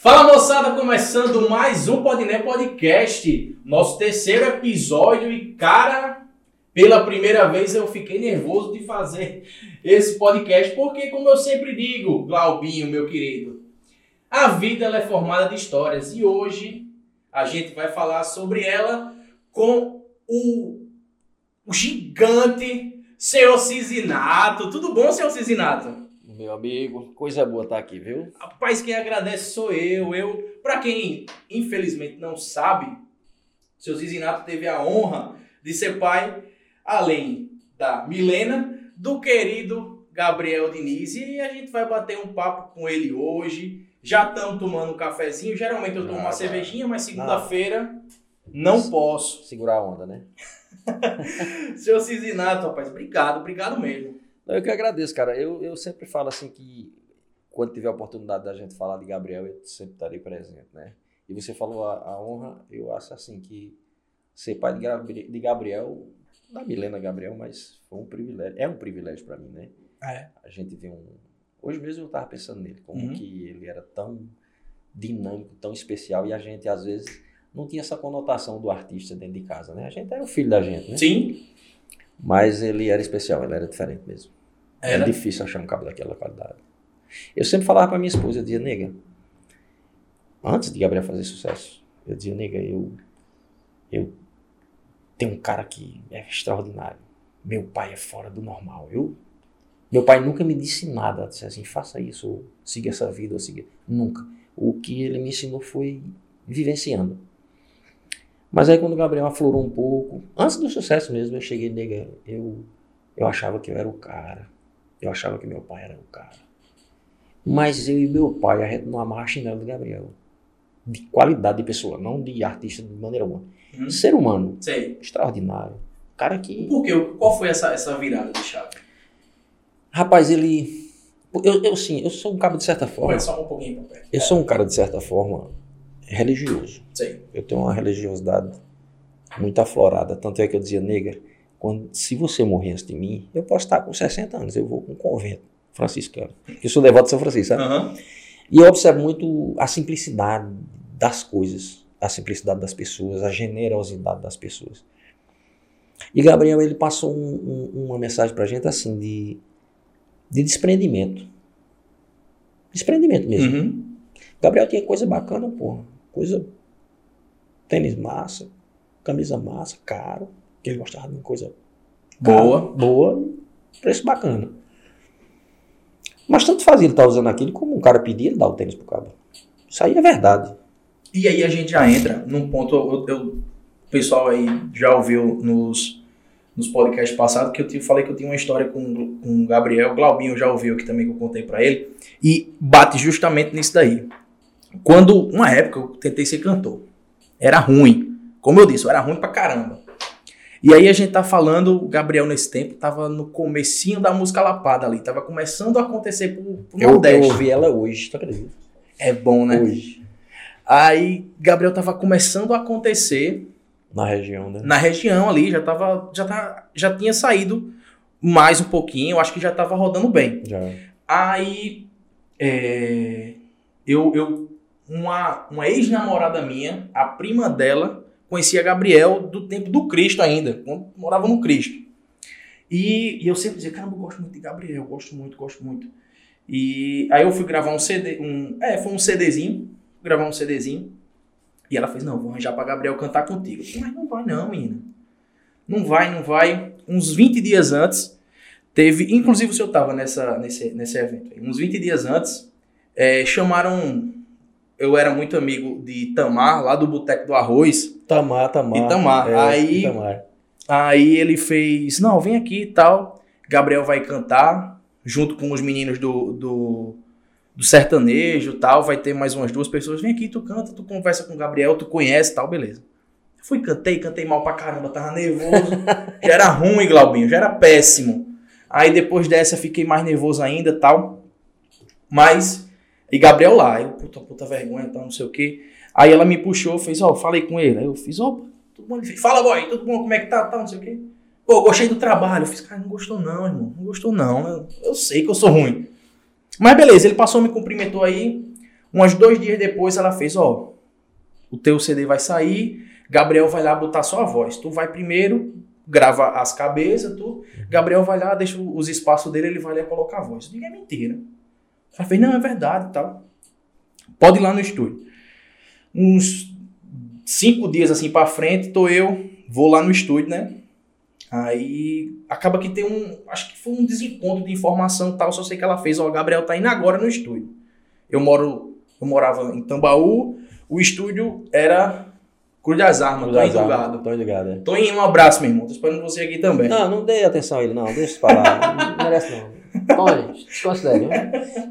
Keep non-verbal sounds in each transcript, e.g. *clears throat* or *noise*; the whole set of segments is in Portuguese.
Fala moçada, começando mais um Podné Podcast, nosso terceiro episódio e cara, pela primeira vez eu fiquei nervoso de fazer esse podcast, porque como eu sempre digo, Glaubinho, meu querido, a vida é formada de histórias e hoje a gente vai falar sobre ela com o, o gigante Senhor Cisinato. Tudo bom, Senhor Cisinato? Meu amigo, coisa boa estar aqui, viu? Rapaz, quem agradece sou eu. Eu, para quem infelizmente não sabe, seu Zizinato teve a honra de ser pai, além da Milena, do querido Gabriel Diniz. E a gente vai bater um papo com ele hoje. Já estamos tomando um cafezinho. Geralmente eu tomo uma cervejinha, mas segunda-feira não posso. Segurar a onda, né? *laughs* seu Zizinato, rapaz, obrigado, obrigado mesmo. Eu que agradeço, cara. Eu, eu sempre falo assim que quando tiver a oportunidade da gente falar de Gabriel, eu sempre estarei presente, né? E você falou a, a honra, eu acho assim que ser pai de, Gabriel, de Gabriel, da Milena Gabriel, mas foi um privilégio, é um privilégio para mim, né? É. A gente vê um. Hoje mesmo eu estava pensando nele, como uhum. que ele era tão dinâmico, tão especial, e a gente às vezes não tinha essa conotação do artista dentro de casa, né? A gente era o filho da gente, né? Sim. Mas ele era especial, ele era diferente mesmo. Era? É difícil achar um cabo daquela qualidade. Eu sempre falava para minha esposa, eu dizia, nega, antes de Gabriel fazer sucesso, eu dizia, nega, eu, eu tenho um cara que é extraordinário. Meu pai é fora do normal. Eu, meu pai nunca me disse nada, disse assim, faça isso, ou siga essa vida, ou siga. Nunca. O que ele me ensinou foi vivenciando. Mas aí quando o Gabriel aflorou um pouco, antes do sucesso mesmo, eu cheguei, nega, eu, eu achava que eu era o cara. Eu achava que meu pai era o cara. Mas eu e meu pai, a gente não amava a chinela do Gabriel. De qualidade de pessoa, não de artista de maneira alguma. Hum. Ser humano. Sei. Extraordinário. Cara que. Por quê? Qual foi essa, essa virada de chave? Rapaz, ele. Eu, eu sim, eu sou um cara de certa forma. Pode só um pouquinho pra Eu sou um cara de certa forma religioso. Sei. Eu tenho uma religiosidade muito aflorada. Tanto é que eu dizia, nega, quando, se você morrer antes de mim, eu posso estar com 60 anos, eu vou com um convento franciscano. Eu sou devoto de São Francisco, sabe? Uhum. E eu observo muito a simplicidade das coisas, a simplicidade das pessoas, a generosidade das pessoas. E Gabriel, ele passou um, um, uma mensagem pra gente assim, de, de desprendimento. Desprendimento mesmo. Uhum. Gabriel tinha coisa bacana, porra. Coisa. Tênis massa, camisa massa, caro que ele gostava de uma coisa boa, boa, preço bacana. Mas tanto fazia ele estar tá usando aquilo como um cara pedir, ele dá o tênis pro cabo. Isso aí é verdade. E aí a gente já entra num ponto, eu, eu, o pessoal aí já ouviu nos, nos podcasts passados que eu te, falei que eu tinha uma história com, com o Gabriel, o Glaubinho já ouviu aqui também que eu contei para ele, e bate justamente nisso daí. Quando, uma época, eu tentei ser cantor. Era ruim. Como eu disse, eu era ruim pra caramba. E aí a gente tá falando, o Gabriel nesse tempo tava no comecinho da música lapada ali, tava começando a acontecer pro, pro eu, Nordeste. Eu ouvi ela hoje, tu acredita? É bom, né? Hoje. Aí Gabriel tava começando a acontecer na região, né? Na região ali, já tava já tá, já tinha saído mais um pouquinho, eu acho que já tava rodando bem. Já. Aí é, eu, eu uma, uma ex-namorada minha, a prima dela, conhecia Gabriel do tempo do Cristo ainda, quando morava no Cristo. E, e eu sempre dizia, caramba, eu gosto muito de Gabriel, gosto muito, gosto muito. E aí eu fui gravar um CD, um, é, foi um CDzinho, gravar um CDzinho. E ela fez, não, vou arranjar pra Gabriel cantar contigo. Eu mas não vai não, menina. Não vai, não vai. Uns 20 dias antes, teve, inclusive o senhor tava nessa, nesse, nesse evento, uns 20 dias antes, é, chamaram eu era muito amigo de Tamar, lá do Boteco do Arroz. Tamar, Tamar. E Tamar. É, aí, Tamar. aí ele fez, não, vem aqui e tal. Gabriel vai cantar, junto com os meninos do, do, do sertanejo tal. Vai ter mais umas duas pessoas. Vem aqui, tu canta, tu conversa com o Gabriel, tu conhece tal, beleza. Fui, cantei, cantei mal pra caramba, tava nervoso. *laughs* já era ruim, Glaubinho, já era péssimo. Aí depois dessa fiquei mais nervoso ainda tal. Mas e Gabriel lá, eu, puta, puta vergonha, então não sei o quê. Aí ela me puxou, fez, ó, oh, falei com ele. Aí eu fiz, opa, tudo bom? Ele fez, fala, boy, tudo bom? Como é que tá? Tal, não sei o quê. Pô, gostei do trabalho. Eu fiz, cara, não gostou não, irmão. Não gostou não. Eu, eu sei que eu sou ruim. Mas beleza, ele passou, me cumprimentou aí. Uns dois dias depois ela fez, ó, o teu CD vai sair, Gabriel vai lá botar sua voz. Tu vai primeiro, grava as cabeças, tu. Gabriel vai lá, deixa os espaços dele, ele vai lá colocar a voz. Digo, é mentira. Ela fez, não, é verdade tal. Pode ir lá no estúdio. Uns cinco dias assim pra frente, tô eu, vou lá no estúdio, né? Aí acaba que tem um. Acho que foi um desencontro de informação tal. Só sei que ela fez, ó, o Gabriel tá indo agora no estúdio. Eu moro. Eu morava em Tambaú, o estúdio era Cruz das Armas, Cruz tô ligado. Tô é. Tô em um abraço, meu irmão. Tô esperando você aqui também. Não, não dê atenção a ele, não. Deixa isso lá. não merece, não. Tony, desconsidere.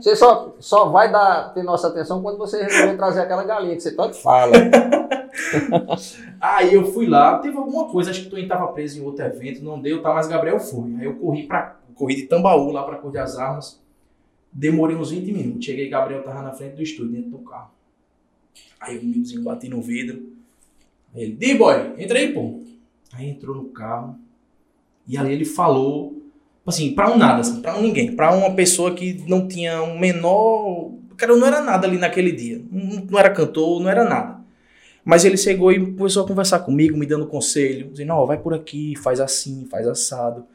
Você só, só vai dar, ter nossa atenção quando você resolver trazer aquela galinha que você tanto fala. *laughs* Aí eu fui lá, teve alguma coisa, acho que o Tony tava preso em outro evento, não deu, tá, mas Gabriel foi. Aí eu corri para corri de Tambaú lá pra Cor das Armas. Demorei uns 20 minutos. Cheguei, Gabriel tava na frente do estúdio, dentro do carro. Aí o amigozinho bati no vidro. Ele, D-boy, entra aí, pô. Aí entrou no carro. E ali ele falou, assim, pra um nada, assim, pra um ninguém. Pra uma pessoa que não tinha um menor. Cara, não era nada ali naquele dia. Não, não era cantor, não era nada. Mas ele chegou e começou a conversar comigo, me dando conselho, dizendo, ó, oh, vai por aqui, faz assim, faz assado,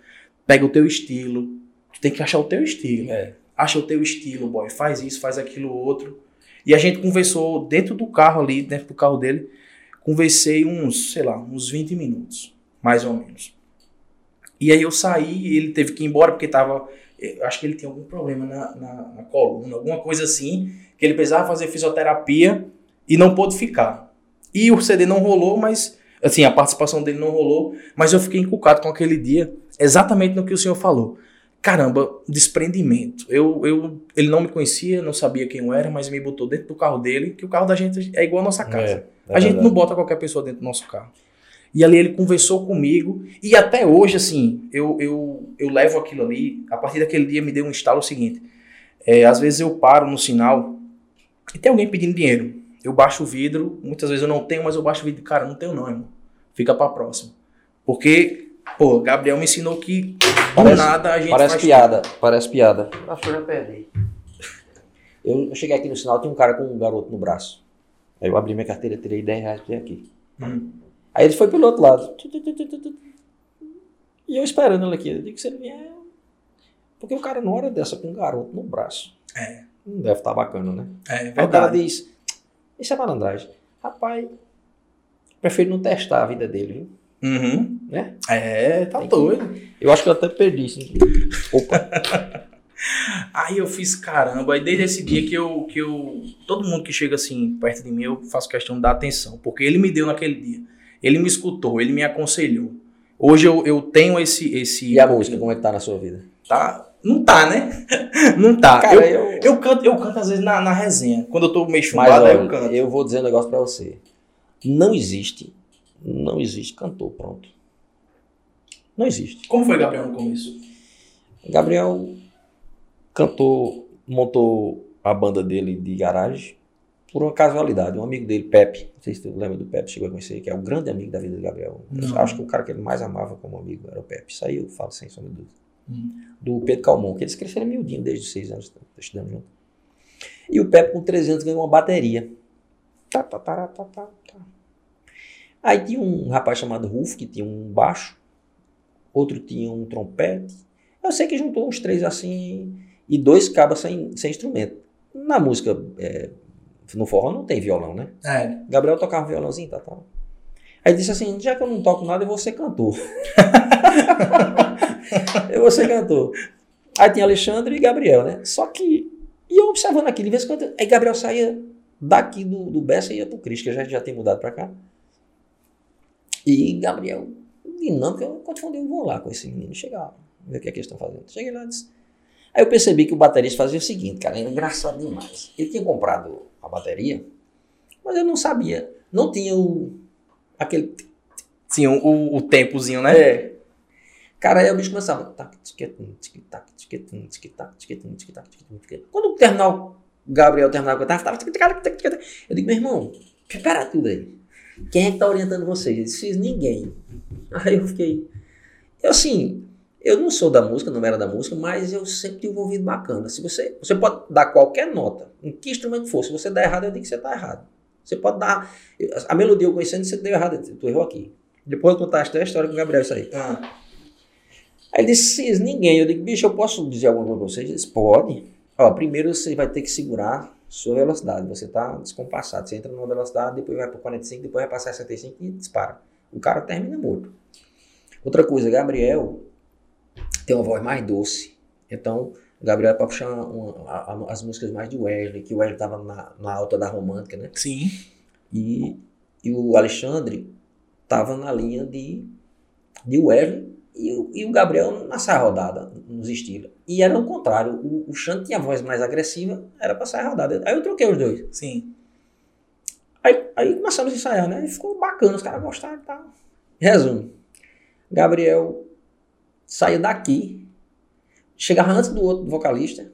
pega o teu estilo. Tu tem que achar o teu estilo. É. Acha o teu estilo, boy, faz isso, faz aquilo outro. E a gente conversou dentro do carro ali, dentro do carro dele, conversei uns, sei lá, uns 20 minutos, mais ou menos. E aí eu saí ele teve que ir embora porque tava. Acho que ele tinha algum problema na, na, na coluna, alguma coisa assim, que ele precisava fazer fisioterapia e não pôde ficar. E o CD não rolou, mas. Assim, a participação dele não rolou, mas eu fiquei encucado com aquele dia, exatamente no que o senhor falou caramba, desprendimento. Eu, eu, ele não me conhecia, não sabia quem eu era, mas me botou dentro do carro dele, que o carro da gente é igual a nossa casa. É, é a gente não bota qualquer pessoa dentro do nosso carro. E ali ele conversou comigo, e até hoje, assim, eu, eu, eu levo aquilo ali, a partir daquele dia me deu um estalo o seguinte, é, às vezes eu paro no sinal e tem alguém pedindo dinheiro. Eu baixo o vidro, muitas vezes eu não tenho, mas eu baixo o vidro, cara, não tenho não, irmão. Fica pra próxima. Porque, pô, Gabriel me ensinou que Parece, nada a gente Parece piada, tudo. parece piada. Acho que eu já perdi. Eu, cheguei aqui no sinal, tinha um cara com um garoto no braço. Aí eu abri minha carteira, tirei 10 reais pra aqui. Hum. Aí ele foi pelo outro lado. E eu esperando ele aqui. Eu digo, se ele vier... Porque o cara, na hora dessa, com um garoto no braço. É. Não deve estar tá bacana, né? É, verdade. Aí o cara diz, isso é malandragem. Rapaz, prefiro não testar a vida dele, viu? Uhum. Né? É, tá Tem doido. Que... Eu acho que eu até perdi. Assim. Opa. *laughs* Aí eu fiz caramba, aí desde esse dia que eu, que eu. Todo mundo que chega assim perto de mim, eu faço questão de dar atenção. Porque ele me deu naquele dia. Ele me escutou, ele me aconselhou. Hoje eu, eu tenho esse, esse. E a música, como é que tá na sua vida? Tá. Não tá, né? *laughs* Não tá. Cara, eu, eu... eu, canto, eu canto às vezes na, na resenha. Quando eu tô meio chumbado, eu canto. Eu vou dizer um negócio pra você. Não existe não existe cantor pronto. Não existe. Como foi Gabriel no começo? Gabriel cantou, montou a banda dele de garagem por uma casualidade. Um amigo dele, Pepe, não sei se você lembra do Pepe, chegou a conhecer, que é o grande amigo da vida de Gabriel. Acho que o cara que ele mais amava como amigo era o Pepe. Eu falo sem sombra de dúvida. Hum. Do Pedro Calmon, que eles cresceram miudinho desde os seis anos, estudando junto. E o Pepe, com 13 anos, ganhou uma bateria. Tá, tá, tá, tá, tá, tá. Aí tinha um rapaz chamado Rufo, que tinha um baixo, outro tinha um trompete. Eu sei que juntou uns três assim, e dois cabas sem, sem instrumento. Na música, é, no forró não tem violão, né? É. Gabriel tocava um violãozinho, tá, tá. Aí disse assim, já que eu não toco nada, eu vou ser cantor. *laughs* eu vou ser cantor. Aí tinha Alexandre e Gabriel, né? Só que, e eu observando aquilo, de vez em quando, aí Gabriel saía daqui do, do Bessa e ia pro Cristo, que já, já tem mudado pra cá. E Gabriel, dinâmica, eu confundei, vou lá com esse menino, chegar, ver o que é que eles estão fazendo. Cheguei lá e disse. Aí eu percebi que o baterista fazia o seguinte, cara, engraçado demais. Ele tinha comprado a bateria, mas eu não sabia. Não tinha o. aquele. Sim, o, o tempozinho, né? É. Cara, aí o bicho começava. Quando terminar o Gabriel terminava, eu tava. Eu digo, meu irmão, espera tudo aí. Quem é que tá orientando vocês? Ele disse, ninguém. Aí eu fiquei. Eu assim, Eu não sou da música, não era da música, mas eu sempre tive um ouvido bacana. Se você, você pode dar qualquer nota, em que instrumento for, se você der errado, eu digo que você está errado. Você pode dar. A melodia eu conhecendo, você deu errado, tu errou aqui. Depois eu contar a história com o Gabriel, isso aí. Ah. Aí ele disse: ninguém. Eu digo, bicho, eu posso dizer alguma coisa pra vocês? Ele disse: pode. Ó, primeiro você vai ter que segurar sua velocidade. Você está descompassado. Você entra numa velocidade, depois vai para 45, depois vai para 65 e dispara. O cara termina morto. Outra coisa, Gabriel tem uma voz mais doce. Então, o Gabriel é para puxar uma, a, a, as músicas mais de Wesley, que o Wesley estava na, na alta da romântica, né? Sim. E, e o Alexandre estava na linha de, de Wesley e o, e o Gabriel na saia rodada, nos estilos. E era o contrário. O, o Xande tinha a voz mais agressiva, era pra saia rodada. Aí eu troquei os dois. Sim. Aí, aí começamos a ensaiar, né? E ficou bacana, os caras gostaram e tal. Resumo. Gabriel saiu daqui, chegava antes do outro vocalista,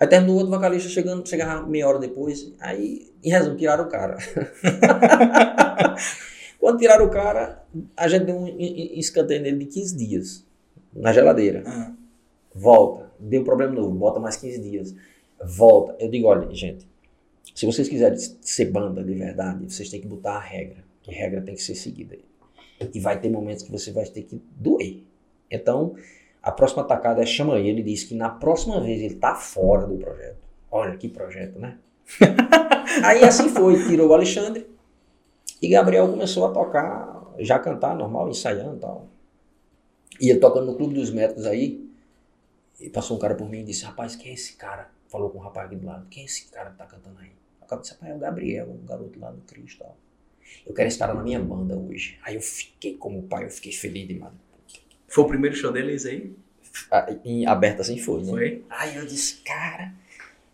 aí terminou o outro vocalista chegando, chegava meia hora depois, aí, em resumo, tiraram o cara. *laughs* Quando tiraram o cara, a gente deu um escanteio nele de 15 dias, na geladeira. Uhum. Volta, deu problema novo, bota mais 15 dias. Volta. Eu digo, olha, gente, se vocês quiserem ser banda de verdade, vocês têm que botar a regra. Que a regra tem que ser seguida. E vai ter momentos que você vai ter que doer. Então, a próxima atacada é chama ele e diz que na próxima vez ele tá fora do projeto. Olha que projeto, né? *laughs* Aí assim foi, tirou o Alexandre e Gabriel começou a tocar, já cantar normal, ensaiando e tal. Ia tocando no Clube dos Médicos aí, e passou um cara por mim e disse, rapaz, quem é esse cara? Falou com o rapaz aqui do lado, quem é esse cara que tá cantando aí? O cara disse, rapaz, é o Gabriel, um garoto lá do Cristo tal. Eu quero esse cara na minha banda hoje. Aí eu fiquei como pai, eu fiquei feliz demais. Foi o primeiro show deles aí? Em aberto assim foi, né? Foi? Aí eu disse, cara.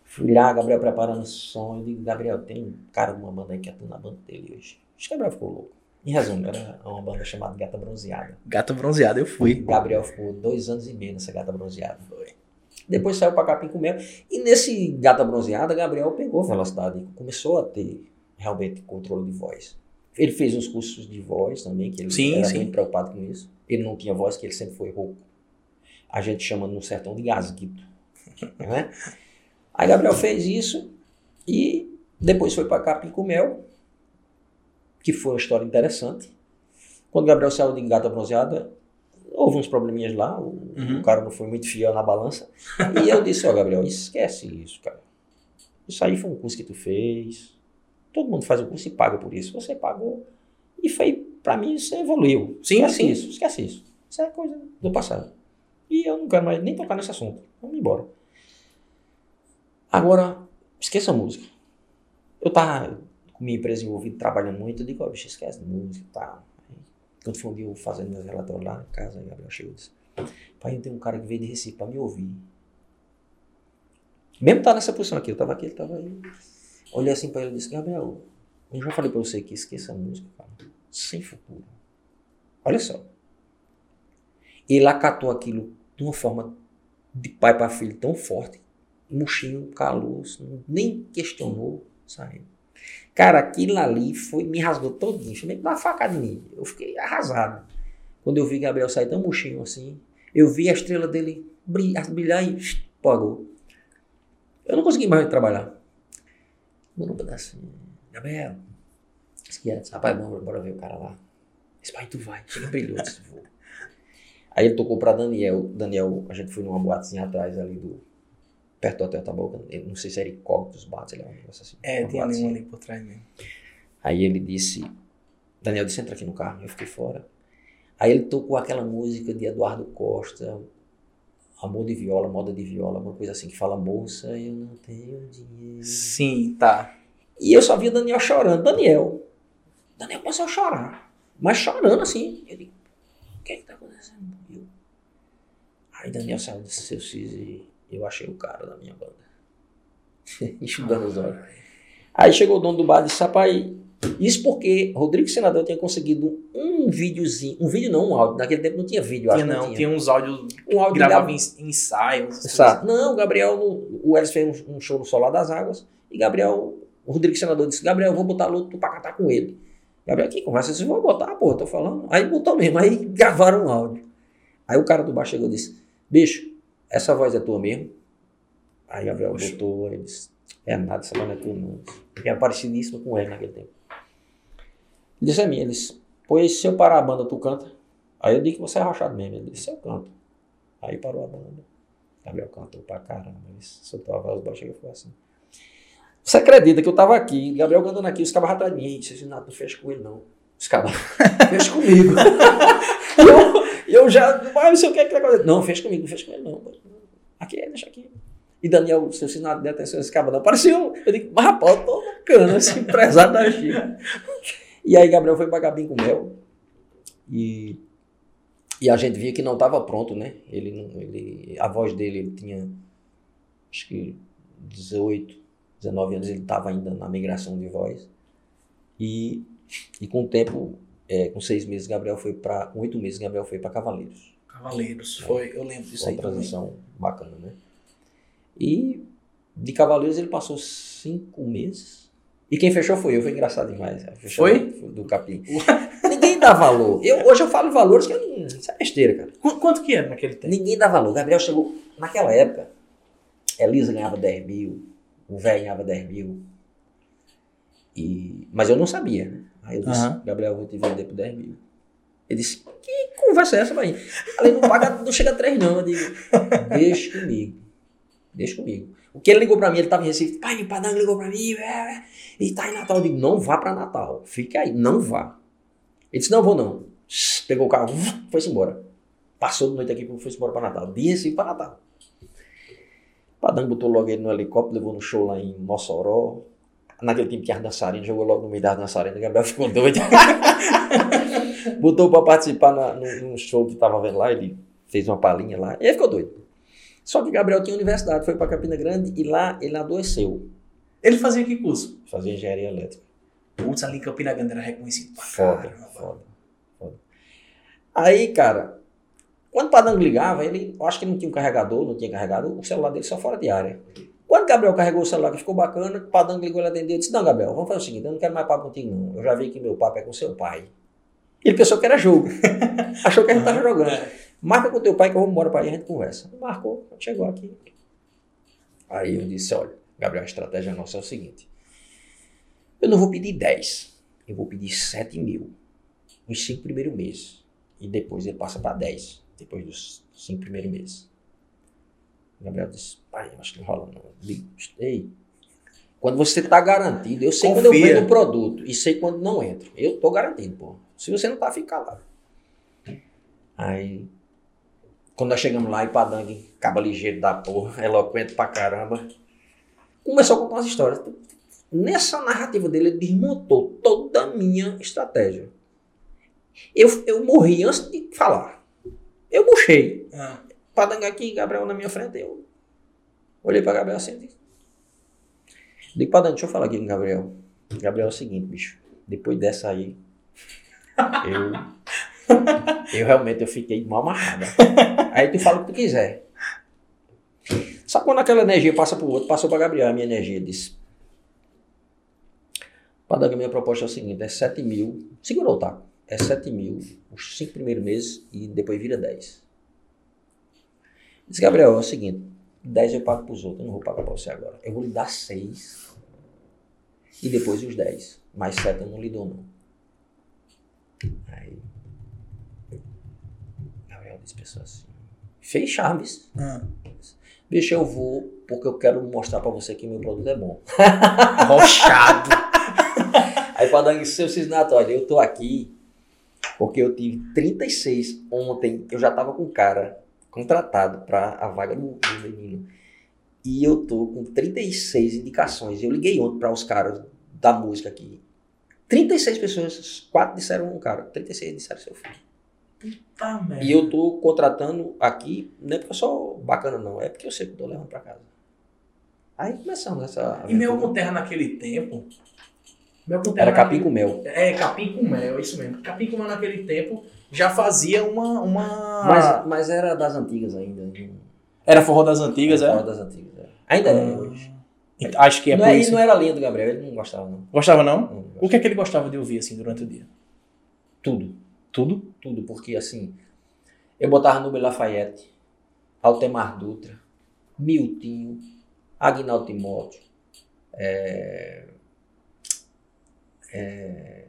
Fui lá, Gabriel preparando o som. Eu digo, Gabriel, tem um cara de uma banda aí que atua na banda dele hoje. Acho que Gabriel ficou louco. Em resumo, era uma banda chamada Gata Bronzeada. Gata Bronzeada, eu fui. Gabriel ficou dois anos e meio nessa Gata Bronzeada. Foi. Depois saiu pra Capim com Mel. E nesse Gata Bronzeada, Gabriel pegou velocidade. Começou a ter realmente controle de voz. Ele fez uns cursos de voz também, que ele sim, era sim. muito preocupado com isso. Ele não tinha voz, que ele sempre foi rouco. A gente chama no sertão de gasguito. *laughs* né? Aí Gabriel fez isso e depois foi para Capim com Mel, que foi uma história interessante. Quando Gabriel saiu de Gata Bronzeada, houve uns probleminhas lá, o, uhum. o cara não foi muito fiel na balança. E eu disse, ó, oh, Gabriel, esquece isso, cara. Isso aí foi um curso que tu fez, Todo mundo faz o curso e paga por isso. Você pagou e foi, para mim, isso evoluiu. Sim, esquece sim. isso, esquece isso. Isso é coisa do passado. E eu não quero mais nem tocar nesse assunto. Vamos embora. Agora, esqueça a música. Eu tava com minha empresa envolvida, trabalhando muito, eu digo, ó, oh, bicho, esquece a música e tal. Quando foi um dia eu fazendo meus relatórios lá em casa, Gabriel chegou e disse, pai, tem um cara que veio de Recife pra me ouvir. Mesmo tá nessa posição aqui, eu tava aqui, ele tava aí. Olhei assim para ele e disse: Gabriel, eu já falei para você que esqueça a música, cara. Sem futuro. Olha só. Ele acatou aquilo de uma forma de pai para filho tão forte. Murchinho calou, nem questionou, saiu. Cara, aquilo ali foi, me rasgou todinho. Chamei de uma facada mim. Eu fiquei arrasado. Quando eu vi Gabriel sair tão murchinho assim, eu vi a estrela dele brilhar e pagou. Eu não consegui mais trabalhar. Mano, um pedacinho. Gabriel. Esquece. Rapaz, vamos bora ver o cara lá. Esse pai, tu vai. Chega brilhou, se for. Aí ele tocou pra Daniel. Daniel, a gente foi numa boatezinha atrás ali do. Perto do Hotel Taboca. Não sei se era Incógnitos Bates, ele é um negócio assim. É, tem ali um ali por trás mesmo. Aí ele disse. Daniel disse: entra aqui no carro. Eu fiquei fora. Aí ele tocou aquela música de Eduardo Costa, Amor de viola, moda de viola, uma coisa assim que fala, moça, eu não tenho dinheiro. Sim, tá. E eu só via Daniel chorando. Daniel. Daniel começou a chorar. Mas chorando assim. Eu digo, o que é que tá acontecendo? Eu... Aí Daniel saiu disse, seu Cis, eu achei o cara da minha banda. *laughs* Enxugando os olhos. Aí chegou o dono do bar e disse, rapaz, isso porque Rodrigo Senador tinha conseguido um videozinho, um vídeo não, um áudio. Naquele tempo não tinha vídeo, tinha, acho não, não tinha. uns áudios um áudio gravava Gab... ensaios. Não, o Gabriel, o Elis fez um, show no Solar das Águas e Gabriel, o Rodrigo Senador disse, Gabriel, eu vou botar luto pra cantar com ele. Gabriel, que conversa vocês vão botar, pô, tô falando. Aí botou mesmo, aí *laughs* gravaram um áudio. Aí o cara do bar chegou e disse, bicho, essa voz é tua mesmo? Aí Gabriel Poxa. botou, ele disse, é nada, essa voz não é tua não. Porque era parecidíssimo com ele naquele tempo. Disse a mim, ele disse, pois se eu parar a banda, tu canta? Aí eu digo que você é rachado mesmo. Ele disse, eu canto. Aí parou a banda. Gabriel cantou pra caramba. Ele soltou a voz baixa e falou assim. Você acredita que eu tava aqui, Gabriel cantando aqui, os cabas atrás de mim. Disse, não, não fecha com ele não. Os cabas, *laughs* fecha comigo. *laughs* eu, eu já, mas não sei o que é que vai acontecer. Não, fecha comigo, não fecha com ele não. Aqui, deixa aqui. E Daniel, seu sinal de atenção, esse cabra não. Parecia um, eu digo, mas rapaz, eu tô bacana, assim, *laughs* empresário da China. E aí Gabriel foi pra Gabim com mel. E e a gente via que não estava pronto, né? Ele, ele, a voz dele ele tinha, acho que 18, 19 anos, ele estava ainda na migração de voz. E, e com o tempo, é, com seis meses, Gabriel foi para, com oito meses, Gabriel foi para Cavaleiros. Cavaleiros, é, foi, eu lembro disso aí. Uma transição também. bacana, né? E de Cavaleiros ele passou cinco meses e quem fechou foi eu, foi engraçado demais. Foi? Do capim. Ninguém dá valor. *laughs* Eu, hoje eu falo valores que eu, isso é besteira, cara. Qu quanto que era naquele tempo? Ninguém dá valor. Gabriel chegou, naquela época, Elisa ganhava 10 mil, o velho ganhava 10 mil. E, mas eu não sabia, né? Aí eu disse, uhum. Gabriel, vou te vender por 10 mil. Ele disse, que conversa é essa, pai? Falei, não paga, não chega a 3 não. Eu digo, deixa comigo. Deixa comigo. O que ele ligou pra mim, ele tava em Recife, pai, o Padang ligou pra mim, é, é, e tá em Natal. Eu digo, não vá pra Natal, fica aí, não vá. Ele disse, não vou não. Pegou o carro, foi-se embora. Passou de noite aqui, foi-se embora pra Natal. De Recife pra Natal. Padang botou logo ele no helicóptero, levou no show lá em Mossoró. Naquele time que as dançarinas, jogou logo no meio das dançarinas. O Gabriel ficou doido. *laughs* botou pra participar na, no, no show que tava vendo lá, ele fez uma palhinha lá. E ele ficou doido. Só que Gabriel tinha universidade, foi para Campina Grande e lá ele adoeceu. Ele fazia que curso? Fazia engenharia elétrica. Putz, ali em Campina Grande era reconhecido. Foda, foda, foda. Aí, cara, quando o Padango ligava, ele, eu acho que não tinha um carregador, não tinha carregador, o celular dele só fora de área. Quando Gabriel carregou o celular que ficou bacana, o Padango ligou, ele atendeu e disse, não, Gabriel, vamos fazer o seguinte, eu não quero mais papo contigo não, eu já vi que meu papo é com seu pai. Ele pensou que era jogo, *laughs* achou que a gente estava jogando. Marca com teu pai que eu vou embora para aí a gente conversa. Marcou, chegou aqui. Aí eu disse, olha, Gabriel, a estratégia nossa é o seguinte. Eu não vou pedir 10, eu vou pedir 7 mil nos 5 primeiros meses. E depois ele passa para 10, depois dos 5 primeiros meses. O Gabriel disse, pai, acho que não rola não. Ei, quando você está garantido, eu sei Confia. quando eu vendo o produto e sei quando não entro. Eu estou garantido, pô. Se você não tá, fica lá. Aí quando nós chegamos lá, e Padangue, caba ligeiro da porra, *laughs* eloquente pra caramba, começou a contar umas histórias. Nessa narrativa dele, ele desmontou toda a minha estratégia. Eu, eu morri antes de falar. Eu murchei. Ah. Padangue aqui, Gabriel na minha frente, eu olhei pra Gabriel assim e disse, Digo, Padangue, deixa eu falar aqui com o Gabriel. Gabriel é o seguinte, bicho, depois dessa aí, *laughs* eu *laughs* eu realmente eu fiquei mal amarrada. Aí tu fala o que tu quiser. Sabe quando aquela energia passa pro outro? Passou para Gabriel a minha energia. Disse: Padanga, minha proposta é o seguinte: é 7 mil. Segurou o taco. É 7 mil os 5 primeiros meses e depois vira 10. Disse: Gabriel, é o seguinte: 10 eu pago pros outros, eu não vou pagar para você agora. Eu vou lhe dar 6 e depois os 10. Mais 7 eu não lhe dou, não. Aí as pessoas assim. Fez charmes. Ah. Bicho, eu vou porque eu quero mostrar pra você que meu produto é bom. *laughs* Rochado. Aí pra dar seu cisnato, olha, eu tô aqui porque eu tive 36 ontem, eu já tava com o cara contratado para a vaga do, do menino. E eu tô com 36 indicações. Eu liguei ontem para os caras da música aqui. 36 pessoas, quatro disseram um cara, 36 disseram seu filho. Puta merda. E eu tô contratando aqui, não é porque eu sou bacana, não, é porque eu sei que eu tô levando pra casa. Aí começamos essa. E mel com terra naquele tempo. Com terra Era capim com mel. É, capim com mel, é isso mesmo. Capim com mel naquele tempo já fazia uma. uma... Mas, mas era das antigas ainda. Era forró das antigas, era? É? Forró das antigas, é. Ainda é ah. hoje. Acho que é não por é, isso. não era linha do Gabriel, ele não gostava, não. Gostava, não? não gostava. O que é que ele gostava de ouvir, assim, durante o dia? Tudo. Tudo? Tudo, porque assim, Eu botava Nubel Lafayette, Altemar Dutra, Miltinho, Agnaldo Timóteo, é, é,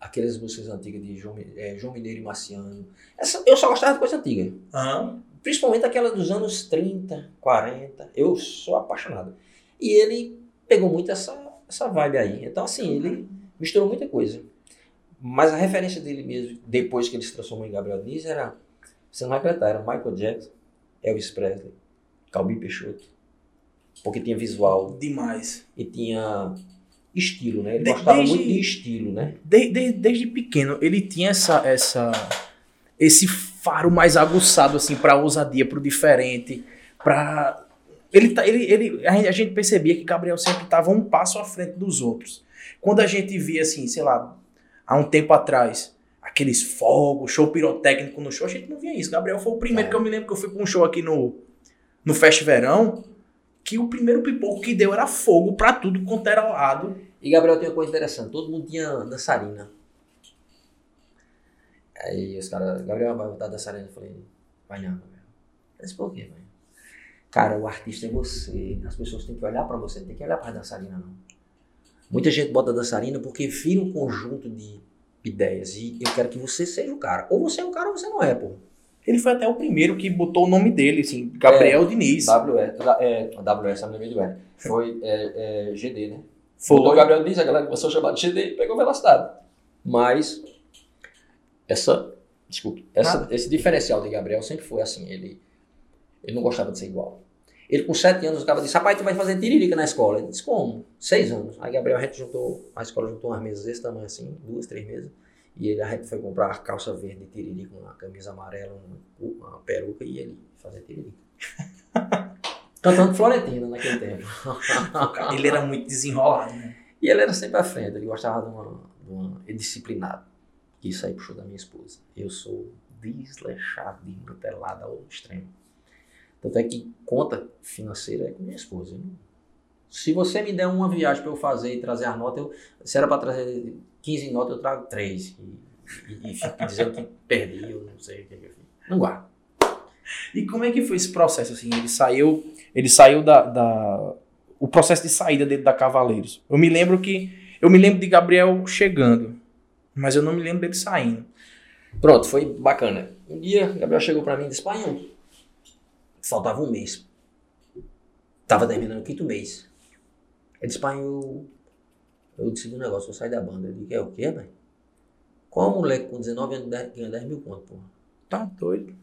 aquelas músicas antigas de João, é, João Mineiro e Marciano. Essa, eu só gostava de coisa antiga. Aham. Principalmente aquela dos anos 30, 40. Eu sou apaixonado. E ele pegou muito essa, essa vibe aí. Então, assim, ele misturou muita coisa. Mas a referência dele mesmo, depois que ele se transformou em Gabriel Diniz, era, você não vai acreditar, era Michael Jackson, Elvis Presley, Calbi Peixoto. Porque tinha visual Demais. e tinha estilo, né? Ele De- gostava desde- muito de estilo, né? De- de- desde pequeno, ele tinha essa, essa, esse faro mais aguçado, assim, pra ousadia, pro diferente, pra... Ele, tá- ele, ele, a gente- a gente percebia que Gabriel sempre estava um passo à frente dos outros. Quando a gente via, assim, sei lá, há um tempo atrás, aqueles fogos, show pirotécnico no show, a gente não via isso. Gabriel foi o primeiro É. que eu me lembro que eu fui pra um show aqui no, no Fest Verão, que o primeiro pipoco que deu era fogo pra tudo quanto era lado. E Gabriel tem uma coisa interessante, todo mundo tinha dançarina. Aí os caras, Gabriel vai botar dançarina. Eu falei, vai não, Gabriel. Disse, por quê, mãe? Cara, o artista é você. As pessoas têm que olhar pra você, não tem que olhar pra dançarina, não. Muita gente bota dançarina porque vira um conjunto de ideias. E eu quero que você seja o cara. Ou você é o cara ou você não é, pô. Ele foi até o primeiro que botou o nome dele, assim, Gabriel Diniz. WS, é, WS, me lembrei. Foi é, é, GD, né? Foi. Botou o Gabriel Diniz, a galera começou a chamar de GD e pegou velocidade. Mas essa, desculpe, essa, esse diferencial de Gabriel sempre foi assim, ele, ele não gostava de ser igual. Ele com sete anos, o cara disse, rapaz, tu vai fazer tiririca na escola. Ele disse, como? Seis anos. Aí Gabriel, a gente juntou, a escola juntou umas mesas desse tamanho assim, duas, três mesas. E ele, a gente foi comprar calça verde de tiririca, uma camisa amarela, uma, uma peruca e ele fazia tiririca. *laughs* Cantando Florentina naquele tempo. *laughs* Ele era muito desenrolado, né? E ele era sempre à frente, ele gostava de uma. De uma disciplinado. Isso aí puxou da minha esposa. Eu sou desleixado, desmantelado ao extremo. Tanto é que conta financeira é com minha esposa. Se você me der uma viagem para eu fazer e trazer as notas, eu, se era para trazer 15 notas, eu trago 3. E, e, e fico dizendo que perdi, eu não sei o que, que eu fiz. Não guardo. E como é que foi esse processo, assim? Ele saiu, ele saiu da, da- o processo de saída dele da Cavaleiros. Eu me lembro que, eu me lembro de Gabriel chegando, mas eu não me lembro dele saindo. Pronto, foi bacana. Um dia, Gabriel chegou pra mim e disse, pai, faltava um mês. Tava terminando o quinto mês. Ele disse, pai, eu, eu decidi um negócio, vou sair da banda. Eu disse, é o quê, pai? Qual moleque com 19 anos ganha 10 mil conto, porra? Tá doido.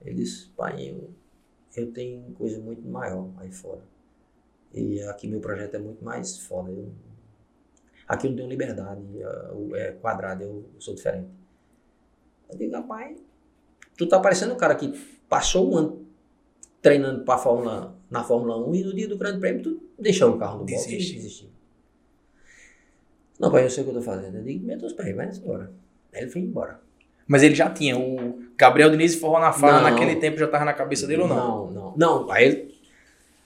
Ele disse, pai, eu, eu tenho coisa muito maior aí fora. E aqui meu projeto é muito mais foda. Eu, aqui eu não tenho liberdade, é, é quadrado, eu sou diferente. Eu digo, rapaz, tu tá parecendo um cara que passou um ano treinando pra Fórmula, na Fórmula 1 e no dia do Grande Prêmio tu deixou o carro no boxe e desistiu. Não, pai, eu sei o que eu tô fazendo. Eu digo, meta os pés, vai embora. Aí ele foi embora. Mas ele já tinha o Gabriel Diniz e Forró na Farra Não. naquele tempo já tava na cabeça dele ou não? Não, não. Não, aí ele,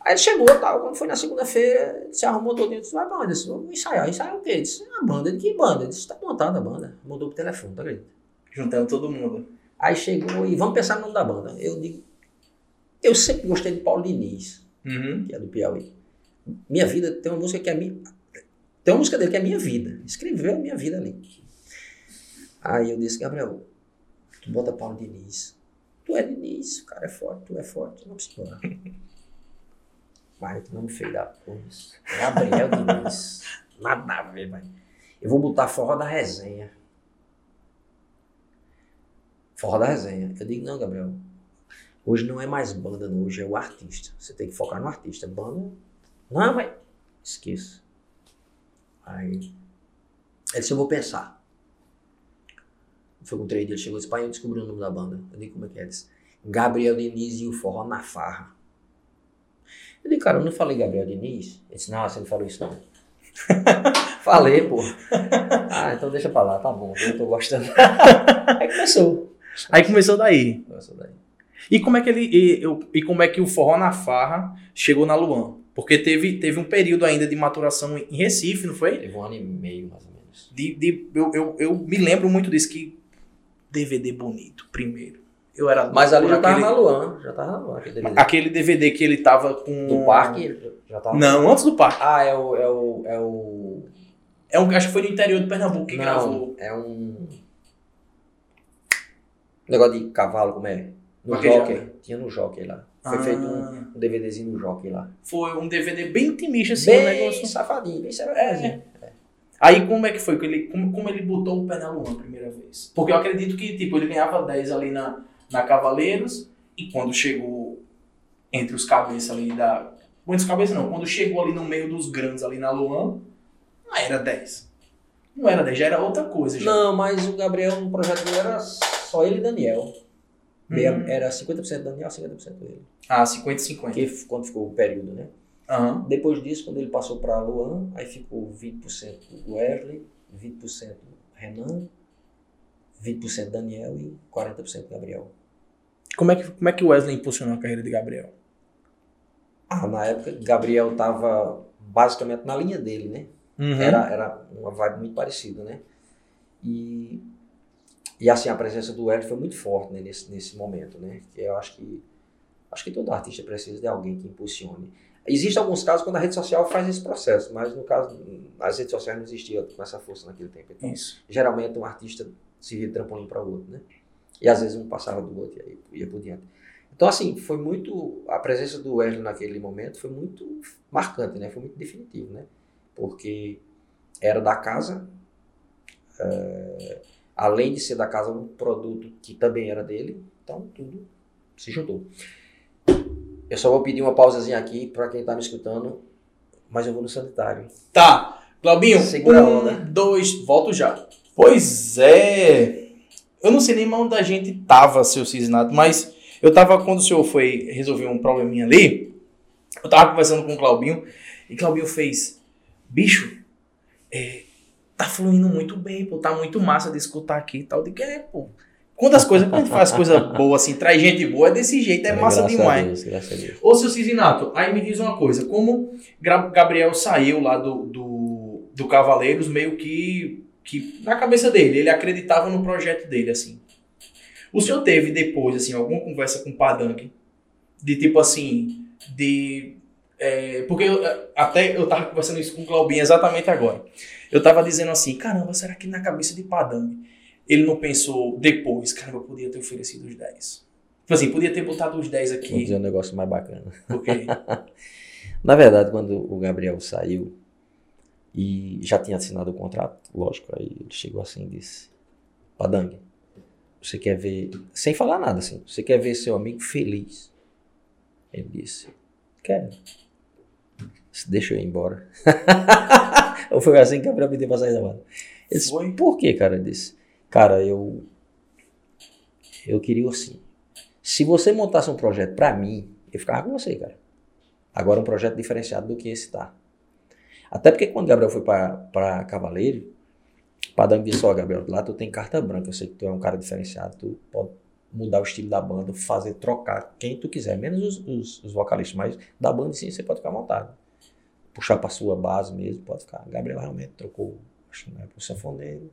aí ele chegou tal, quando foi na segunda-feira, ele se arrumou todo dia, disse, vai? Eu disse, vamos ensaiar. Ensaiar o quê? Ele disse, a banda. Ele, que banda? Ele disse, tá montada a banda. Mudou pro telefone, tá acredita? Juntando todo mundo. Aí chegou e vamos pensar no nome da banda. Eu digo, eu sempre gostei de Paulo Diniz, Uhum. que é do Piauí. Minha vida tem uma música que é minha. Tem uma música dele que é minha vida. Escreveu a minha vida ali. Aí eu disse, Gabriel, tu bota Paulo Diniz. Tu é Diniz, o cara é forte, tu é forte, vamos embora. Mas que nome feio da porra. isso. Gabriel Diniz. *laughs* Nada a ver, vai. Eu vou botar forró da resenha. Forró da resenha. Eu digo, não, Gabriel. Hoje não é mais banda, não. Hoje é o artista. Você tem que focar no artista. Banda. Não, mas. Esqueça. Aí. Ele disse, eu vou pensar. Foi com três dias, ele chegou e disse, pai, eu descobri o nome da banda. Eu digo, como é que é? Ele disse, Gabriel Diniz e o Forró na Farra. Eu digo, cara, eu não falei Gabriel Diniz? Ele disse, não, você não falou isso não. *laughs* Falei, pô. *laughs* Ah, então deixa pra lá, tá bom, eu tô gostando. *laughs* Aí começou. Aí começou daí. Começou daí. E como é que ele e, e como é que o Forró na Farra chegou na Luan? Porque teve, teve um período ainda de maturação em Recife, não foi? Teve um ano e meio, mais ou menos. De, de- eu, eu, eu me lembro muito disso, que DVD bonito, primeiro. Eu era Mas ali já tava aquele, na Luan, já tava na Luan. Aquele DVD. aquele DVD que ele tava com. Do parque, já tava. Não, antes do parque. Ah, é o. É o, é o... É um, acho que foi no interior de Pernambuco que Não, gravou. é um. Negócio de cavalo, como é? No. Jockey. Tinha no Jockey lá. Foi Ah. feito um, um DVDzinho no Jockey lá. Foi um DVD bem intimista, assim, um bem negócio. safadinho, bem É. safadinho. Aí como é que foi? Ele, como, como ele botou o pé na Luan a primeira vez? Porque eu acredito que, tipo, ele ganhava 10 ali na, na Cavaleiros e quando chegou entre os cabeças ali da. Entre os cabeças não, quando chegou ali no meio dos grandes ali na Luan, não era 10. Não era 10, já era outra coisa. Já. Não, mas o Gabriel no projeto dele era só ele e Daniel. Meia- Uhum. Era 50% Daniel, 50% dele. Ah, 50 e 50. Que quando ficou o período, né? Aham. Depois disso, quando ele passou para Luan, aí ficou 20% do Wesley, 20% Renan, 20% Daniel e 40% Gabriel. Como, é que, como é que o Wesley impulsionou a carreira de Gabriel? Ah, na época, Gabriel estava basicamente na linha dele, né? Uhum. Era, era uma vibe muito parecida, né? E, e assim, a presença do Hélio foi muito forte né, nesse, nesse momento, né? Que eu acho que acho que todo artista precisa de alguém que impulsione. Existem alguns casos quando a rede social faz esse processo, mas no caso, as redes sociais não existiam com essa força naquele tempo. Então, Isso. geralmente um artista se via de trampolim para o outro, né? E às vezes um passava do outro e aí ia por diante. Então, assim, foi muito. A presença do Wesley naquele momento foi muito marcante, né? Foi muito definitivo, né? Porque era da casa, eh, além de ser da casa, um produto que também era dele, então tudo se juntou. Eu só vou pedir uma pausazinha aqui para quem tá me escutando, mas eu vou no sanitário. Tá. Claubinho, Segura um, onda. dois, volto já. Pois é. Eu não sei nem onde a gente tava, seu Cisnato, mas eu tava, quando o senhor foi resolver um probleminha ali, eu tava conversando com o Claubinho, e Claubinho fez, bicho, é, tá fluindo muito bem, pô, tá muito massa de escutar aqui e tal. De que é, pô. Quando as coisas, quando a gente faz coisa *laughs* boa assim, traz gente boa, é desse jeito, é massa graças demais. A Deus, graças a Deus. Ô, seu Cisinato, aí me diz uma coisa, como Gabriel saiu lá do, do, do Cavaleiros, meio que, que na cabeça dele, ele acreditava no projeto dele, assim. O senhor teve depois, assim, alguma conversa com o Padang, de tipo assim, de... é, porque eu, até eu tava conversando isso com o Claubinho exatamente agora. Eu tava dizendo assim, caramba, será que na cabeça de Padang ele não pensou depois, caramba, eu podia ter oferecido os 10. Tipo assim, podia ter botado os 10 Vou aqui, dizer um negócio mais bacana. porque... *laughs* Na verdade, quando o Gabriel saiu e já tinha assinado o contrato, lógico, aí ele chegou assim e disse: Padang, você quer ver, sem falar nada assim, você quer ver seu amigo feliz? Ele disse: Quero. Deixa eu ir embora. *laughs* Ou foi assim que o Gabriel me deu pra sair da banda. Ele disse: Foi? Por quê, cara? Ele disse: Cara, eu. Eu queria assim. Se você montasse um projeto pra mim, eu ficava com você, cara. Agora um projeto diferenciado do que esse tá. Até porque quando o Gabriel foi para Cavaleiro, o Padang disse, ó, Gabriel, lá tu tem carta branca, eu sei que tu é um cara diferenciado, tu pode mudar o estilo da banda, fazer, trocar quem tu quiser, menos os, os, os vocalistas, mas da banda sim você pode ficar montado. Puxar pra sua base mesmo, pode ficar. Gabriel realmente trocou, acho que não é pro sanfoneiro,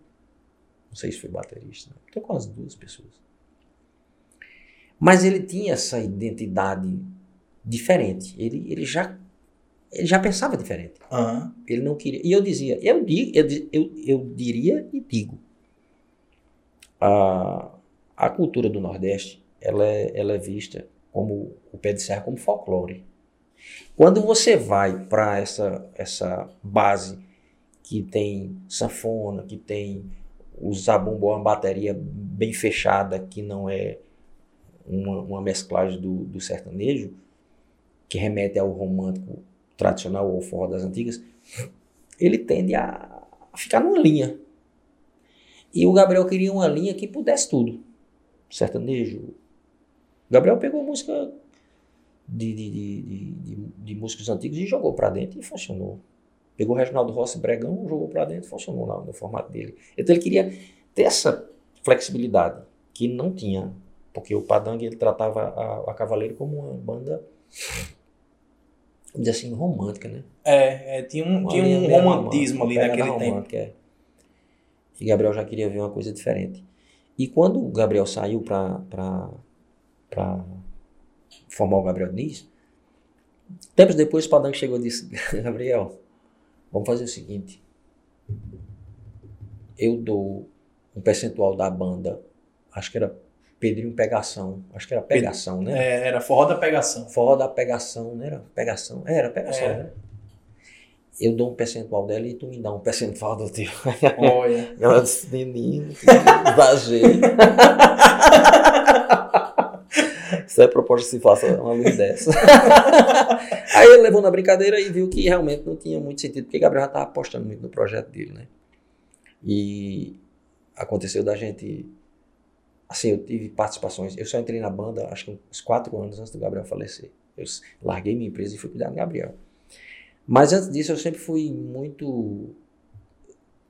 não sei se foi baterista, né? trocou as duas pessoas. Mas ele tinha essa identidade diferente, ele, ele já ele já pensava diferente. Aham. Ele não queria. E eu dizia, eu, di- eu, eu, eu diria e digo. A, a cultura do Nordeste, ela é, ela é vista como o pé de serra como folclore. Quando você vai para essa, essa base que tem sanfona, que tem o zabumbo, uma bateria bem fechada, que não é uma, uma mesclagem do, do sertanejo, que remete ao romântico tradicional ou forró das antigas, ele tende a, ficar numa linha. E o Gabriel queria uma linha que pudesse tudo. Sertanejo. O Gabriel pegou música de, de, de, de, de- músicos antigos e jogou pra dentro e funcionou. Pegou o Reginaldo Rossi Bregão, jogou pra dentro e funcionou lá no formato dele. Então ele queria ter essa flexibilidade que não tinha, porque o Padang ele tratava a, a Cavaleiro como uma banda, vamos dizer assim, romântica, né? É, é, tinha um, Uma tinha um romantismo ali naquele tempo. é. E Gabriel já queria ver uma coisa diferente. E quando o Gabriel saiu para para formar o Gabriel Diniz. Tempos depois, o Padango chegou e disse: *laughs* Gabriel, vamos fazer o seguinte. Eu dou um percentual da banda, acho que era Pedrinho Pegação, acho que era Pegação, né? É, era Forró da Pegação. Forró da Pegação, não era? Pegação? É, era Pegação, era. né? Eu dou um percentual dela e tu me dá um percentual do teu. Olha. *laughs* Ela disse, menino, exagero. *laughs* Isso é proposta se faça uma luz *laughs* dessa. *laughs* Aí ele levou na brincadeira e viu que realmente não tinha muito sentido, porque Gabriel já estava apostando muito no projeto dele, né? E aconteceu da gente. Assim, eu tive participações. Eu só entrei na banda, acho que uns quatro anos antes do Gabriel falecer. Eu larguei minha empresa e fui cuidar do Gabriel. Mas antes disso, eu sempre fui muito.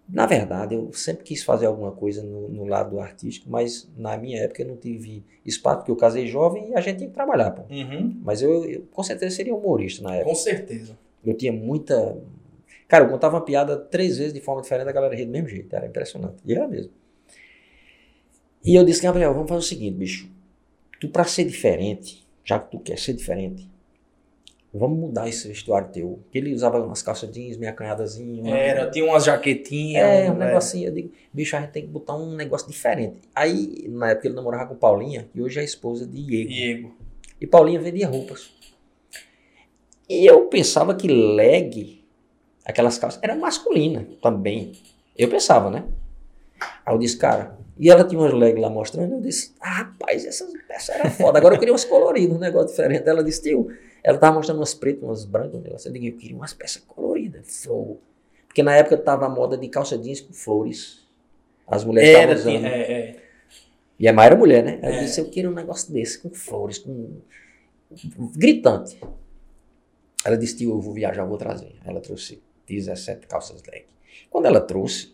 Na verdade, eu sempre quis fazer alguma coisa no, no lado artístico, mas na minha época eu não tive espaço, porque eu casei jovem e a gente tinha que trabalhar. Pô. Uhum. Mas eu, eu, com certeza, seria humorista na época. Com certeza. Eu tinha muita. Cara, eu contava uma piada três vezes de forma diferente, a galera ria do mesmo jeito. Era impressionante. E era mesmo. E eu disse, Gabriel, vamos fazer o seguinte, bicho. Tu, pra ser diferente, já que tu quer ser diferente, vamos mudar esse vestuário teu. Que ele usava umas calças jeans, meia canhadazinha. Era, tinha umas jaquetinhas. É, um negocinho. Eu digo, bicho, a gente tem que botar um negócio diferente. Aí, na época, ele namorava com Paulinha, que hoje é a esposa de Diego. Diego. E Paulinha vendia roupas. E eu pensava que leg, aquelas calças, era masculina também. Eu pensava, né? Aí eu disse, cara, e ela tinha umas leg lá mostrando, eu disse, ah, rapaz, essas peças eram foda. Agora eu queria umas coloridas, um negócio diferente. Ela disse, tio, ela tava mostrando umas pretas, umas brancas, um negócio. Eu digo, eu queria umas peças coloridas, flor. Porque na época tava a moda de calça jeans com flores. As mulheres estavam usando. é, é. E a Maia era mulher, né? Ela É. disse, eu quero um negócio desse, com flores, com... Gritante. Ela disse, tio, eu vou viajar, eu vou trazer. Ela trouxe 17 calças leg. Quando ela trouxe,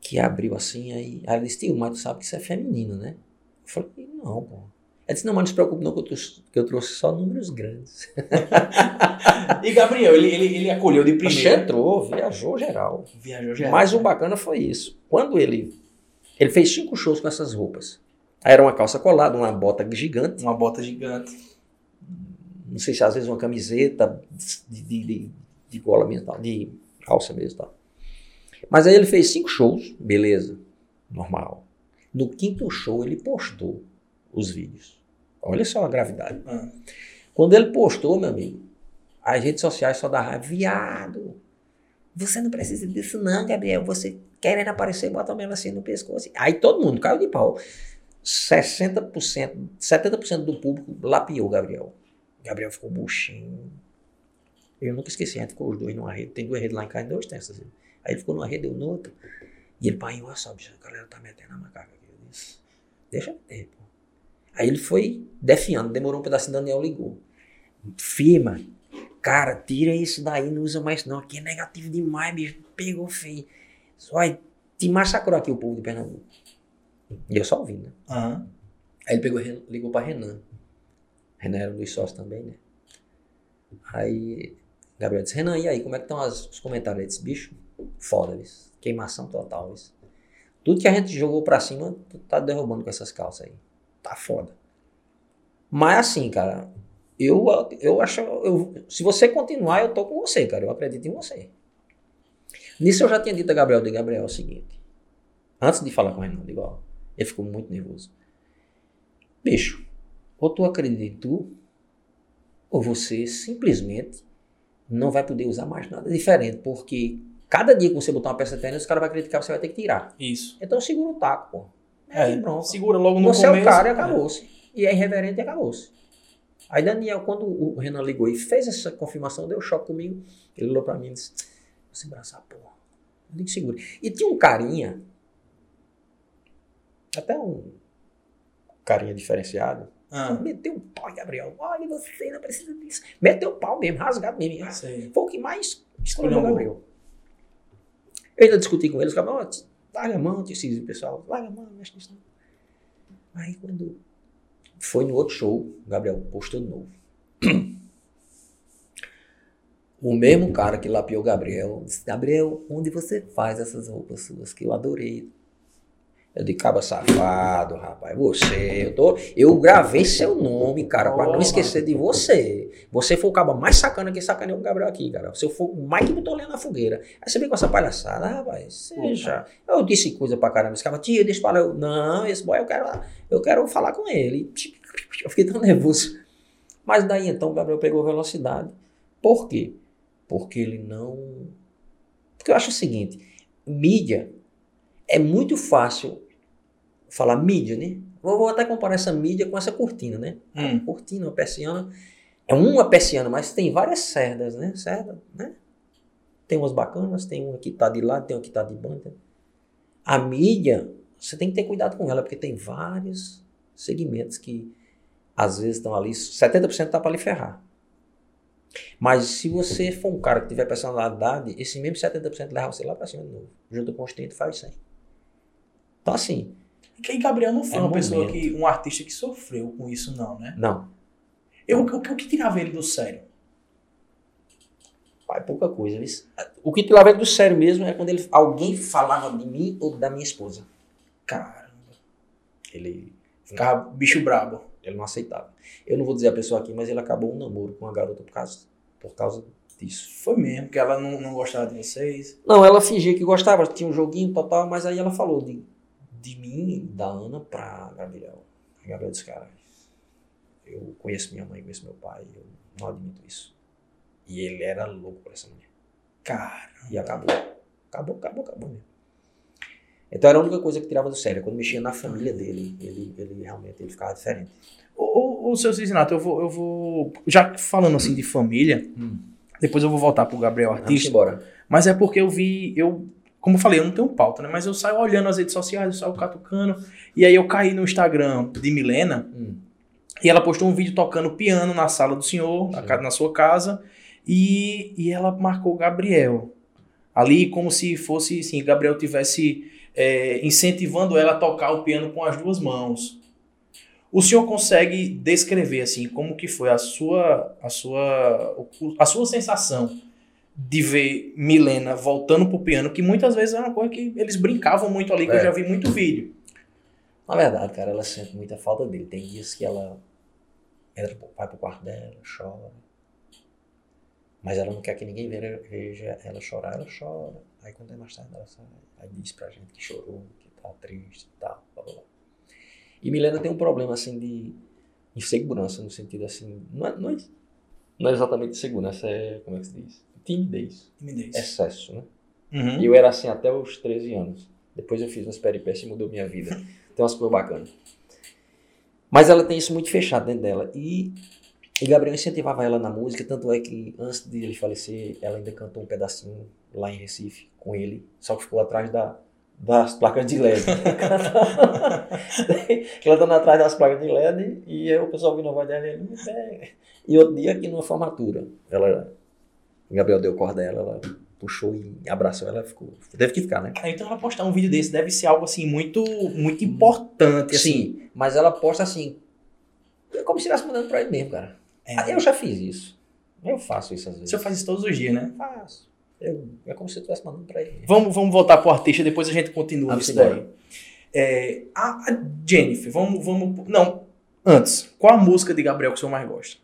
que abriu assim, aí, aí ela disse, tio, mas tu sabe que isso é feminino, né? Eu falei, não, pô. Ela disse, não, mas não se preocupe não, que eu trouxe, que eu trouxe só números grandes. *laughs* E Gabriel, ele, ele, ele acolheu de primeira. entrou, viajou geral. Viajou já. Mas o bacana foi isso. Quando ele. Ele fez cinco shows com essas roupas. Aí era uma calça colada, uma bota gigante. Uma bota gigante. Não sei se às vezes uma camiseta de, de, de, de gola mesmo, tal, de calça mesmo. Tal. Mas aí ele fez cinco shows, beleza, normal. No quinto show ele postou os vídeos. Olha só a gravidade. Ah. Quando ele postou, meu amigo, as redes sociais só davam viado. Você não precisa disso não, Gabriel. Você querendo aparecer, bota a melancia no pescoço. Aí todo mundo caiu de pau. 60%, 70% do público lapiou o Gabriel. Gabriel ficou buchinho. Eu nunca esqueci, a gente ficou os dois numa rede. Tem duas redes lá em casa, dois tem essas redes. Aí ele ficou numa rede, eu noutra. E ele, pai, olha só, bicho, a galera tá metendo a macaca aqui. Eu disse, deixa eu ter, pô. Aí ele foi defiando, demorou um pedacinho, Daniel ligou. Firma, cara, tira isso daí, não usa mais não. Aqui é negativo demais, bicho. Pegou feio. Só aí, te massacrou aqui o povo de Pernambuco. E eu só ouvi, né? Aham. Aí ele pegou, ligou pra Renan. Renan era um dos sócios também, né? Aí Gabriel disse, Renan, e aí, como é que estão as- os comentários? Ele disse, bicho, foda, isso. queimação total, isso. Tudo que a gente jogou pra cima, tu tá derrubando com essas calças aí. Tá foda. Mas assim, cara, eu, eu acho, eu, se você continuar, eu tô com você, cara, eu acredito em você. Nisso eu já tinha dito a Gabriel, de Gabriel, é o seguinte, antes de falar com o Renan, digo, ó, ele ficou muito nervoso. Bicho, ou tu acredita em tu, ou você simplesmente não vai poder usar mais nada diferente, porque cada dia que você botar uma peça de tênis, os caras vão acreditar que você vai ter que tirar. Isso. Então segura o taco, pô. É, É, pronto. segura logo no Você começo. é o cara e acabou-se. E é irreverente e acabou-se. Aí Daniel, quando o Renan ligou e fez essa confirmação, deu choque comigo, ele olhou pra mim e disse, vou segurar essa porra. Eu digo, segura. E tinha um carinha, até um carinha diferenciado, Ah, Meteu um pau, Gabriel. Olha, você não precisa disso. Meteu o pau mesmo, rasgado mesmo. sei. Foi o que mais escolheu o Gabriel. Eu ainda discuti com eles, os caras, larga a mão, disse o pessoal, larga a mão, mexe nisso não. Aí quando foi no outro show, Gabriel postou de novo. O mesmo cara que lapiou Gabriel disse, Gabriel, onde você faz essas roupas suas que eu adorei? Eu de caba safado, rapaz. Você, eu tô. Eu gravei seu nome, cara, pra não esquecer de você. Você foi o caba mais sacana que sacaneou o Gabriel aqui, cara. Você foi o mais que botou lenha na fogueira. Aí você vem com essa palhaçada, rapaz. Seja. Eu disse coisa pra caramba. Esse cara, tia, deixa pra eu. Não, esse boy eu quero. Eu quero falar com ele. Eu fiquei tão nervoso. Mas daí então o Gabriel pegou velocidade. Por quê? Porque ele não. Porque eu acho o seguinte: mídia é muito fácil falar mídia, né? Vou, vou até comparar essa mídia com essa cortina, né? Hum. cortina, uma persiana. É uma persiana, mas tem várias cerdas, né? Cerda, né? Tem umas bacanas, tem uma que tá de lado, tem uma que tá de banda. A mídia, você tem que ter cuidado com ela, porque tem vários segmentos que às vezes estão ali, 70% tá para lhe ferrar. Mas se você for um cara que tiver personalidade, esse mesmo 70% leva você lá para cima de novo. Junto com os 30 faz 100. Então assim, que Gabriel não foi é uma momento. pessoa que. um artista que sofreu com isso, não, né? Não. Eu, o, o, que tirava ele do sério? Pai, pouca coisa. O que tirava ele do sério mesmo é quando ele, alguém falava de mim ou da minha esposa. Caramba. Ele. Ficava bicho brabo. Ele não aceitava. Eu não vou dizer a pessoa aqui, mas ele acabou um namoro com uma garota por causa, por causa disso. Foi mesmo, que ela não, não gostava de vocês? Não, ela fingia que gostava, tinha um joguinho total, mas aí ela falou de de mim, da Ana, para Gabriel. A Gabriel disse, cara, eu conheço minha mãe, conheço meu pai, eu não admito isso. E ele era louco por essa mulher. Cara. E acabou. Acabou, acabou, acabou mesmo. Então era a única coisa que tirava do sério. Quando mexia na família dele, ele, ele realmente ele ficava diferente. O, o, o seu Cisinato, eu vou, eu vou. Já falando assim de família, hum. depois eu vou voltar pro Gabriel Artista. Vamos embora. Mas é porque eu vi. Eu como eu falei, eu não tenho pauta, né? Mas eu saio olhando as redes sociais, eu saio catucando. E aí eu caí no Instagram de Milena hum. e ela postou um vídeo tocando piano na sala do senhor, na, na, sua casa. E, e ela marcou Gabriel. Ali, como se fosse, assim, Gabriel tivesse é, incentivando ela a tocar o piano com as duas mãos. O senhor consegue descrever, assim, como que foi a sua, a sua, a sua sensação de ver Milena voltando pro piano, que muitas vezes é uma coisa que eles brincavam muito ali, que é. eu já vi muito vídeo. Na verdade, cara, ela sente muita falta dele. Tem dias que ela entra, vai pro quarto dela, chora. Mas ela não quer que ninguém veja ela chorar, ela chora. Aí quando é mais tarde ela sai, aí diz pra gente que chorou, que tá triste e tal, blá blá blá. E Milena tem um problema assim de insegurança, no sentido assim, não é, não é, não é exatamente segurança, é, como é que se diz? Timidez. Timidez. Excesso, né? Uhum. E eu era assim até os 13 anos. Depois eu fiz umas peripécias e mudou minha vida. tem umas coisas bacanas. Mas ela tem isso muito fechado dentro dela. E, e Gabriel incentivava ela na música, tanto é que antes de ele falecer, ela ainda cantou um pedacinho lá em Recife com ele, só que ficou atrás da, das placas de LED. Cantando *laughs* atrás das placas de LED e eu, o pessoal ouvindo a voz dela e. E outro dia aqui numa formatura, ela o Gabriel deu corda dela, ela puxou e abraçou ela, ficou. Deve que ficar, né? então ela postar um vídeo desse deve ser algo assim muito, muito importante. Assim. Sim, mas ela posta assim. É como se estivesse mandando pra ele mesmo, cara. É. Eu já fiz isso. Eu faço isso às vezes. Você faz isso todos os dias, né? Faço. Eu, é como se eu estivesse mandando pra ele. Vamos, vamos voltar pro artista, depois a gente continua vamos isso daí. É, a, a, Jennifer, vamos, vamos. Não, antes, qual a música de Gabriel que o senhor mais gosta?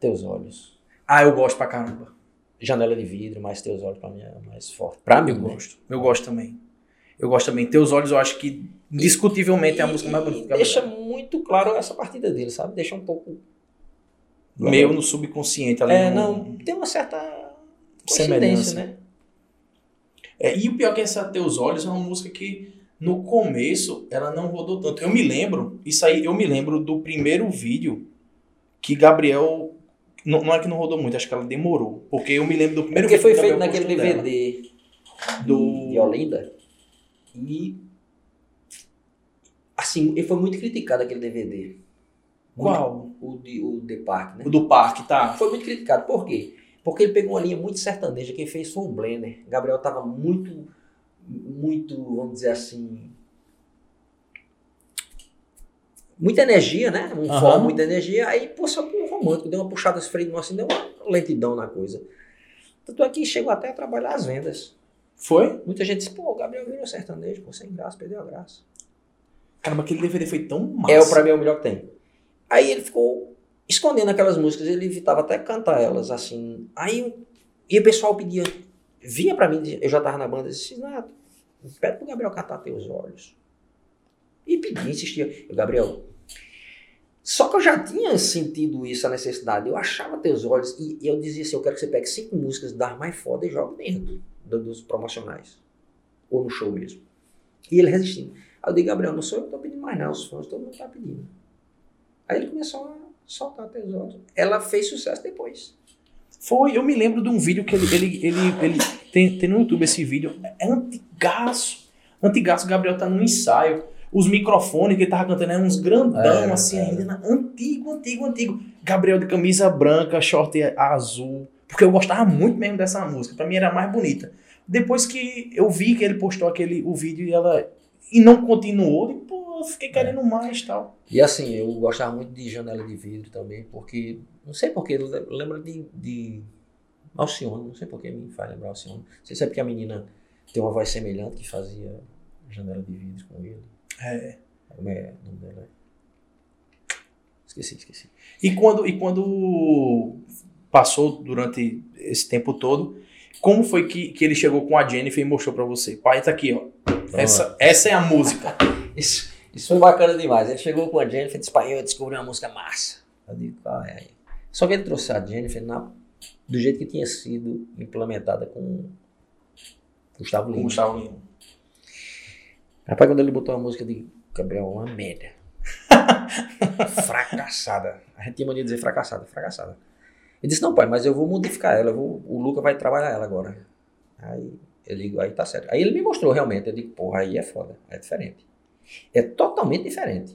Teus olhos. Ah, eu gosto pra caramba. Janela de vidro, mas teus olhos pra mim é mais forte. Pra mim, eu né? gosto. Eu gosto também. Eu gosto também. Teus olhos, eu acho que indiscutivelmente e, é a música mais bonita. Deixa muito claro essa partida dele, sabe? Deixa um pouco. Meio no subconsciente ali. É, no... não. Tem uma certa semelhança, né? É, e o pior é que essa Teus Olhos é uma música que no começo ela não rodou tanto. Eu me lembro, isso aí, eu me lembro do primeiro vídeo que Gabriel não, não, é que não rodou muito, acho que ela demorou. Porque eu me lembro do primeiro Porque foi feito naquele DVD do... de Olinda. E. Assim, ele foi muito criticado aquele DVD. Qual? O, de, o The Park, né? O do Parque, tá. Foi muito criticado. Por quê? Porque ele pegou uma linha muito sertaneja. Quem fez foi o Blender. Gabriel tava muito, muito, vamos dizer assim, muita energia, né? Um uhum. foco, muita energia. Aí, pô, só com romântico, deu uma puxada de freio assim, deu uma lentidão na coisa. Tanto é que chegou até a trabalhar as vendas. Foi? Muita gente disse, pô, o Gabriel virou sertanejo, pô, sem graça, perdeu a graça. Caramba, aquele DVD foi tão massa. É, pra mim, é o melhor que tem. Aí ele ficou escondendo aquelas músicas, ele evitava até cantar elas, assim. Aí, e o pessoal pedia, vinha pra mim, eu já tava na banda, disse, Nato, pede pro Gabriel cantar Teus Olhos. E pedia, insistia. Eu, Gabriel, só que eu já tinha sentido isso, a necessidade. Eu achava Teus Olhos, e, eu dizia assim, eu quero que você pegue cinco músicas das mais foda e jogue dentro dos promocionais. Ou no show mesmo. E ele resistindo. Aí eu disse, Gabriel, não sou eu que tô pedindo mais não, os fãs, todo mundo tá pedindo. Aí ele começou a soltar Teus Olhos. Ela fez sucesso depois. Foi, eu me lembro de um vídeo que ele, ele, ele, ele tem, tem no YouTube esse vídeo. É antigaço. Antigaço, Gabriel tá num ensaio. Os microfones que ele tava cantando eram uns grandão, é, assim, é. ainda. Antigo, antigo, antigo. Gabriel de camisa branca, short azul. Porque eu gostava muito mesmo dessa música. Pra mim era a mais bonita. Depois que eu vi que ele postou aquele, o vídeo e ela. E não continuou, eu, pô, eu fiquei querendo é. mais tal. E assim, eu gostava muito de Janela de Vidro também, porque. Não sei porquê, lembra de, de Alcione, não sei porquê me faz lembrar Alcione. Sei se é porque a menina tem uma voz semelhante que fazia Janela de Vidro com ele. É. É o nome dela? Esqueci, esqueci. E quando, e quando passou durante esse tempo todo, como foi que, que ele chegou com a Jennifer e mostrou para você? Pai, tá aqui, ó. Essa, essa é a música. *laughs* Isso, isso foi bacana demais. Ele chegou com a Jennifer e disse, pai, eu descobri uma música massa. Eu digo, ah, é. Só que ele trouxe a Jennifer na, do jeito que tinha sido implementada com Gustavo Lima. Gustavo Lima. Rapaz, quando ele botou a música de Gabriel, uma merda. *laughs* fracassada. A gente tinha mania de dizer fracassada, fracassada. Ele disse, não, pai, mas eu vou modificar ela, vou, o Luca vai trabalhar ela agora. Aí eu digo, aí tá certo. Aí ele me mostrou realmente, eu digo, porra, aí é foda, é diferente. É totalmente diferente.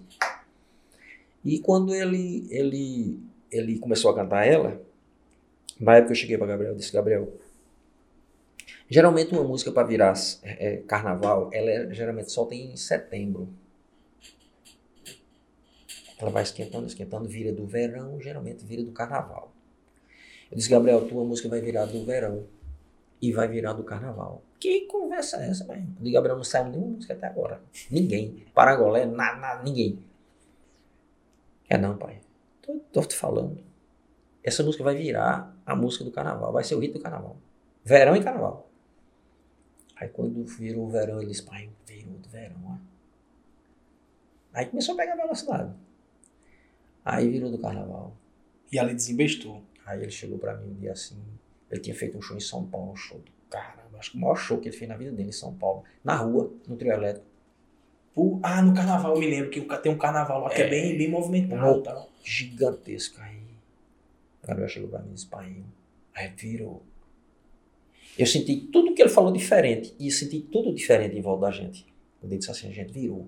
E quando ele, ele, ele começou a cantar ela, na época eu cheguei para Gabriel, disse, Gabriel, Geralmente uma música para virar é, carnaval, ela é, geralmente tem em setembro. Ela vai esquentando, esquentando, vira do verão, geralmente vira do carnaval. Eu disse, Gabriel, tua música vai virar do verão e vai virar do carnaval. Que conversa é essa, velho? Disse, Gabriel, não saiu nenhuma música até agora. Ninguém. Paragolé, nada, nada, ninguém. É não, pai. Tô, tô te falando. Essa música vai virar a música do carnaval. Vai ser o hit do carnaval. Verão e carnaval. Aí quando virou o verão, ele disse, pai, virou do verão, ó. Aí começou a pegar velocidade. Aí virou do carnaval. E ali desembestou. Aí ele chegou pra mim um dia assim, ele tinha feito um show em São Paulo, um show do caramba, acho que o maior show que ele fez na vida dele em São Paulo, na rua, no trio elétrico. ah, no carnaval eu me lembro que tem um carnaval lá é, que é bem, bem movimentado. Tá? Gigantesco. Aí o Gabriel chegou pra mim e disse, pai, aí virou. Eu senti tudo que ele falou diferente. E senti tudo diferente em volta da gente. Quando ele disse assim, a gente virou.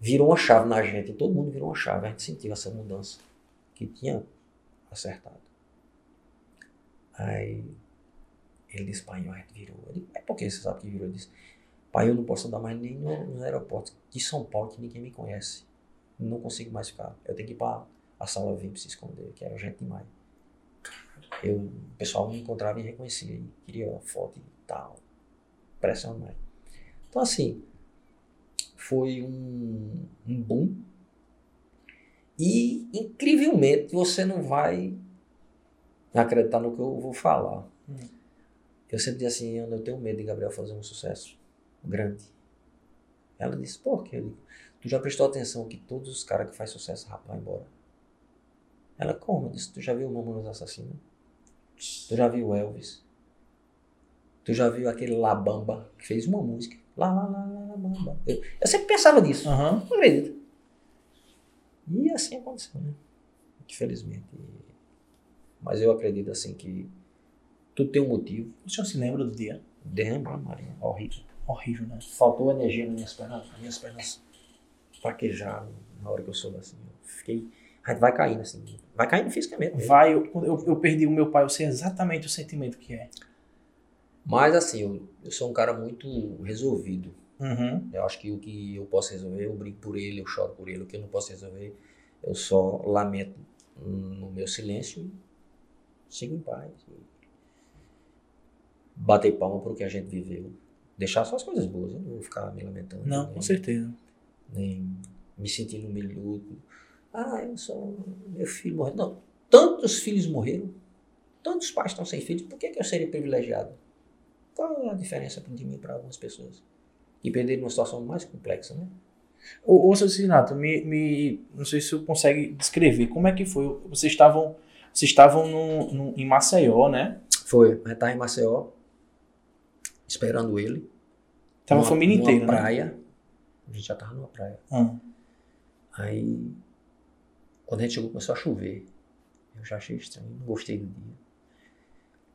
Virou uma chave na gente. Todo mundo virou uma chave. A gente sentiu essa mudança que tinha acertado. Aí ele disse, pai, a gente virou. Eu disse, é porque você sabe que virou? Ele disse, pai, eu não posso andar mais nem no aeroporto de São Paulo que ninguém me conhece. Não consigo mais ficar. Eu tenho que ir para a sala VIP se esconder, que era gente demais eu, o pessoal me encontrava e reconhecia, e queria foto e tal. Pressão mais. Então, assim, foi um, um boom. E, incrivelmente, você não vai acreditar no que eu vou falar. Hum. Eu sempre disse assim, eu tenho medo de Gabriel fazer um sucesso grande. Ela disse, por quê? Tu já prestou atenção que todos os caras que fazem sucesso rapam embora? Ela, como? Eu disse, tu já viu o Mamonas Assassino? Tu já viu Elvis? Tu já viu aquele Labamba que fez uma música? Lá, lá, lá, lá, Bamba. Eu, eu sempre pensava nisso. Uhum. Não acredito. E assim aconteceu, né? Infelizmente. Mas eu acredito assim que tudo tem um motivo. O senhor se lembra do dia? Lembro, Maria. Horrível. Horrível, né? Faltou energia nas minhas pernas. As minhas pernas fraquejaram na hora que eu soube assim. Eu fiquei a gente vai caindo, assim. Vai caindo fisicamente. Mesmo. Vai, eu, eu, eu, perdi o meu pai, eu sei exatamente o sentimento que é. Mas assim, eu, eu sou um cara muito resolvido. Uhum. Eu acho que o que eu posso resolver, eu brigo por ele, eu choro por ele. O que eu não posso resolver, eu só lamento no meu silêncio e sigo em paz. Bater palma para o que a gente viveu. deixar só as coisas boas. Eu não vou ficar me lamentando. Não, nem, com certeza. Nem me sentindo humilhado. Ah, eu sou. Meu filho morreu. Não. Tantos filhos morreram. Tantos pais estão sem filhos. Por que, que eu seria privilegiado? Qual é a diferença de mim para algumas pessoas? E perder numa situação mais complexa, né? Ô, ô seu Cinato, me, me, não sei se você consegue descrever como é que foi. Vocês estavam, vocês estavam no, no, em Maceió, né? Foi. Gente estava em Maceió, esperando ele. Tava a família inteira, numa praia. Né? A gente já tava numa praia. Hum. Aí, quando a gente chegou, começou a chover. Eu já achei estranho, não gostei do dia.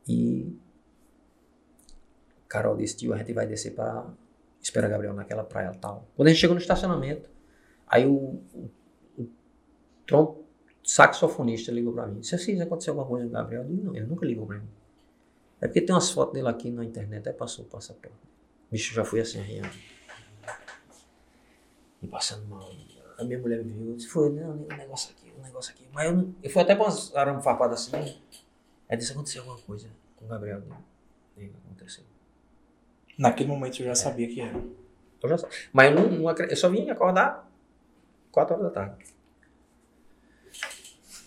E Carol tio, a gente vai descer para esperar Gabriel naquela praia tal. Quando a gente chegou no estacionamento, aí o, o, o trom, saxofonista ligou para mim. Disse assim, aconteceu alguma coisa com o Gabriel? Eu disse, não, ele nunca ligou para mim. É porque tem umas fotos dele aqui na internet, aí passou o passaporte. Bicho já foi assim, arriando. E passando mal. A minha mulher me viu, disse, foi, não, um negócio aqui, um negócio aqui. Mas eu, não, eu fui até com umas aramas farpadas assim. Aí disse, aconteceu alguma coisa com o Gabriel. E aconteceu. Naquele momento eu já sabia que era. Eu já, mas eu, não, não, eu só vim acordar 4 horas da tarde.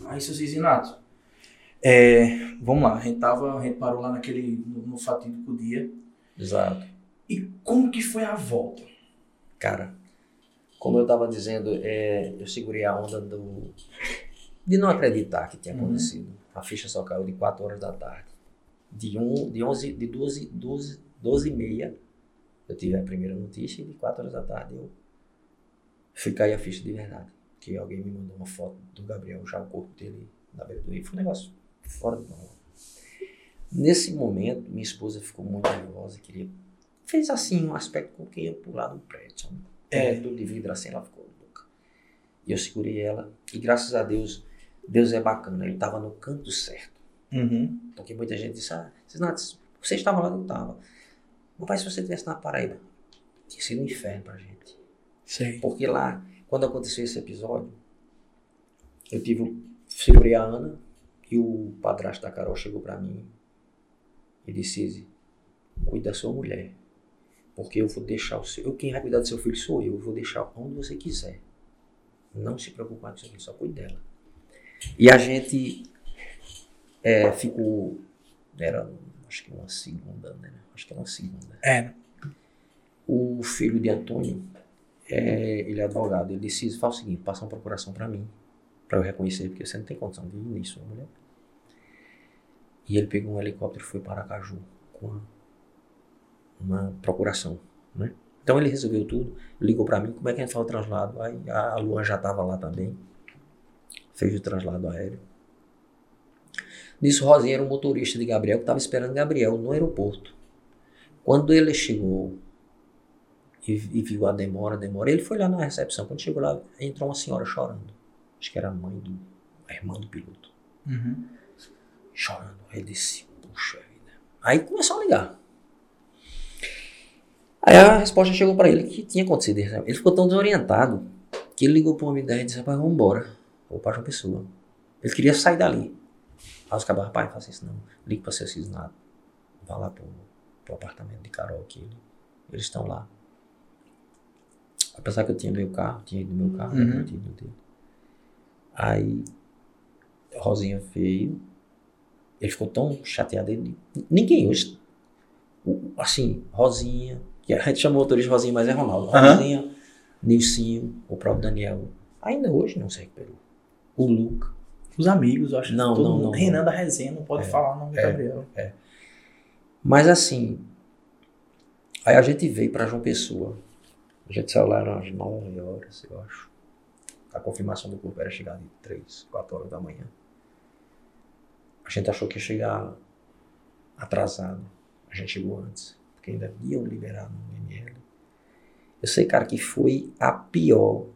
Aí, seu Zizinato, é, vamos lá, a gente, tava, a gente parou lá naquele, no, no fatídico dia. Exato. E como que foi a volta? Cara, como eu estava dizendo, é, eu segurei a onda do, de não acreditar que tinha uhum. acontecido. Uhum. A ficha só caiu de 4 horas da tarde. De, um, de, 11, de 12, 12, 12 e meia, eu tive a primeira notícia e de 4 horas da tarde eu fui cair a ficha de verdade. Que alguém me mandou uma foto do Gabriel, já o corpo dele na beira do rio. Foi um negócio fora do normal. Nesse momento, minha esposa ficou muito nervosa, queria. Fez assim um aspecto com que ia pular do prédio. É, tudo de vidro assim, ela ficou louca. E eu segurei ela, e graças a Deus, Deus é bacana, ele estava no canto certo. Uhum. Porque muita gente disse, ah, você estava lá, não estava. Mas se você estivesse na Paraíba, tinha sido um inferno pra gente. Sei. Porque lá, quando aconteceu esse episódio, eu tive, segurei a Ana, e o padrasto da Carol chegou para mim e disse: Cuide da sua mulher. Porque eu vou deixar o seu. Eu, quem vai cuidar do seu filho sou eu. Eu vou deixar onde você quiser. Não se preocupe com seu filho, só cuide dela. E a gente é, ficou. Era, acho que uma segunda, né? Acho que era uma segunda. É. O filho de Antônio, é, ele é advogado. Ele disse: faz o seguinte, passa uma procuração para mim, para eu reconhecer, porque você não tem condição de ir nisso, mulher. E ele pegou um helicóptero e foi para Aracaju uma procuração, né? Então ele resolveu tudo, ligou para mim, como é que a gente faz o traslado? Aí a Luan já estava lá também, fez o traslado aéreo. Nisso, Rosinha era um motorista de Gabriel que estava esperando Gabriel no aeroporto. Quando ele chegou e, e, viu a demora, a demora, ele foi lá na recepção. Quando chegou lá, entrou uma senhora chorando. Acho que era a mãe do, a irmã do piloto. Uhum chorando. Aí ele disse, puxa vida. Aí começou a ligar. Aí a resposta chegou para ele que tinha acontecido. Ele ficou tão desorientado que ele ligou para um amigo dele e disse, rapaz, vamos embora. Vou para uma pessoa. Ele queria sair dali. Aí os cabos, rapaz, faça isso não. Ligue para seu cisnado. Vá lá pro, pro apartamento de Carol que ele, eles estão lá. Apesar que eu tinha meu carro, tinha ido no meu carro, uhum. tinha ido dele. Aí Rosinha veio, ele ficou tão chateado. Ele, ninguém hoje. Assim, Rosinha, que a gente chamou o motorista Rosinha, mas é Ronaldo. Uhum. Rosinha, Nilcinho, o próprio Daniel. Ainda hoje não se recuperou. O Luca. Os amigos, eu acho. Não, não, não. Renan da Resenha não pode é, falar o nome é, do Gabriel. É. Mas assim, aí a gente veio para João Pessoa. A gente saiu lá às 9 horas, eu acho. A confirmação do corpo era chegar de 3, 4 horas da manhã. A gente achou que ia chegar atrasado. A gente chegou antes, porque ainda iam liberar no ML. Eu sei, cara, que foi a pior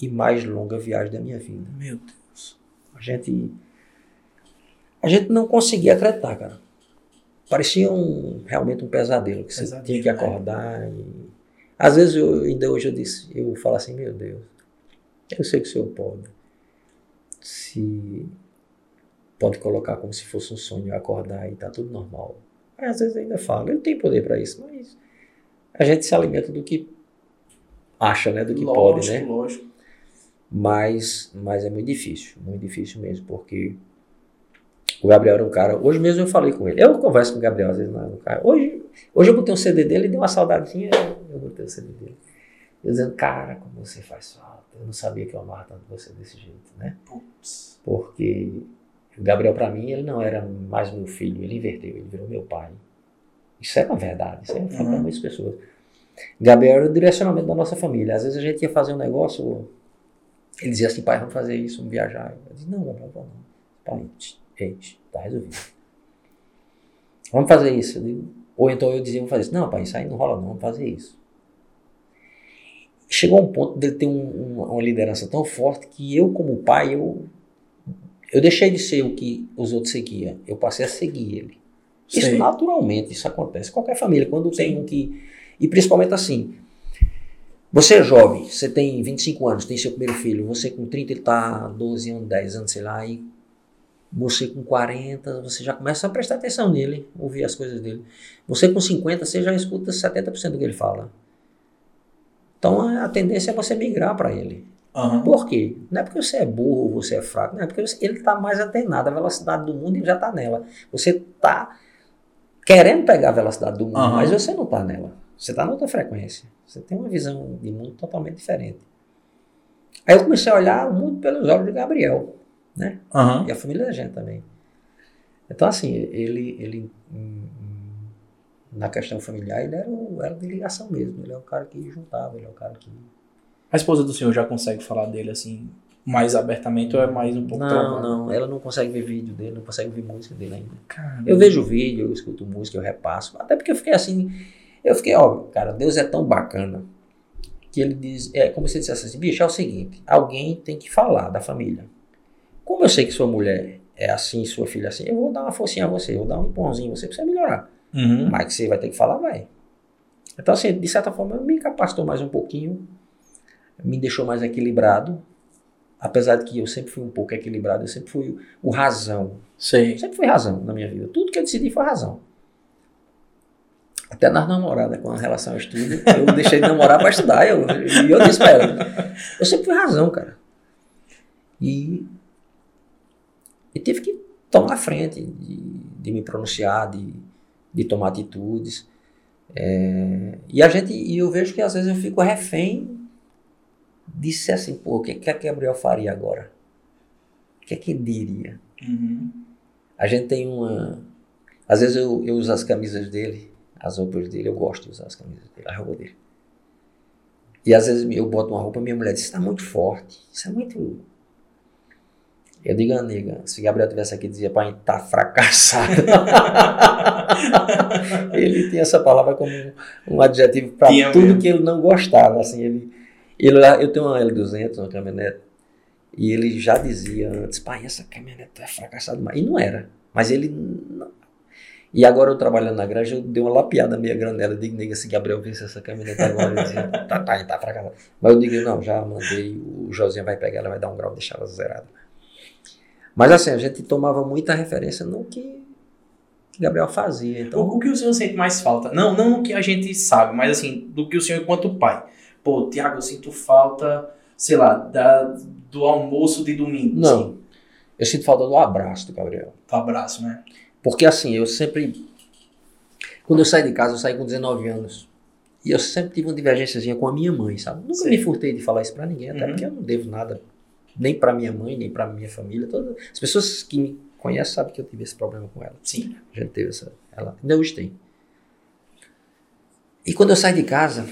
e mais longa viagem da minha vida. Meu Deus. A gente. A gente não conseguia acreditar, cara. Parecia um, realmente um pesadelo, que você tinha que né? acordar. Né? E... Às vezes, eu, ainda hoje eu disse, eu falo assim, meu Deus, eu sei que o senhor pode. Se pode colocar como se fosse um sonho acordar e tá tudo normal. Aí, às vezes ainda falo, eu tenho poder para isso, mas A gente se alimenta do que acha, né? Do que lógico, pode, né? Lógico. Mas, mas é muito difícil, muito difícil mesmo, porque o Gabriel era um cara. Hoje mesmo eu falei com ele. Eu converso com o Gabriel às vezes no cara. Hoje, hoje eu botei um CD dele e deu uma saudadezinha. Eu botei o CD dele. Eu dizendo, cara, como você faz falta. Eu não sabia que eu amava tanto você desse jeito, né? Putz. Porque o Gabriel, para mim, ele não era mais meu filho, ele inverteu, ele virou meu pai. Isso é uma verdade, isso é uhum. para muitas pessoas. Gabriel era o direcionamento da nossa família. Às vezes a gente ia fazer um negócio, ele dizia assim, pai, vamos fazer isso, vamos viajar. Eu disse, não, Gabriel, não. Pai, gente, tá resolvido. Vamos fazer isso. Ou então eu dizia, vamos fazer isso. Não, pai, isso aí não rola não, vamos fazer isso. Chegou um ponto dele ter um, uma liderança tão forte que eu, como pai, eu, eu deixei de ser o que os outros seguiam. Eu passei a seguir ele. Sei. Isso naturalmente, isso acontece. Qualquer família, quando Sim. tem um que. E principalmente assim. Você é jovem, você tem 25 anos, tem seu primeiro filho, você com 30 ele está 12 anos, 10 anos, sei lá, e você com 40, você já começa a prestar atenção nele, ouvir as coisas dele. Você com 50, você já escuta 70% do que ele fala. Então a tendência é você migrar para ele. Uhum. Por quê? Não é porque você é burro ou você é fraco, não é porque ele está mais atenado, a velocidade do mundo ele já está nela. Você está querendo pegar a velocidade do mundo, uhum. mas você não está nela. Você está na outra frequência. Você tem uma visão de mundo totalmente diferente. Aí eu comecei a olhar o mundo pelos olhos de Gabriel né? Uhum. E a família da gente também. Então, assim, ele, ele na questão familiar, ele era, o, era de ligação mesmo. Ele é o cara que juntava, ele é o cara que. A esposa do senhor já consegue falar dele assim, mais abertamente ou é mais um pouco Não, travado? não, ela não consegue ver vídeo dele, não consegue ver música dele ainda. Caramba. Eu vejo vídeo, eu escuto música, eu repasso. Até porque eu fiquei assim. Eu fiquei, ó, cara, Deus é tão bacana que ele diz. É como se ele dissesse assim, bicho, é o seguinte: alguém tem que falar da família. Como eu sei que sua mulher é assim, sua filha é assim, eu vou dar uma forcinha a você, eu vou dar um empurrãozinho em você pra você melhorar. Uhum. Mas que você vai ter que falar, vai. Então, assim, de certa forma, me capacitou mais um pouquinho, me deixou mais equilibrado. Apesar de que eu sempre fui um pouco equilibrado, eu sempre fui o razão. Sei. Sempre fui razão na minha vida. Tudo que eu decidi foi razão. Até nas namoradas, com a relação ao estudo, eu *laughs* deixei de namorar para estudar. E eu, eu disse pra ela. Eu sempre fui razão, cara. E e tive que tomar a frente de, de me pronunciar, de, de tomar atitudes. É, e a gente, e eu vejo que às vezes eu fico refém ser assim, pô, o que, que a Gabriel faria agora? O que é que diria? Uhum. A gente tem uma. Às vezes eu, eu uso as camisas dele, as roupas dele, eu gosto de usar as camisas dele, a roupa dele. E às vezes eu boto uma roupa, minha mulher diz, está muito forte, isso é muito eu digo a nega, se Gabriel tivesse aqui, dizia, pai, tá fracassado. *laughs* ele tinha essa palavra como um, um adjetivo para tudo mesmo. que ele não gostava. Assim, ele, ele, eu tenho uma L200, uma caminhonete, e ele já dizia antes, pai, essa caminhonete é fracassada demais. E não era. Mas ele. Não. E agora eu trabalhando na granja, eu dei uma lapiada meia grande nela. Eu digo, nega, se Gabriel visse essa caminhonete agora, ele dizia, *laughs* tá, tá, tá fracassada. Mas eu digo, não, já mandei, o Josinha vai pegar, ela vai dar um grau, deixar ela zerada. Mas assim, a gente tomava muita referência no que Gabriel fazia. Então... O, que o senhor sente mais falta? Não, não que a gente sabe, mas assim, do que o senhor enquanto pai. Pô, Tiago, eu sinto falta, sei lá, da, do almoço de domingo. Não. Assim. Eu sinto falta do abraço do Gabriel. Do abraço, né? Porque assim, eu sempre. Quando eu saí de casa, eu saí com 19 anos. E eu sempre tive uma divergênciazinha com a minha mãe, sabe? Nunca Sim. me furtei de falar isso pra ninguém, até uhum. porque eu não devo nada nem para minha mãe, nem para minha família. Todas, as pessoas que me conhecem sabem que eu tive esse problema com ela. Sim. A gente teve essa. Ela ainda hoje tem. E quando eu saí de casa,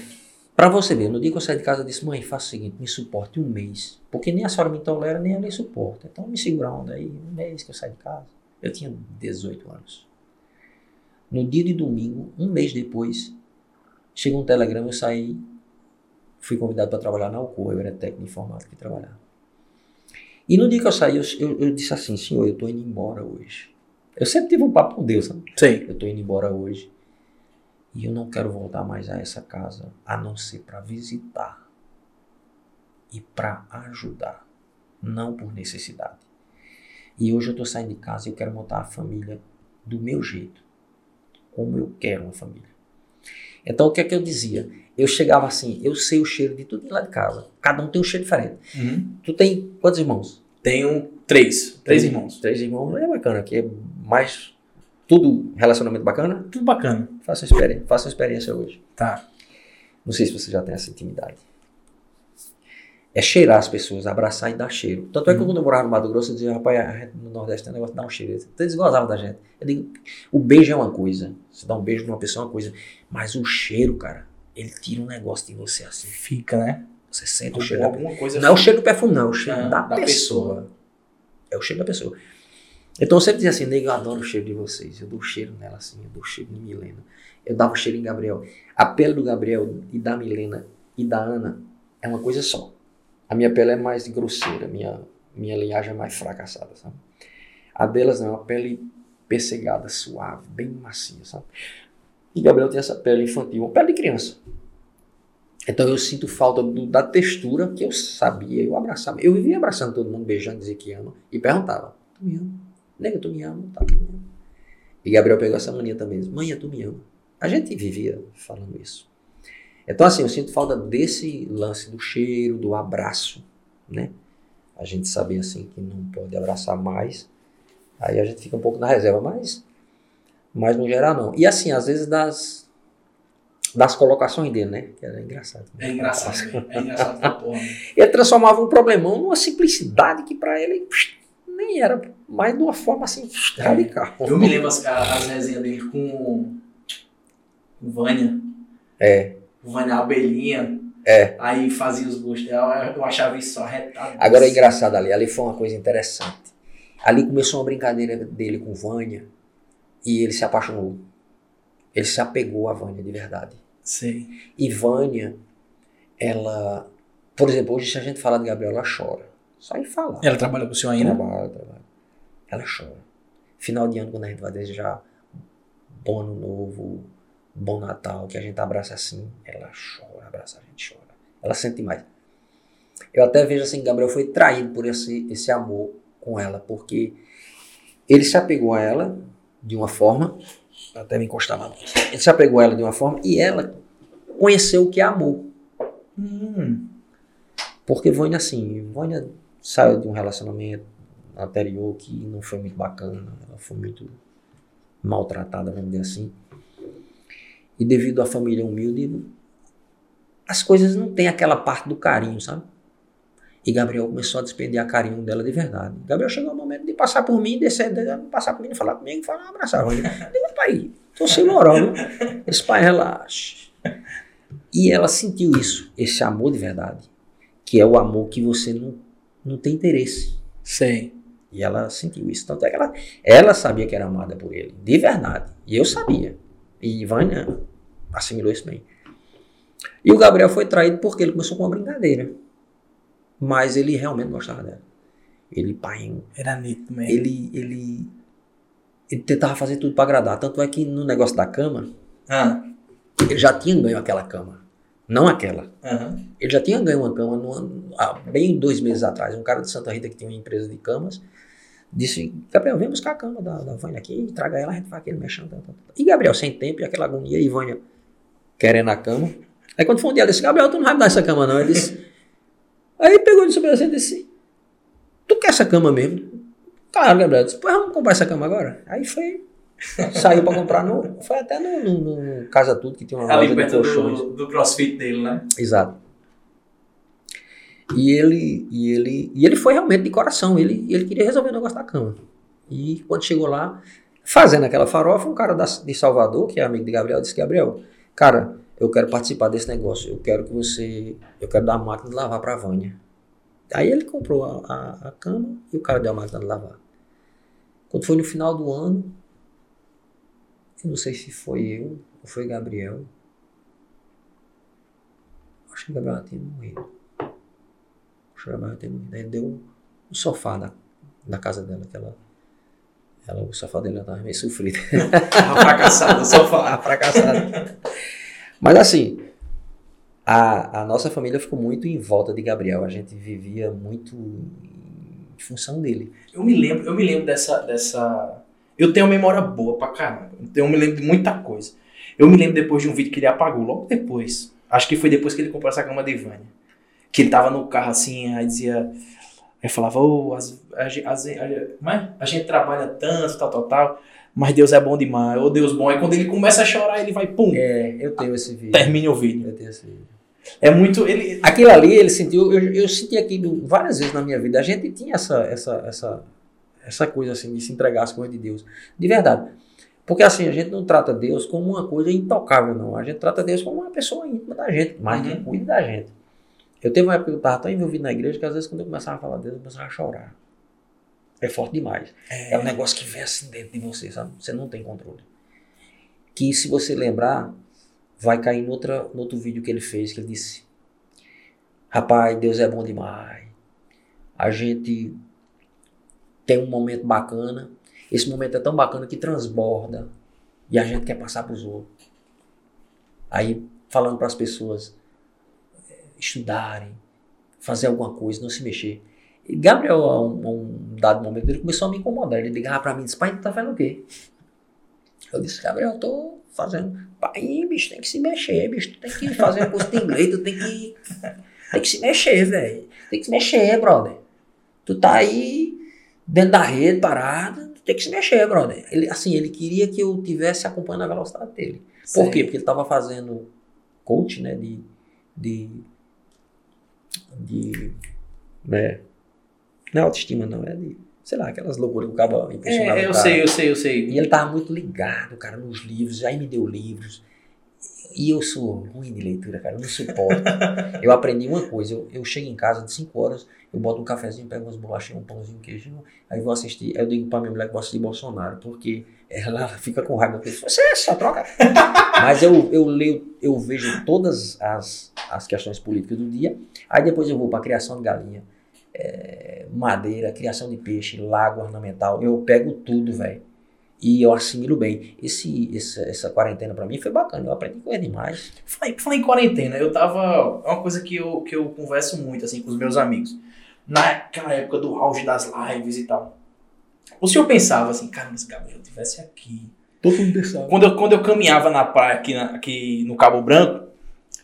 para você ver, no dia que eu saí de casa, eu disse: mãe, faça o seguinte, me suporte um mês. Porque nem a senhora me tolera, nem ela me suporta. Então me segura onda aí, um mês que eu saí de casa. Eu tinha 18 anos. No dia de domingo, um mês depois, chegou um telegrama, eu saí, fui convidado para trabalhar na Alcoa, eu era técnico de informática e trabalhava. E no dia que eu saí, eu, eu, eu disse assim, senhor, eu estou indo embora hoje. Eu sempre tive um papo com Deus, sabe? Sim. Eu estou indo embora hoje. E eu não quero voltar mais a essa casa, a não ser para visitar e para ajudar, não por necessidade. E hoje eu estou saindo de casa e eu quero montar a família do meu jeito, como eu quero uma família. Então o que é que eu dizia? Eu chegava assim, eu sei o cheiro de tudo lá de casa. Cada um tem um cheiro diferente. Uhum. Tu tem quantos irmãos? Tenho três. Três irmãos. Três irmãos é bacana, que é mais. Tudo relacionamento bacana? Tudo bacana. Faça uma experiência, faça uma experiência hoje. Tá. Não sei se você já tem essa intimidade. É cheirar as pessoas, abraçar e dar cheiro. Tanto é que Uhum. quando eu morava no Mato Grosso, eu dizia, rapaz, no Nordeste tem um negócio de dar um cheiro. Eles gozavam da gente. Eu digo, o beijo é uma coisa. Você dá um beijo numa pessoa é uma coisa. Mas o cheiro, cara, ele tira um negócio de você assim. Fica, né? Você sente o cheiro. da Alguma coisa Não é o cheiro do perfume, não. É o cheiro Não, da, da pessoa. pessoa. É o cheiro da pessoa. Então eu sempre dizia assim, nego, eu adoro o cheiro de vocês. Eu dou cheiro nela assim, eu dou cheiro em Milena. Eu dava cheiro em Gabriel. A pele do Gabriel e da Milena e da Ana é uma coisa só. A minha pele é mais grosseira, minha, minha linhagem é mais fracassada, sabe? A delas não, é uma pele pessegada, suave, bem macia, sabe? E Gabriel tem essa pele infantil, uma pele de criança. Então eu sinto falta do- da textura que eu sabia, eu abraçava. Eu vivia abraçando todo mundo, beijando, dizia que ama, e perguntava: Tu me ama? Nega, tu me ama? Tá, tu me ama. E Gabriel pegou essa mania também: Mãe, tu me ama. A gente vivia falando isso. Então, assim, eu sinto falta desse lance do cheiro, do abraço, né? A gente sabia, assim, que não pode abraçar mais. Aí a gente fica um pouco na reserva, mas, mas no geral não. E assim, às vezes das, das colocações dele, né? Que era engraçado. É engraçado. É engraçado *laughs* pra porra. mesmo. Ele transformava um problemão numa simplicidade que pra ele psh, nem era, mas de uma forma assim radical. Eu me lembro as, as resenhas dele com o Vânia. É. O Vânia Abelhinha. É. Aí fazia os gostos dela. Eu achava isso arretado. Agora é engraçado ali, ali foi uma coisa interessante. Ali começou uma brincadeira dele com Vânia e ele se apaixonou. Ele se apegou a Vânia de verdade. Sei. E Vânia, ela. Por exemplo, hoje se a gente falar de Gabriela, ela chora. Só em falar. Ela trabalha com o senhor ainda? Trabalha, trabalha. Ela chora. Final de ano, quando a gente vai desejar bom ano novo, bom Natal, que a gente abraça assim, ela chora, abraça a gente chora. Ela sente mais. Eu até vejo assim, Gabriel foi traído por esse, esse amor com ela, porque ele se apegou a ela de uma forma, até me encostar lá, ele se apegou a ela de uma forma e ela conheceu o que é amor. Hum. Porque Vânia, assim, Vânia saiu de um relacionamento anterior que não foi muito bacana, ela foi muito maltratada, vamos dizer assim. E devido à família humilde, as coisas não têm aquela parte do carinho, sabe? E Gabriel começou a despender carinho dela de verdade. Gabriel chegou ao momento de passar por mim, descer, de, passar por mim, falar comigo, falar, abraçar. Eu digo, pai, tô sem moral, viu? Esse pai, relaxa. E ela sentiu isso, esse amor de verdade, que é o amor que você não, não tem interesse. Sei. E ela sentiu isso. Tanto é que ela, ela sabia que era amada por ele, de verdade. E eu sabia. E Vânia assimilou isso bem. E o Gabriel foi traído porque ele começou com uma brincadeira. Mas ele realmente gostava dela. Ele, pai, Era nítido mesmo. ele, ele, ele tentava fazer tudo para agradar. Tanto é que no negócio da cama, Ah. ele já tinha ganho aquela cama. Não aquela. Aham. Ele já tinha ganho uma cama no- há bem dois meses atrás. Um cara de Santa Rita que tinha uma empresa de camas disse: Gabriel, vem buscar a cama da, da Vânia aqui, traga ela, a gente faz aquele mexendo. tá, tá, tá." E Gabriel, sem tempo, e aquela agonia, e Vânia querendo a cama. Aí quando foi um dia, ele disse: Gabriel, tu não vai me dar essa cama, não. Ele disse. *laughs* Aí pegou de assim e disse: Tu quer essa cama mesmo? Claro, Gabriel. Eu disse: Pois vamos comprar essa cama agora? Aí foi. Saiu pra comprar no. Foi até no, no- no Casa Tudo, que tinha uma Ali loja de colchões. do, do crossfit dele, né? Exato. E ele, e ele, e ele foi realmente de coração. Ele, ele queria resolver o negócio da cama. E quando chegou lá, fazendo aquela farofa, um cara da- de Salvador, que é amigo de Gabriel, disse: Gabriel, cara, eu quero participar desse negócio. Eu quero que você. Eu quero dar a máquina de lavar pra Vânia. Aí ele comprou a, a, a cama e o cara deu a máquina de lavar. Quando foi no final do ano, eu não sei se foi eu ou foi Gabriel. Acho que o Gabriel tinha morrido. Acho que o Gabriel tinha morrido. Aí ele deu um sofá da, da casa dela, que ela, ela, o sofá dele estava meio sofrido. *laughs* A fracassada do sofá. Ah, *laughs* fracassado. Mas assim, a, a nossa família ficou muito em volta de Gabriel. A gente vivia muito em função dele. Eu me lembro, eu me lembro dessa, dessa. Eu tenho uma memória boa pra caramba. Então eu me lembro de muita coisa. Eu me lembro depois de um vídeo que ele apagou, logo depois. Acho que foi depois que ele comprou essa cama de Ivânia. Que ele tava no carro assim, aí dizia. Aí falava, oh, as, as, as, a, a gente trabalha tanto, tal, tal, tal, mas Deus é bom demais, ô oh, Deus bom. Aí quando ele começa a chorar, ele vai, pum. É, eu tenho esse vídeo. Termine o vídeo. Eu tenho esse vídeo. É muito. Ele... Aquilo ali, ele sentiu. Eu, eu senti aquilo várias vezes na minha vida. A gente tinha essa, essa, essa, essa coisa assim de se entregar às coisas de Deus. De verdade. Porque assim, a gente não trata Deus como uma coisa intocável, não. A gente trata Deus como uma pessoa íntima da gente, mais uhum. que cuida da gente. Eu teve uma época que eu estava tão envolvido na igreja que às vezes quando eu começava a falar de Deus, eu começava a chorar. É forte demais. É, é um negócio que vem assim dentro de você, sabe? Você não tem controle. Que se você lembrar, vai cair no, outra, no outro vídeo que ele fez, que ele disse: Rapaz, Deus é bom demais. A gente tem um momento bacana. Esse momento é tão bacana que transborda. E a gente quer passar para os outros. Aí, falando para as pessoas eh, estudarem, fazer alguma coisa, não se mexer. E Gabriel, a um, um, dado momento, ele começou a me incomodar. Ele ligava para mim e disse: Pai, tu tá fazendo o quê? Eu disse: Gabriel, eu tô fazendo. Pai, bicho, tem que se mexer, bicho. Tu tem que fazer um curso de inglês, tu tem que. Tem que se mexer, velho. Tem que se mexer, brother. Tu tá aí dentro da rede, parado, tu tem que se mexer, brother. Ele, assim, ele queria que eu tivesse acompanhando a velocidade dele. Sim. Por quê? Porque ele tava fazendo coach, né, de. de. de. né? Não é autoestima, não, é de sei lá, aquelas loucuras que o cabo impressionava. É, eu sei, eu sei, eu sei. E ele tava muito ligado, cara, nos livros, aí me deu livros. E eu sou ruim de leitura, cara, eu não suporto. eu aprendi uma coisa, eu, eu chego em casa de 5 horas, eu boto um cafezinho, pego umas bolachinhas, um pãozinho, um queijinho, aí vou assistir, aí eu digo pra minha mulher que vou assistir Bolsonaro, porque ela *laughs* fica com raiva, porque você é só troca. Mas eu, eu leio, eu vejo todas as, as questões políticas do dia, aí depois eu vou pra criação de galinha, é, madeira, criação de peixe, lago ornamental, eu pego tudo, velho. E eu assimilo bem. Esse, essa, essa quarentena para mim foi bacana, eu aprendi coisa demais. Falei, falei em quarentena, eu tava. É uma coisa que eu, que eu converso muito assim com os meus amigos. Naquela época do auge das lives e tal. O senhor pensava assim, cara, mas Gabriel, eu tivesse aqui. Todo mundo pensava. Quando eu, quando eu caminhava na praia aqui, na, aqui no Cabo Branco,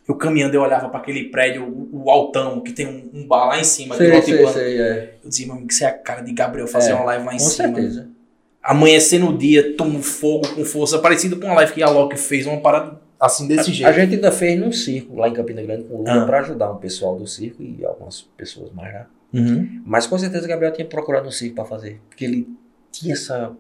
eu caminhando, eu olhava para aquele prédio, o, o, altão, que tem um, um, bar lá em cima. Sei, sei, sei, é. Eu dizia, mano, que isso é a cara de Gabriel fazer é, uma live lá em com cima. Com certeza. Amanhecendo o dia, toma fogo com força, parecido com uma live que a Loki fez, uma parada assim desse a, jeito. A gente ainda fez num circo lá em Campina Grande com o Lula ah. para ajudar um pessoal do circo e algumas pessoas mais lá. Uhum. Mas com certeza o Gabriel tinha procurado um circo para fazer, porque ele tinha essa.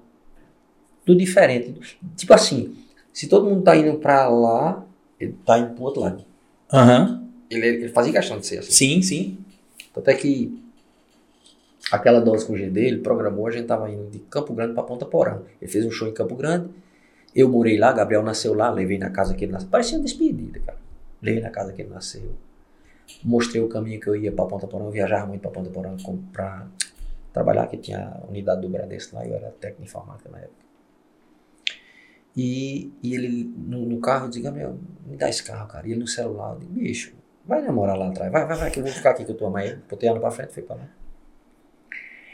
tudo diferente. Tipo assim, se todo mundo tá indo para lá, ele tá indo pro outro lado. Uhum. Ele, ele fazia questão de ser assim. Sim, sim. Tanto é que aquela dose com o G dele programou, a gente tava indo de Campo Grande para Ponta Porã. Ele fez um show em Campo Grande, eu morei lá, Gabriel nasceu lá, levei na casa que ele nasceu. Parecia uma despedida, cara. Levei na casa que ele nasceu. Mostrei o caminho que eu ia para Ponta Porã, eu viajava muito para Ponta Porã para trabalhar, que tinha a unidade do Bradesco lá, eu era técnico informática na época. E, e ele no, no carro, eu disse, Gabriel, me dá esse carro, cara. E ele no celular, eu disse, bicho, vai namorar lá atrás, vai, vai, vai, que eu vou ficar aqui com tua mãe. Botei ela pra frente, foi pra lá.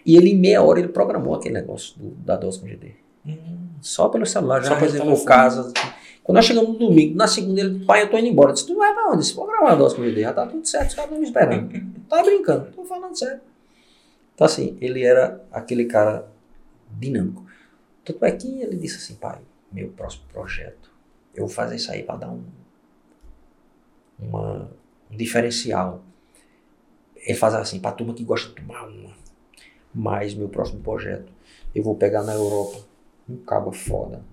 E ele, em meia hora, ele programou aquele negócio do, da dose com GD. Hum. Só pelo celular, já reservou casa. Quando nós chegamos no domingo, na segunda, ele, pai, eu tô indo embora. Eu disse, tu vai pra onde? Disse, vou gravar a dose com GD. Já tá tudo certo, os caras estão me esperando. *laughs* Tava brincando, tô falando sério. Então, assim, ele era aquele cara dinâmico. Tanto é que ele disse assim, pai, meu próximo projeto. Eu vou fazer isso aí para dar um, uma, um diferencial. Ele faz assim, para turma que gosta de tomar uma. Mas meu próximo projeto, eu vou pegar na Europa um cabo foda.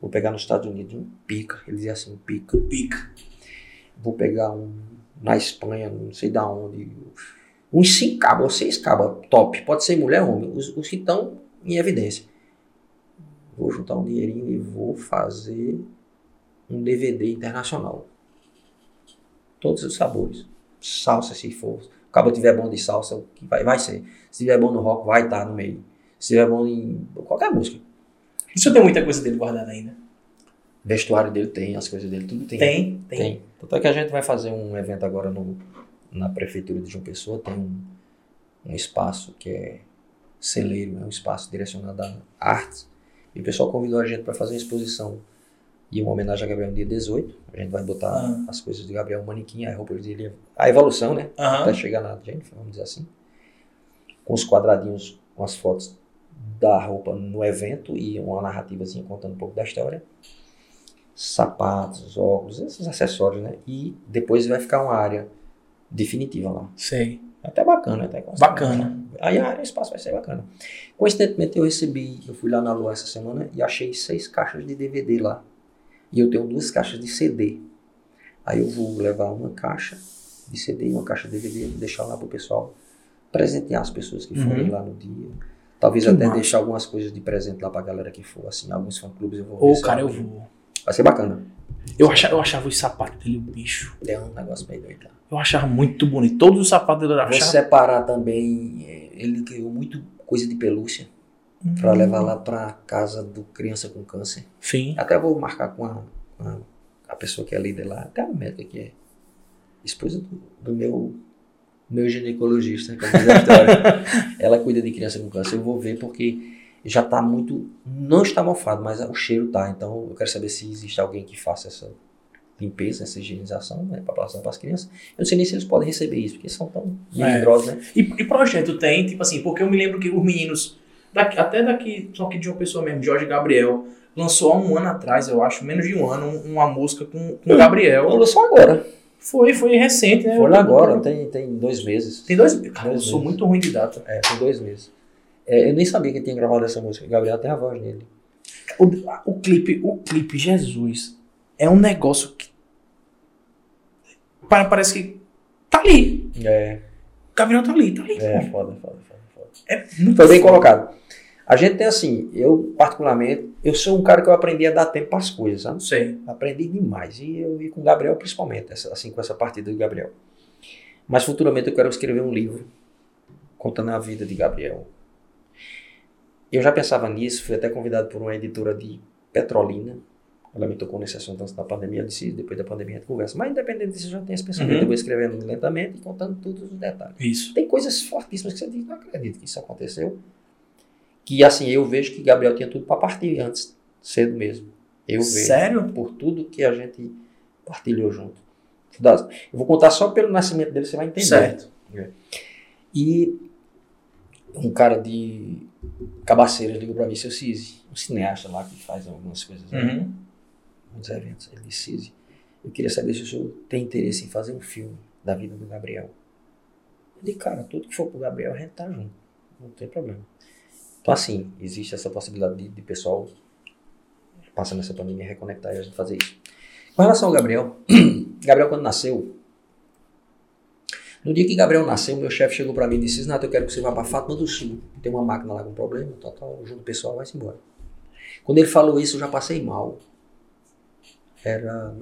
Vou pegar nos Estados Unidos um pica. Ele dizia assim, pica. Pica. Vou pegar um na Espanha, não sei da onde. Uns cinco cabos, seis cabos, top. Pode ser mulher ou homem. Os, os que estão em evidência vou juntar um dinheirinho e vou fazer um DVD internacional. Todos os sabores. Salsa, se for. O cabo tiver bom de salsa, vai, vai ser. Se tiver bom no rock, vai estar no meio. Se tiver bom em qualquer música. O senhor tem muita coisa dele guardada ainda? Vestuário dele tem, as coisas dele, tudo tem. Tem, tem. tem. Tanto é que a gente vai fazer um evento agora no, na prefeitura de João Pessoa, tem um, um espaço que é celeiro, é um espaço direcionado a artes. E o pessoal convidou a gente para fazer uma exposição E uma homenagem a Gabriel no dia 18. A gente vai botar ah. as coisas de Gabriel, o manequim, a roupa dele. A evolução, né? Até chegar na Jennifer, vamos dizer assim. Com os quadradinhos, com as fotos da roupa no evento e uma narrativazinha contando um pouco da história. Sapatos, óculos, esses acessórios, né? E depois vai ficar uma área definitiva lá. Sei. Até bacana, até Bacana. Aí a área, o espaço vai ser bacana. Coincidentemente, eu recebi, eu fui lá na Lua essa semana e achei seis caixas de DVD lá. E eu tenho duas caixas de CD. Aí eu vou levar uma caixa de CD e uma caixa de DVD, deixar lá pro pessoal presentear as pessoas que forem uhum. lá no dia. Talvez que até massa. deixar algumas coisas de presente lá pra galera que for, assim, alguns fã-clubes eu vou Ô, cara, eu vou. Vai ser bacana. Eu achava, eu achava os sapatos dele, o bicho. É um negócio meio doido. Eu achava muito bonito. Todos os sapatos dele eu achava. Vou separar também. É, ele criou muito coisa de pelúcia. Hum. Pra levar lá pra casa do criança com câncer. Sim. Até vou marcar com a, com a, a pessoa que é líder lá. Até a médica que é esposa do, do meu meu ginecologista, como diz a história. ela cuida de criança com câncer. Eu vou ver porque já está muito. Não está mofado, mas o cheiro tá. Então eu quero saber se existe alguém que faça essa limpeza, essa higienização né, para passar para as crianças. Eu não sei nem se eles podem receber isso, porque são tão melindrosos, é. né? E, e, projeto tem, tipo assim, porque eu me lembro que os meninos, daqui, até daqui, só que de uma pessoa mesmo, Jorge Gabriel, lançou há um ano atrás, eu acho, menos de um ano, uma música com, com o Gabriel. Lançou agora. Foi, foi recente, né? Foi agora, tem, tem dois meses. Tem dois meses? Cara, dois eu sou muito ruim de data. É, tem dois meses. É, eu nem sabia que tinha gravado essa música. Gabriel tem a voz dele. O, o clipe, o clipe Jesus é um negócio que parece que tá ali. É. Gabriel tá ali, tá ali. É, foda, foda, foda, foda. É muito Foi bem foda. colocado. A gente tem assim, eu particularmente, eu sou um cara que eu aprendi a dar tempo para as coisas, sabe? Sei. Aprendi demais. E eu vi com o Gabriel principalmente, assim, com essa partida do Gabriel. Mas futuramente eu quero escrever um livro contando a vida de Gabriel. Eu já pensava nisso, fui até convidado por uma editora de Petrolina. Ela me tocou nesse assunto antes da pandemia, eu disse, depois da pandemia a gente conversa. Mas independente disso, eu já tenho esse pensamento. Uhum. Eu vou escrevendo lentamente e contando todos os detalhes. Isso. Tem coisas fortíssimas que você diz, não acredito que isso aconteceu que assim, eu vejo que Gabriel tinha tudo para partir antes, cedo mesmo. Eu vejo. Sério? Por tudo que a gente partilhou junto. Eu vou contar só pelo nascimento dele, você vai entender. Certo. É. E um cara de Cabaceiras ligou para mim, seu Cise, um cineasta lá que faz algumas coisas, né? uhum. uns eventos. Ele disse, Cise, eu queria saber se o senhor tem interesse em fazer um filme da vida do Gabriel. Eu disse, cara, tudo que for pro Gabriel, a gente tá junto. Não tem problema. Então, assim, existe essa possibilidade de, de pessoal passando essa pandemia reconectar e a gente fazer isso. Com relação ao Gabriel, *clears throat* Gabriel, quando nasceu, no dia que Gabriel nasceu, meu chefe chegou para mim e disse: Nato, eu quero que você vá para Fátima do Sul. Tem uma máquina lá com problema, tal, tal, ajuda o pessoal, vai-se embora. Quando ele falou isso, eu já passei mal. Era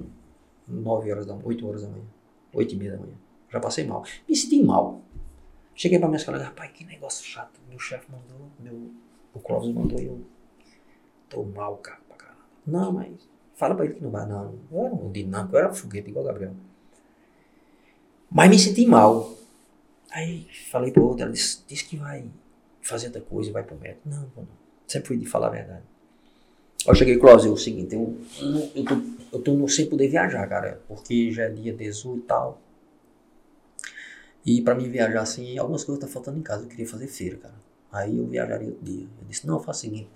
9 horas da manhã, 8 horas da manhã, 8 e meia da manhã. Já passei mal. Me senti mal. Cheguei pra minha colegas, rapaz, que negócio chato. Meu chefe mandou, meu, o Clóvis mandou e eu tô mal, cara, pra caramba. Não, mas fala pra ele que não vai, não. Eu era um dinâmico, eu era foguete igual o Gabriel. Mas me senti mal. Aí falei pra outra, ela disse, disse que vai fazer outra coisa vai pro médico. Não, não, não. Sempre fui de falar a verdade. Eu cheguei, Clóvis, é o seguinte, eu, eu, tô, eu tô sem poder viajar, cara, porque já é dia 18 e tal. E para mim viajar assim, algumas coisas tá faltando em casa. Eu queria fazer feira, cara. Aí eu viajaria outro dia. Eu disse, não, faça o seguinte,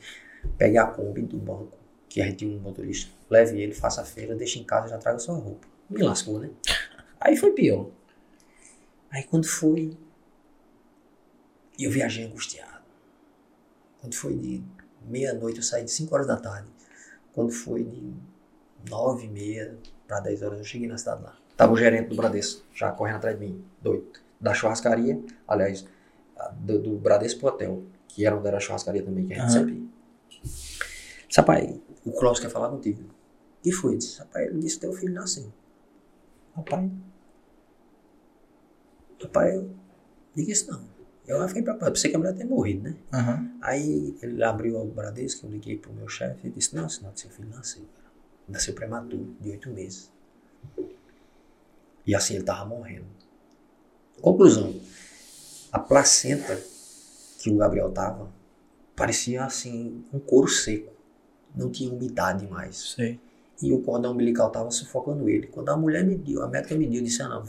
pegue a Kombi do banco, que a gente tinha um motorista, leve ele, faça a feira, deixe em casa e já traga sua roupa. Me lascou, né? Aí foi pior. Aí quando foi, eu viajei angustiado. Quando foi de meia-noite, eu saí de 5 horas da tarde. Quando foi de 9 e meia para 10 horas, eu cheguei na cidade lá. Tava o gerente do Bradesco, já correndo atrás de mim, doido. Da churrascaria, aliás, do, do Bradesco pro hotel, que era onde era a churrascaria também, que a gente uhum. sempre ia. O Klaus quer falar contigo. E foi, disse, rapaz, ele disse teu filho nasceu. Rapaz, rapaz, eu diga isso não. Eu fiquei preocupado, pensei que a mulher tinha morrido, né? Uhum. Aí ele abriu o Bradesco, eu liguei pro meu chefe e disse, não, senão seu filho nasceu, cara. Nasceu prematuro, de oito meses. E assim ele estava morrendo. Conclusão: a placenta que o Gabriel tava parecia assim um couro seco. Não tinha umidade mais. Sei. e o cordão umbilical estava sufocando ele. Quando a mulher mediu, a médica mediu, disse: ah, não,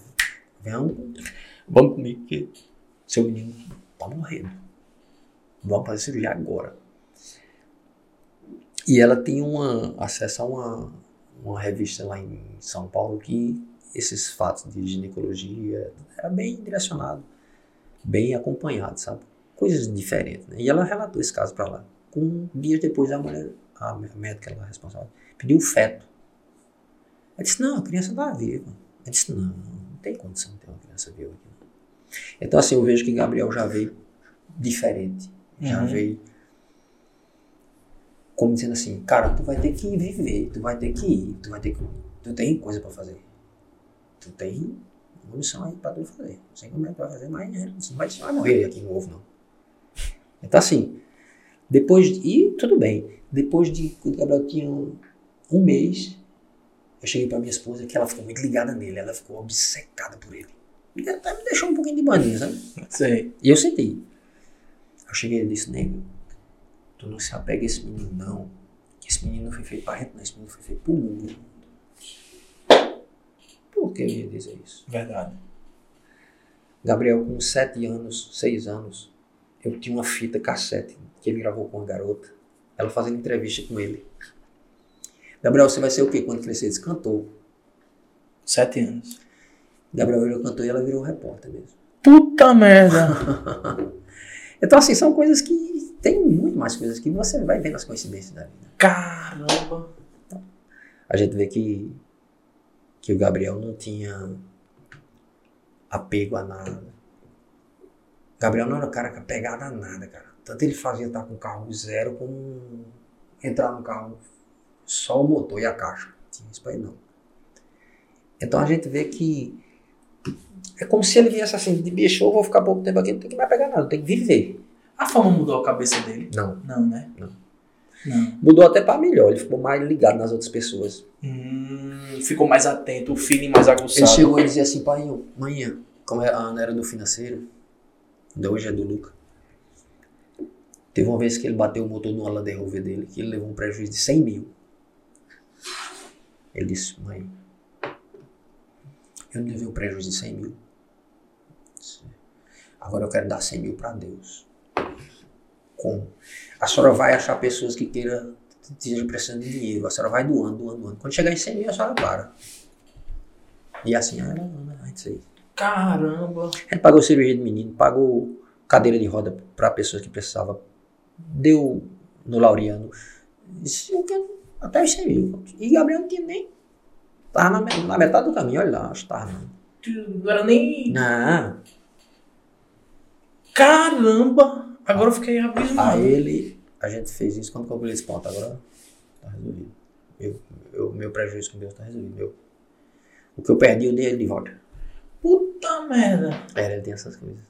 vamos, vamos comigo, que seu menino tá morrendo. Vamos fazer cirurgia agora. E ela tinha uma, acesso a uma, uma revista lá em São Paulo que esses fatos de ginecologia era bem direcionado, bem acompanhado, sabe? Coisas diferentes, né? E ela relatou esse caso para lá. Com dias depois a mulher, a médica lá responsável, pediu o feto. Ela disse, não, a criança está viva. Ela disse, não, não tem condição de ter uma criança viva aqui. Então assim, eu vejo que Gabriel já veio diferente. Já uhum. veio como dizendo assim, cara, tu vai ter que viver, tu vai ter que ir, tu vai ter que. Tu tem coisa para fazer. Tu tem missão aí pra tu fazer. Não sei como é que tu vai fazer, mas você não vai, vai morrer aqui no ovo, não. Então assim, depois. De, e tudo bem. Depois de. Quando o Gabriel tinha um, um mês, eu cheguei pra minha esposa que ela ficou muito ligada nele, ela ficou obcecada por ele. E até me deixou um pouquinho de maninha, sabe? Sei. E eu senti. Eu cheguei e disse, nego, Tu não se apega a esse menino, não. Que esse menino não foi feito para gente, não. Esse menino foi feito pro mundo. Por que eu ia dizer isso? Verdade. Gabriel, com sete anos, seis anos, eu tinha uma fita cassete que ele gravou com uma garota. Ela fazendo entrevista com ele. Gabriel, você vai ser o quê quando crescer? Ele cantor. Sete anos. Gabriel virou cantor e ela virou repórter mesmo. Puta merda! *laughs* então, assim, são coisas que tem muito mais coisas que você vai ver nas coincidências da vida. Caramba! Então, a gente vê que, que o Gabriel não tinha apego a nada. Gabriel não era o cara que apegado a nada, cara. Tanto ele fazia estar com carro zero como entrar no carro só o motor e a caixa. Tinha isso pra ele não. Então a gente vê que é como se ele viesse assim, de bicho, eu vou ficar pouco tempo aqui, não tem que me apegar nada, tem que viver. A fama mudou a cabeça dele? Não. Não, né? Não. Não. Mudou até para melhor, ele ficou mais ligado nas outras pessoas. Hum, ficou mais atento, o feeling mais aguçado. Ele chegou e dizia assim, pai, manhã, como é, a Ana era do financeiro, ainda hoje é do Luca. Teve uma vez que ele bateu o motor no Land Rover dele, que ele levou um prejuízo de 100 mil. Ele disse, mãe, eu não levei um prejuízo de 100 mil. Agora eu quero dar 100 mil para Deus. Como? A senhora vai achar pessoas que queiram, estejam precisando de dinheiro. A senhora vai doando, doando, doando. Quando chegar em 100 mil, a senhora para. E assim, ela anda, a gente Caramba! Ele pagou cirurgia de menino, pagou cadeira de roda para pessoas que precisavam. Deu no Laureano. Eu quero até os 100 mil. E Gabriel não tinha nem. Tava na, na metade do caminho, olha lá, acho que tava. Não era nem. Não. Caramba! Agora eu fiquei abismado. A ele, a gente fez isso quando comprei esse ponto. Agora tá resolvido. Meu, meu, meu prejuízo com Deus tá resolvido. Meu, o que eu perdi, eu dei ele de volta. Puta merda. Era, ele tem essas coisas.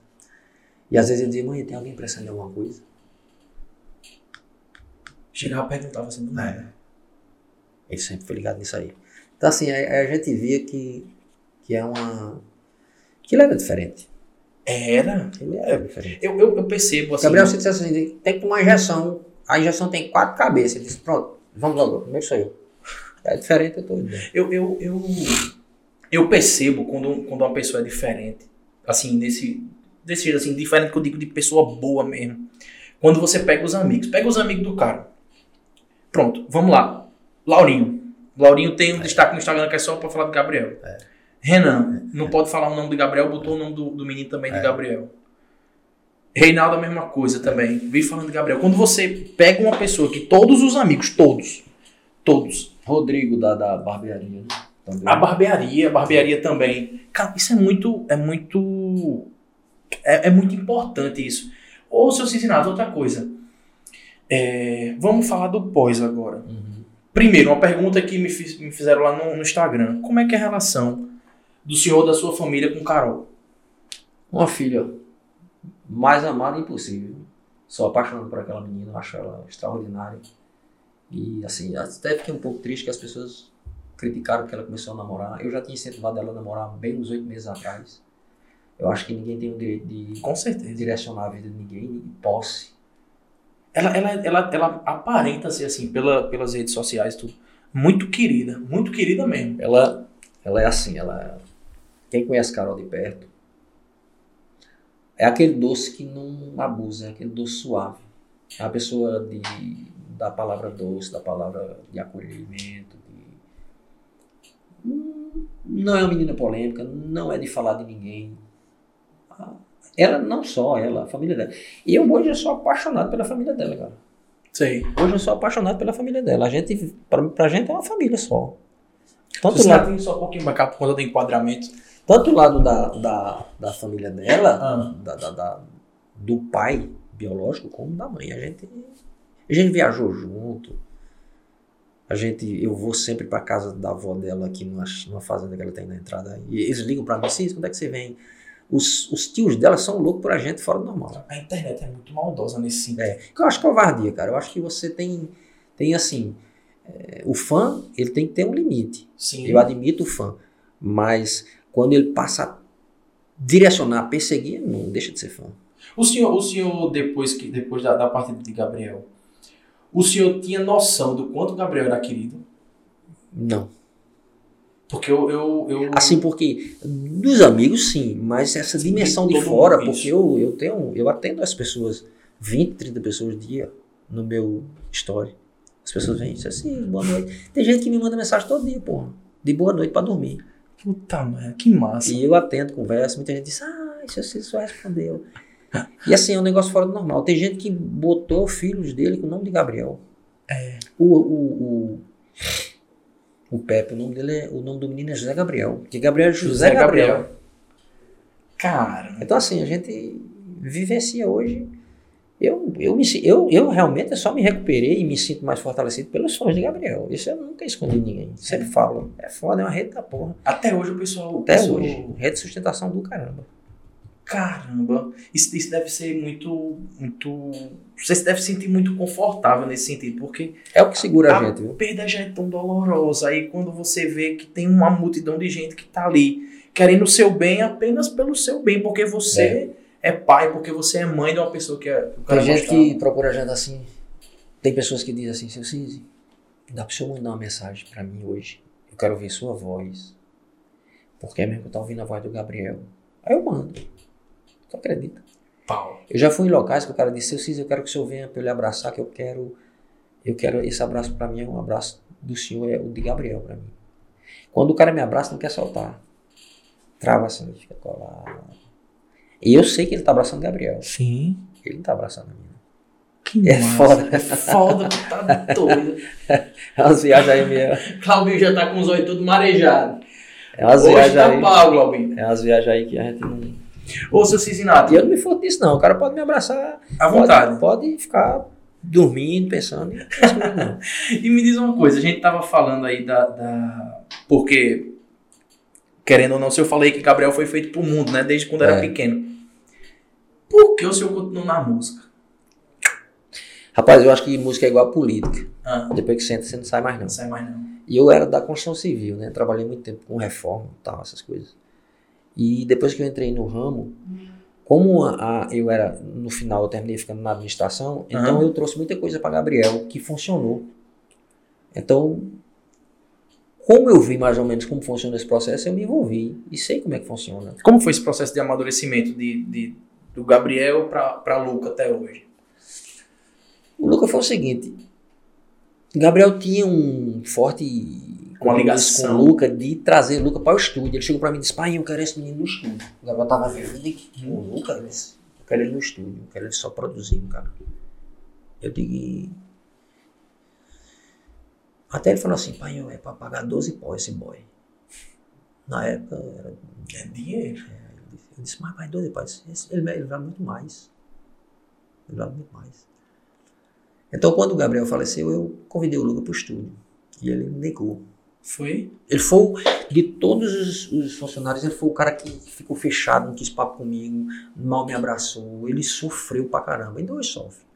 E às vezes ele dizia, mãe, tem alguém precisando de alguma coisa? Chegava e perguntava assim, não é. Ele sempre foi ligado nisso aí. Então assim, a, a gente via que, que é uma... que ele era diferente. Era. Ele é diferente. Eu, eu, eu percebo assim. Gabriel, você disse assim: tem que tomar injeção. A injeção tem quatro cabeças. Ele disse: pronto, vamos logo. Primeiro sou eu. É diferente, tô eu, eu, eu, eu percebo quando, quando uma pessoa é diferente. Assim, desse, desse jeito, assim, diferente que eu digo de pessoa boa mesmo. Quando você pega os amigos. Pega os amigos do cara. Pronto, vamos lá. Laurinho. Laurinho tem um é. destaque no Instagram que é só pra falar do Gabriel. É. Renan, não pode falar o nome de Gabriel, botou o nome do, do menino também de é. Gabriel. Reinaldo, a mesma coisa também. Vi falando de Gabriel. Quando você pega uma pessoa que todos os amigos, todos, todos. Rodrigo da, da barbearia, né? Também. A barbearia, a barbearia também. Cara, isso é muito. É muito. É, é muito importante isso. Ou, seu Cincinnati, outra coisa. É, vamos falar do pós agora. Uhum. Primeiro, uma pergunta que me, fiz, me fizeram lá no, no Instagram. Como é que é a relação do senhor da sua família com Carol? Uma filha mais amada impossível. Sou apaixonado por aquela menina, acho ela extraordinária. E assim, até fiquei um pouco triste que as pessoas criticaram que ela começou a namorar. Eu já tinha incentivado ela a namorar bem uns oito meses atrás. Eu acho que ninguém tem o direito de Com certeza. direcionar a vida de ninguém, de posse. Ela, ela, ela, ela aparenta ser assim, pela, pelas redes sociais tudo, Muito querida, muito querida mesmo. Ela, ela é assim, ela. Quem conhece Carol de perto, é aquele doce que não abusa, é aquele doce suave. É a pessoa de, da palavra doce, da palavra de acolhimento. De... Não é uma menina polêmica, não é de falar de ninguém. Ela, não só ela, a família dela. E eu hoje eu sou apaixonado pela família dela, cara. Sei. Hoje eu sou apaixonado pela família dela. A gente, pra, pra gente é uma família só. Tanto Você lado, só um pouquinho pra cá por conta do enquadramento. Tanto o lado da, da, da família dela, ah. da, da, da, do pai biológico, como da mãe. A gente, a gente viajou junto. A gente, eu vou sempre para casa da avó dela aqui numa, numa fazenda que ela tem na entrada. E eles ligam para mim, sim, quando é que você vem? Os, os tios dela são loucos por a gente fora do normal. A internet é muito maldosa nesse sentido. É, eu acho covardia, cara. Eu acho que você tem, tem assim, é, o fã, ele tem que ter um limite. Sim. Eu admito o fã, mas quando ele passa a direcionar, perseguir, não deixa de ser fã. O senhor, o senhor depois, que, depois da, da partida de Gabriel, o senhor tinha noção do quanto Gabriel era querido? Não. Porque eu, eu, eu, Assim, porque dos amigos, sim, mas essa dimensão de fora, porque eu, eu tenho. Eu atendo as pessoas, 20, 30 pessoas dia no meu story. As pessoas vêm e dizem assim, boa noite. Tem gente que me manda mensagem todo dia, porra. De boa noite para dormir. Puta merda, que massa. E eu atendo, converso, muita gente diz, ah, isso você só respondeu. e assim, é um negócio fora do normal. Tem gente que botou filhos dele com o nome de Gabriel. É. O, o, o, o Pepe, o nome dele é, o nome do menino é José Gabriel. Porque Gabriel é José, José Gabriel. Gabriel. Cara. Então assim, a gente vivencia hoje. Eu, eu, me, eu, eu realmente só me recuperei e me sinto mais fortalecido pelos sonhos de Gabriel. Isso eu nunca escondi ninguém. Sempre falo. É foda, é uma rede da porra. Até hoje o pessoal. Até pessoal... hoje. Rede de sustentação do caramba. Caramba, isso, isso deve ser muito, muito. Você se deve sentir muito confortável nesse sentido, porque. É o que segura a, a gente, viu? A perda já é tão dolorosa. Aí quando você vê que tem uma multidão de gente que tá ali querendo o seu bem apenas pelo seu bem, porque você é, é pai, porque você é mãe de uma pessoa que é. Tem gente que procura a gente assim. Tem pessoas que dizem assim, seu Cisi, dá pro senhor mandar uma mensagem para mim hoje. Eu quero ouvir sua voz. Porque é mesmo que eu tô ouvindo a voz do Gabriel. Aí eu mando. Tu acredita? Pau. Eu já fui em locais que o cara disse, Cis, eu quero que o senhor venha para eu lhe abraçar, que eu quero, eu quero, esse abraço para mim é um abraço do senhor, é o de Gabriel para mim. Quando o cara me abraça, não quer soltar. Trava assim, fica colado. E eu sei que ele tá abraçando Gabriel. Sim. Ele não tá abraçando a mim. Que é massa. foda. É foda, tá doido. *laughs* é umas viagens aí mesmo. Claudinho já tá com os olhos tudo marejado. É umas viagens tá aí. Pau, Claudinho. É umas viagens aí que a gente não Ô, seu Cisinato. E eu não me foto disso, não. O cara pode me abraçar. À vontade. Pode, pode ficar dormindo, pensando. *laughs* e me diz uma coisa, a gente tava falando aí da, da. Porque, querendo ou não, se eu falei que Gabriel foi feito pro mundo, né? Desde quando é. era pequeno. Por que o senhor continuou na música? Rapaz, eu acho que música é igual a política. Ah. Depois que senta, você não sai mais não. Não sai mais não. E eu era da construção civil, né? Trabalhei muito tempo com reforma e tal, essas coisas. E depois que eu entrei no ramo, como a, a, eu era, no final eu terminei ficando na administração, uhum. então eu trouxe muita coisa para Gabriel que funcionou. Então, como eu vi mais ou menos como funciona esse processo, eu me envolvi e sei como é que funciona. Como foi esse processo de amadurecimento de, de do Gabriel para Luca até hoje? O Luca foi o seguinte: Gabriel tinha um forte com a ligação com o Luca de trazer o Luca para o estúdio. Ele chegou para mim e disse: Pai, eu quero esse menino no estúdio. O Gabriel tava vendo que o Luca, eu quero ele no estúdio, eu quero ele só produzindo, cara. Eu digo. Até ele falou assim: Pai, é para pagar 12 pó esse boy. Na época era. É dinheiro. É, eu disse: Mas, pai, 12 pó, ele, ele vale muito mais. Ele vale muito mais. Então, quando o Gabriel faleceu, eu convidei o Luca para o estúdio. E ele negou. Foi? Ele foi, de todos os, os, funcionários, ele foi o cara que ficou fechado, não quis papo comigo, mal me abraçou. Ele sofreu pra caramba. Ainda hoje sofre.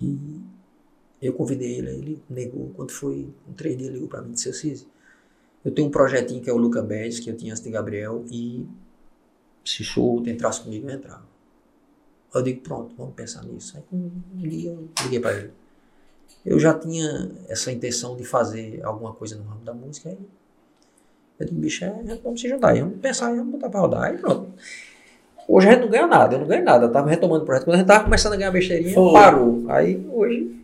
E eu convidei ele, ele negou. Quando foi um três dias, ligou pra mim e disse: Cisi, eu tenho um projetinho que é o Luca Beds, que eu tinha antes de Gabriel, e se show entrasse comigo, eu entrava. Eu digo: pronto, vamos pensar nisso. Aí um dia eu liguei pra ele. eu já tinha essa intenção de fazer alguma coisa no ramo da música. Aí eu disse, bicho, é, vamos se juntar aí, vamos pensar, vamos botar pra rodar. Aí pronto. Hoje a gente não ganha nada, eu não ganho nada. Eu tava retomando o projeto. Quando a gente tava começando a ganhar besteirinha, Foi. parou. Aí hoje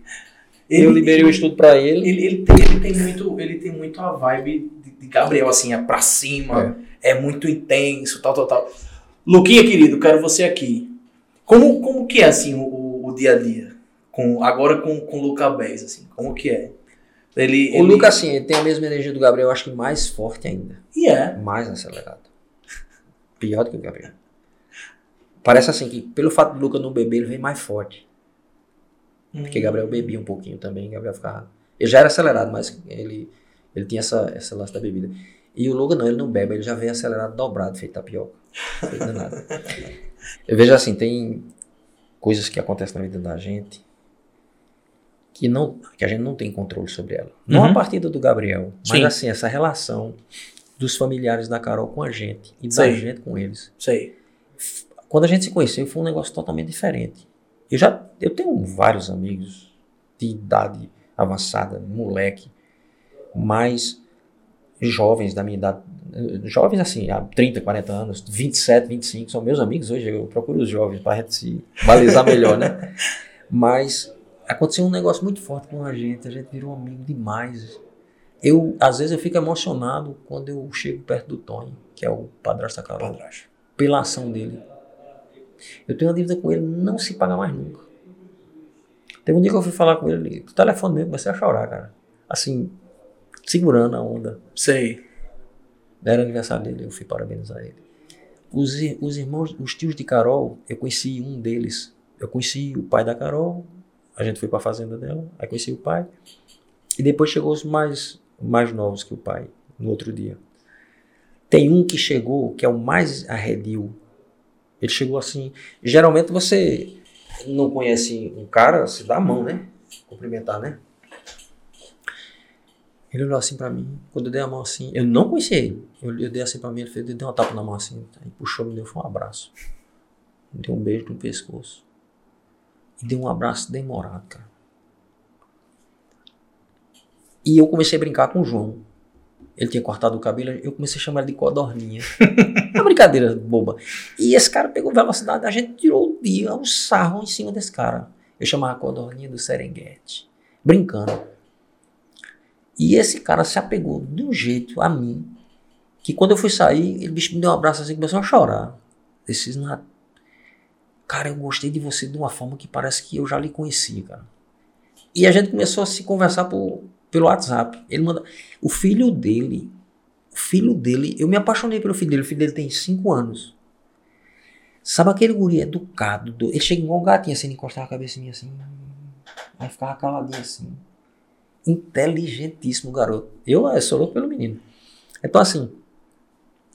ele, eu liberei ele, o estudo para ele. Ele, ele, tem, ele, tem muito, ele tem muito a vibe de, de Gabriel, assim, é pra cima, é. é. muito intenso, tal, tal, tal. Luquinha, querido, quero você aqui. Como, como que é, assim, o, o dia a dia? Com, agora com, com o Luca Bez, assim, como que é? Ele, o ele... Luca, assim, ele tem a mesma energia do Gabriel, acho que mais forte ainda. E é. Mais acelerado. Pior do que o Gabriel. Parece assim que, pelo fato do Luca não beber, ele vem mais forte. Hum. Porque Gabriel bebia um pouquinho também, Gabriel ficava. Ele já era acelerado, mas ele, ele tinha essa, essa lance da bebida. E o Luca não, ele não bebe, ele já vem acelerado dobrado, feito tapioca. Feito nada. Eu vejo assim, tem coisas que acontecem na vida da gente que não que a gente não tem controle sobre ela. Não uhum. a partida do Gabriel, mas Sim. assim, essa relação dos familiares da Carol com a gente e da Sei. gente com eles. Sei. Quando a gente se conheceu, foi um negócio totalmente diferente. Eu já eu tenho vários amigos de idade avançada, moleque, mas jovens da minha idade, jovens assim, há 30, 40 anos, 27, 25, são meus amigos hoje, eu procuro os jovens para a gente se balizar melhor, né? *laughs* Mas aconteceu um negócio muito forte com a gente, a gente virou amigo demais. Eu, às vezes, eu fico emocionado quando eu chego perto do Tony, que é o padrasto da Carol, padrasto. pela ação dele. Eu tenho uma dívida com ele, não se paga mais nunca. Teve um dia que eu fui falar com ele, o telefone mesmo, comecei a chorar, cara. Assim, segurando a onda. Sei. Era aniversário dele, eu fui parabenizar ele. Os, os irmãos, os tios de Carol, eu conheci um deles. Eu conheci o pai da Carol, a gente foi para a fazenda dela, aí conheci o pai. E depois chegou os mais, mais novos que o pai, no outro dia. Tem um que chegou, que é o mais arredio. Ele chegou assim. Geralmente você não conhece um cara, se dá a mão, né? Cumprimentar, né? Ele olhou assim pra mim, quando eu dei a mão assim, eu não conhecia ele. Eu, eu dei assim pra mim, ele fez, deu uma tapa na mão assim, aí puxou, me deu foi um abraço. Me deu um beijo no pescoço. E deu um abraço demorado, cara. E eu comecei a brincar com o João. Ele tinha cortado o cabelo, eu comecei a chamar ele de codorninha. *laughs* Brincadeira boba. E esse cara pegou velocidade, a gente tirou o dia, um sarro em cima desse cara. Eu chamava a codorninha do Serengeti. Brincando. E esse cara se apegou de um jeito a mim, que quando eu fui sair, ele bicho me deu um abraço assim, começou a chorar. Esses não Cara, eu gostei de você de uma forma que parece que eu já lhe conhecia, cara. E a gente começou a se conversar por, pelo WhatsApp. Ele manda. O filho dele. O filho dele. Eu me apaixonei pelo filho dele. O filho dele tem 5 anos. Sabe aquele guri educado? Do, ele chega igual um gatinho assim, encostava a cabeça assim. Aí ficava caladinho assim. Inteligentíssimo garoto. Eu, eu sou louco pelo menino. Então assim.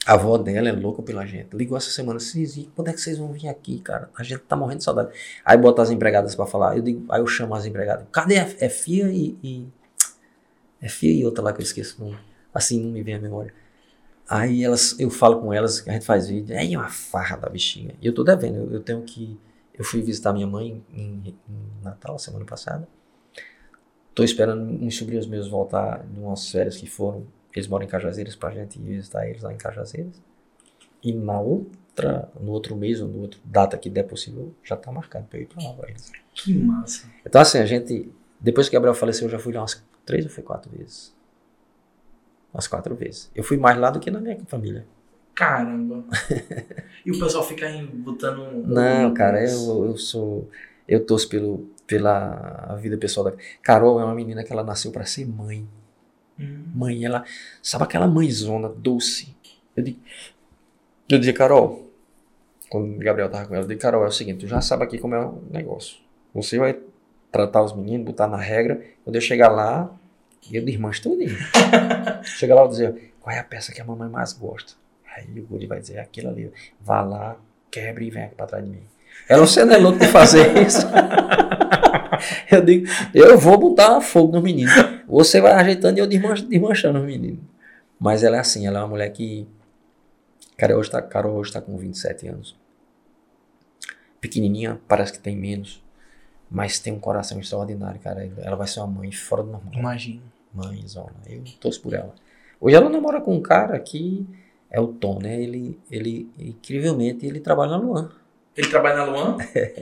A avó dela é louca pela gente. Ligou essa semana, Cizi, quando é que vocês vão vir aqui, cara? A gente tá morrendo de saudade. Aí bota as empregadas para falar. Eu digo, aí eu chamo as empregadas. Cadê a é Fia e, e, É Fia e outra lá que eu esqueço. Não, assim não me vem a memória. Aí elas, eu falo com elas, a gente faz vídeo. É uma farra da bichinha. E eu tô devendo, eu, eu tenho que. Eu fui visitar minha mãe em, em Natal, semana passada. Tô esperando uns sobrinhos meus voltar de umas férias que foram eles moram em Cajazeiras pra gente visitar eles lá em Cajazeiras. E na outra, no outro mês ou no outro data que der possível, já tá marcado pra eu ir pra lá pra eles. Que massa. Então assim, a gente, depois que Gabriel faleceu, eu já fui lá umas três ou foi quatro vezes. Umas quatro vezes. Eu fui mais lá do que na minha família. Caramba. *laughs* e o pessoal fica aí botando. Não, cara, eu, eu sou. Eu torço pelo, pela vida pessoal da. Carol é uma menina que ela nasceu para ser mãe. Hum. Mãe, ela. Sabe aquela mãezona doce? Eu digo. Eu dizia, Carol. Quando o Gabriel tava com ela, eu disse, Carol, é o seguinte, tu já sabe aqui como é o negócio. Você vai tratar os meninos, botar na regra. Quando eu chegar lá, eu desmancho tudo. *laughs* Chega lá e dizer, qual é a peça que a mamãe mais gosta? Aí o Guri vai dizer, aquilo ali. Vá lá, quebre e vem aqui pra trás de mim. Ela, você não é louco de fazer *laughs* isso. *laughs* eu digo, eu vou botar fogo no menino. Você vai ajeitando e eu desmanchando o menino. Mas ela é assim, ela é uma mulher que. Cara, hoje tá, Carol hoje está com 27 anos. Pequenininha, parece que tem menos. Mas tem um coração extraordinário, cara. Ela vai ser uma mãe fora do normal. Imagina. Mãezona. Eu torço por ela. Hoje ela namora com um cara que é o Tom, né? Ele, ele incrivelmente, ele trabalha na Luan. Ele trabalha na Luan?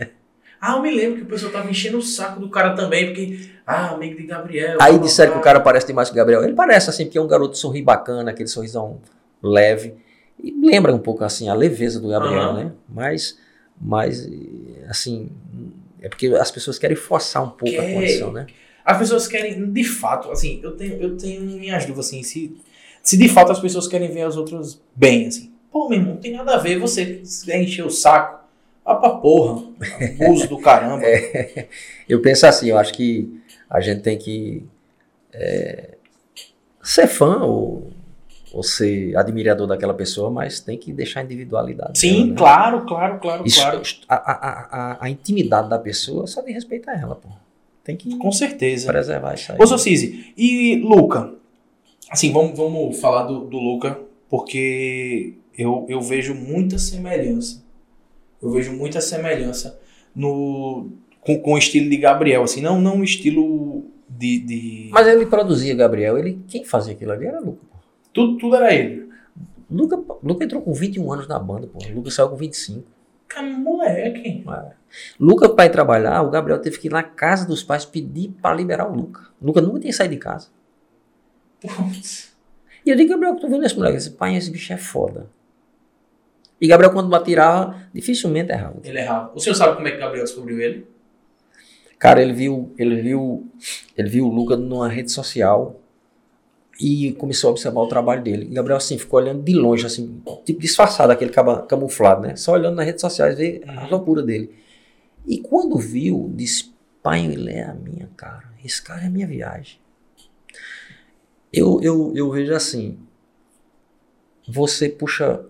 *laughs* ah, eu me lembro que o pessoal tava enchendo o saco do cara também, porque, ah, amigo de Gabriel. Aí disseram que o cara parece demais com o Gabriel. Ele parece assim, porque é um garoto sorri bacana, aquele sorrisão leve. E lembra um pouco assim a leveza do Gabriel, uhum. né? Mas, mas, assim, é porque as pessoas querem forçar um pouco a condição, né? As pessoas querem, de fato, assim, eu tenho, eu tenho minhas dúvidas, assim, se, se de fato as pessoas querem ver as outras bem, assim. Pô, meu irmão, não tem nada a ver você encher o saco. Vá pra porra. Abuso do caramba. *laughs* É, eu penso assim, eu acho que a gente tem que é, ser fã ou ou ser admirador daquela pessoa, mas tem que deixar a individualidade. Sim, dela, né? claro, claro, claro, Isso, claro. A, a, a, intimidade da pessoa só de respeitar ela, pô. Tem que Com certeza. preservar isso aí. Ô, Socize, e Luca? Assim, vamos, vamos falar do, do Luca, porque eu, eu vejo muita semelhança. Eu vejo muita semelhança no, com, com o estilo de Gabriel, assim, não, não o estilo de, de... Mas ele produzia Gabriel, ele quem fazia aquilo ali era Luca. Tudo, tudo era ele. Luca, Luca entrou com 21 anos na banda, pô. Luca saiu com 25. Cara, moleque. É. Luca, para ir trabalhar, o Gabriel teve que ir na casa dos pais pedir para liberar o Luca. O Luca nunca tinha saído de casa. Putz. E eu digo, Gabriel, que tô vendo esse moleque, esse pai, esse bicho é foda. E Gabriel, quando atirava, dificilmente errava. Ele errava. O senhor sabe como é que Gabriel descobriu ele? Cara, ele viu, ele viu, ele viu o Luca numa rede social e começou a observar o trabalho dele. E Gabriel, assim, ficou olhando de longe, assim, tipo disfarçado, aquele camuflado, né? Só olhando nas redes sociais, ver a uhum. loucura dele. E quando viu, disse, pai, ele é a minha cara. Esse cara é a minha viagem. Eu, eu, eu vejo assim, você puxa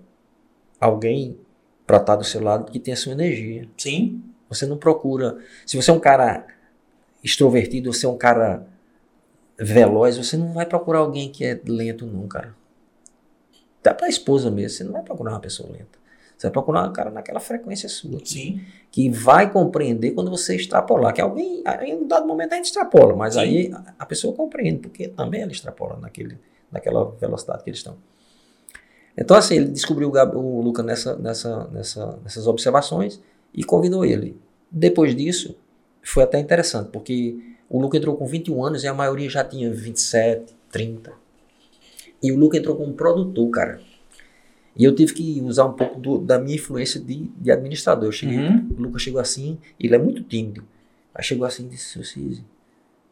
alguém para estar do seu lado que tem a sua energia. Sim. Você não procura. Se você é um cara extrovertido, você é um cara veloz, você não vai procurar alguém que é lento, não, cara. Dá pra esposa mesmo, você não vai procurar uma pessoa lenta. Você vai procurar um cara naquela frequência sua. Sim. Que vai compreender quando você extrapolar. Que alguém, em um dado momento, a gente extrapola, mas Sim. aí a pessoa compreende, porque também ela extrapola naquele, naquela velocidade que eles estão. Então, assim, ele descobriu o, Luca nessa, nessa, nessa, nessas observações e convidou ele. Depois disso, foi até interessante, porque o Luca entrou com 21 anos e a maioria já tinha 27, 30. E o Luca entrou como produtor, cara. E eu tive que usar um pouco do, da minha influência de, de administrador. Eu cheguei, uhum. O Luca chegou assim, ele é muito tímido. Aí chegou assim e disse, Cise,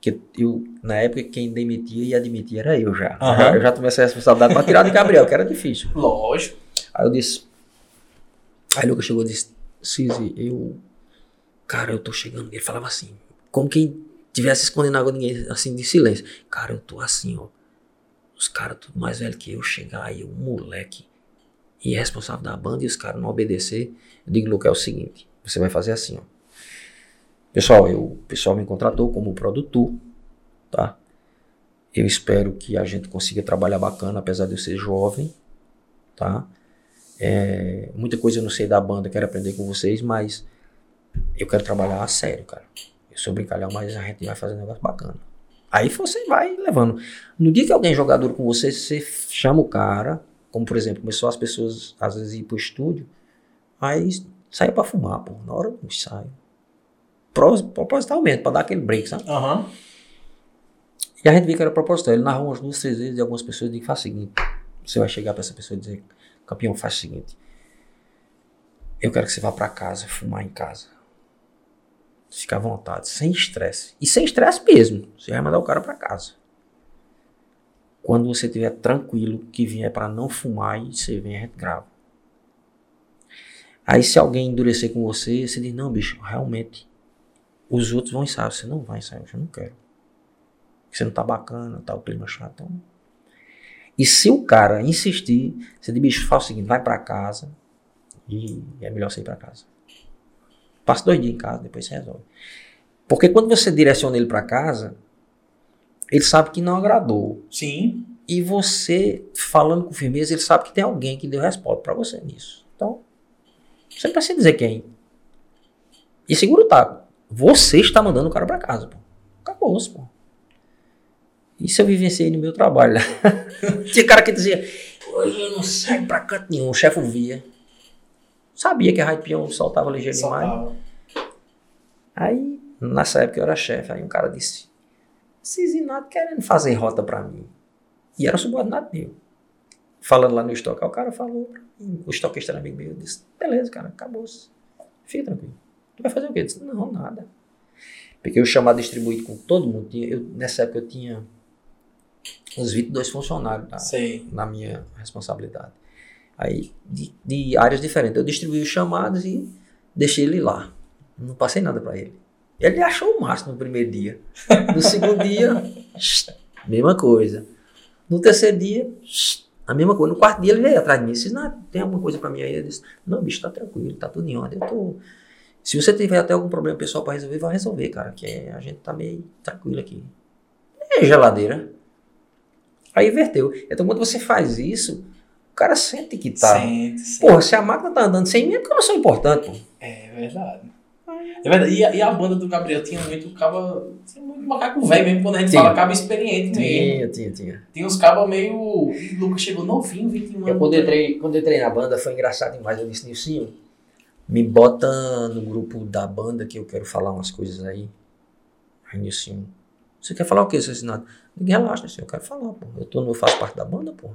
que eu, na época, quem demitia e admitia era eu já. Uhum. Eu já tomei essa responsabilidade para tirar de Gabriel, que era difícil. Lógico. Aí eu disse, aí o Luca chegou e disse, Cise, eu, cara, eu tô chegando. Ele falava assim, como quem tivesse escondendo água ninguém, assim, de silêncio. Cara, eu tô assim, ó. Os caras tudo mais velho que eu, chegar aí, um moleque irresponsável da banda e os caras não obedecer. Eu digo, Luca, é o seguinte, você vai fazer assim, ó. Pessoal, eu, o pessoal me contratou como produtor, tá? Eu espero que a gente consiga trabalhar bacana, apesar de eu ser jovem, tá? É, muita coisa eu não sei da banda, quero aprender com vocês, mas eu quero trabalhar a sério, cara. Sou brincalhão, mas a gente vai fazer um negócio bacana. Aí você vai levando. No dia que alguém jogar duro com você, você chama o cara, como por exemplo, começou as pessoas às vezes ir pro estúdio, aí saiu pra fumar, pô. Na hora do ensaio. Propositalmente, pra dar aquele break, sabe? Uhum. E a gente viu que era proposital. Ele narrou umas duas, três vezes e algumas pessoas dizem, faz o seguinte. Você vai chegar pra essa pessoa e dizer, campeão, faz o seguinte. Eu quero que você vá para casa, fumar em casa. Fica à vontade, sem estresse. E sem estresse mesmo. Você vai mandar o cara para casa. Quando você estiver tranquilo, que vier para não fumar e você vem, a gente grava. Aí se alguém endurecer com você, você diz, não, bicho, realmente, os outros vão ensaiar. Você não vai ensaiar, eu não quero. Você não tá bacana, tá o clima chato. Então... E se o cara insistir, você diz, bicho, faz o seguinte, vai para casa e é melhor você ir para casa. Passa dois dias em casa, depois você resolve. Porque quando você direciona ele para casa, ele sabe que não agradou. Sim. E você, falando com firmeza, ele sabe que tem alguém que deu resposta para você nisso. Então, você precisa dizer quem. E segura o taco. Você está mandando o cara para casa, pô. Acabou-se, pô. Isso eu vivenciei no meu trabalho. *laughs* Tinha cara que dizia, hoje eu não saio pra canto nenhum. O chefe ouvia. Sabia que a raio peão soltava ligeiro demais. Aí, nessa época eu era chefe, aí um cara disse, Cisinado querendo fazer rota pra mim. E era subordinado meu. Falando lá no estoque, o cara falou pra mim, o estoquista era amigo meu, eu disse, beleza, cara, acabou-se. Fica tranquilo. Tu vai fazer o quê? Eu disse, não, nada. Porque eu chamado distribuído com todo mundo. Eu, nessa época eu tinha uns 22 funcionários na, na minha responsabilidade. Aí, de, de, áreas diferentes. Eu distribuí os chamados e deixei ele lá. Não passei nada para ele. Ele achou o máximo no primeiro dia. *laughs* No segundo dia, mesma coisa. No terceiro dia, a mesma coisa. No quarto dia ele veio atrás de mim e disse, não, tem alguma coisa para mim aí? Eu disse, não, bicho, tá tranquilo, tá tudo em ordem. Eu tô... Se você tiver até algum problema pessoal para resolver, vai resolver, cara. Que a gente tá meio tranquilo aqui. É geladeira. Aí inverteu. Então quando você faz isso, cara sente que tá. Sente, sente. Porra, se a máquina tá andando sem mim, é porque eu não sou importante, pô. É verdade. É verdade. E a, e a banda do Gabriel tinha muito cabo. Tinha muito macaco velho mesmo, quando a gente tinha. fala cabo experiente mesmo. Tinha, tinha, tinha. Tinha uns cabos meio. O Lucas chegou novinho, 21 anos. Eu quando entrei, quando entrei na banda foi engraçado demais. Eu disse, Nilcinho, me bota no grupo da banda que eu quero falar umas coisas aí. Aí, Nilcinho, você quer falar o que, seu assinado? Relaxa, assim, eu quero falar, pô. Eu, tô, eu faço parte da banda, pô.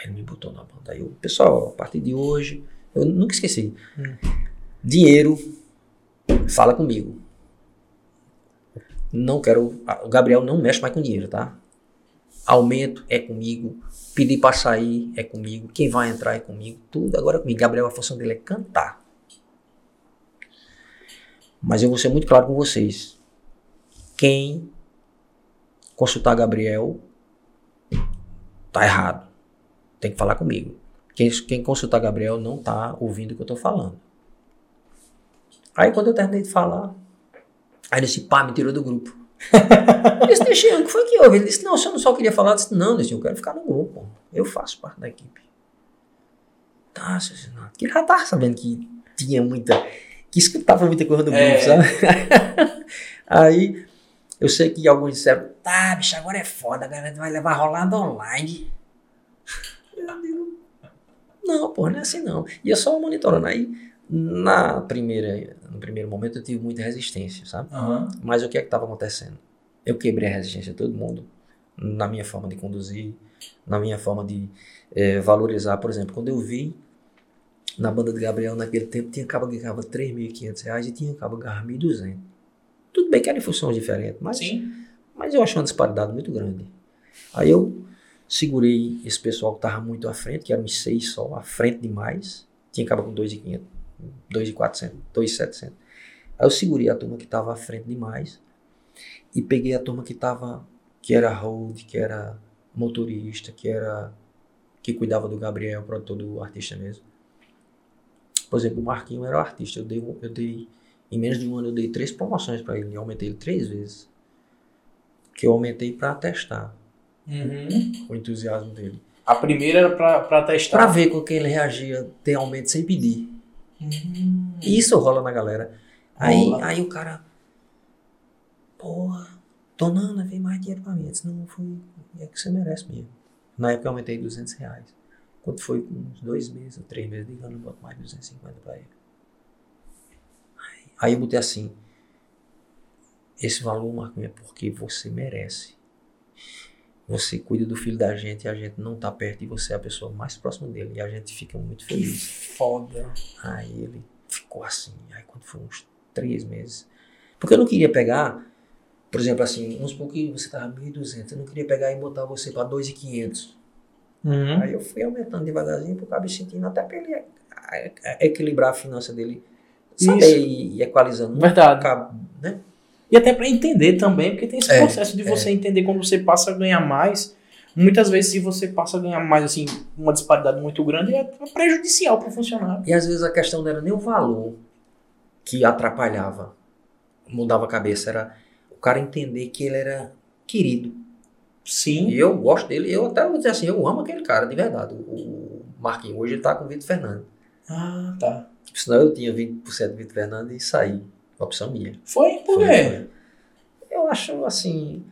Aí ele me botou na banda. Aí o pessoal, a partir de hoje, eu nunca esqueci. Hum. Dinheiro, fala comigo. Não quero. O Gabriel não mexe mais com dinheiro, tá? Aumento é comigo. Pedir para sair é comigo. Quem vai entrar é comigo. Tudo agora é comigo. Gabriel, a função dele é cantar. Mas eu vou ser muito claro com vocês. Quem consultar Gabriel, tá errado. Tem que falar comigo. Quem, quem consultar Gabriel não tá ouvindo o que eu tô falando. Aí quando eu terminei de falar, aí disse, pá, me tirou do grupo. *laughs* eu disse, deixa o que foi que houve? Ele disse, não, você não só queria falar. Eu disse, não, disse, eu quero ficar no grupo. Eu faço parte da equipe. Tá, seu Renato. Que já tava sabendo que tinha muita. que escutava muita coisa do grupo, é. sabe? *laughs* aí eu sei que alguns disseram, tá, bicho, agora é foda, a galera vai levar rolando online. Eu digo, não, porra, não é assim não. E eu só monitorando. Aí, na primeira, no primeiro momento, eu tive muita resistência, sabe? Uhum. Mas o que é que estava acontecendo? Eu quebrei a resistência de todo mundo na minha forma de conduzir, na minha forma de é, valorizar. Por exemplo, quando eu vi na banda de Gabriel naquele tempo, tinha cabo que ganhava 3.500 reais e tinha cabo que ganhava 1.200. Tudo bem que eram funções diferentes, mas, Sim. mas eu acho uma disparidade muito grande. Aí eu segurei esse pessoal que estava muito à frente, que eram uns seis só, à frente demais. Tinha acaba com 2,500, 2,400, 2,700. Aí eu segurei a turma que estava à frente demais e peguei a turma que estava, que era hold, que era motorista, que era que cuidava do Gabriel, produtor do artista mesmo. Por exemplo, o Marquinho era o artista. Eu dei, eu dei em menos de um ano eu dei três promoções para ele. Eu aumentei ele três vezes. Que eu aumentei para testar. Uhum. O entusiasmo dele. A primeira era para testar. Para ver com quem ele reagia, ter aumento sem pedir. Uhum. Isso rola na galera. Aí, aí o cara. Porra, Donana, veio mais dinheiro para mim. Eu disse, não, foi. É que você merece mesmo. Na época eu aumentei 200 reais. Quando foi com uns dois meses, ou três meses, eu não boto mais 250 para ele. Aí eu botei assim: esse valor, Marquinhos, é porque você merece. Você cuida do filho da gente e a gente não tá perto e você é a pessoa mais próxima dele. E a gente fica muito feliz. Que foda. Aí ele ficou assim. Aí quando foi uns três meses. Porque eu não queria pegar, por exemplo, assim, supor que você tava 1.200. Eu não queria pegar e botar você para 2.500. Uhum. Aí eu fui aumentando devagarzinho pro cabo sentindo até pra ele equilibrar a finança dele saber ir equalizando. Verdade. Cabo, né? E até para entender também, porque tem esse é, processo de você é. entender quando você passa a ganhar mais. Muitas vezes, se você passa a ganhar mais, assim, uma disparidade muito grande, é prejudicial para o funcionário. E às vezes a questão não era nem o valor que atrapalhava, mudava a cabeça, era o cara entender que ele era querido. Sim. E eu gosto dele, eu até vou dizer assim, eu amo aquele cara, de verdade. O Marquinhos, hoje ele tá com o Vitor Fernando. Ah, tá. Senão eu tinha 20% de Vitor Fernandes e saí. Opção minha. Foi? Por Foi, quê? foi. Eu acho assim.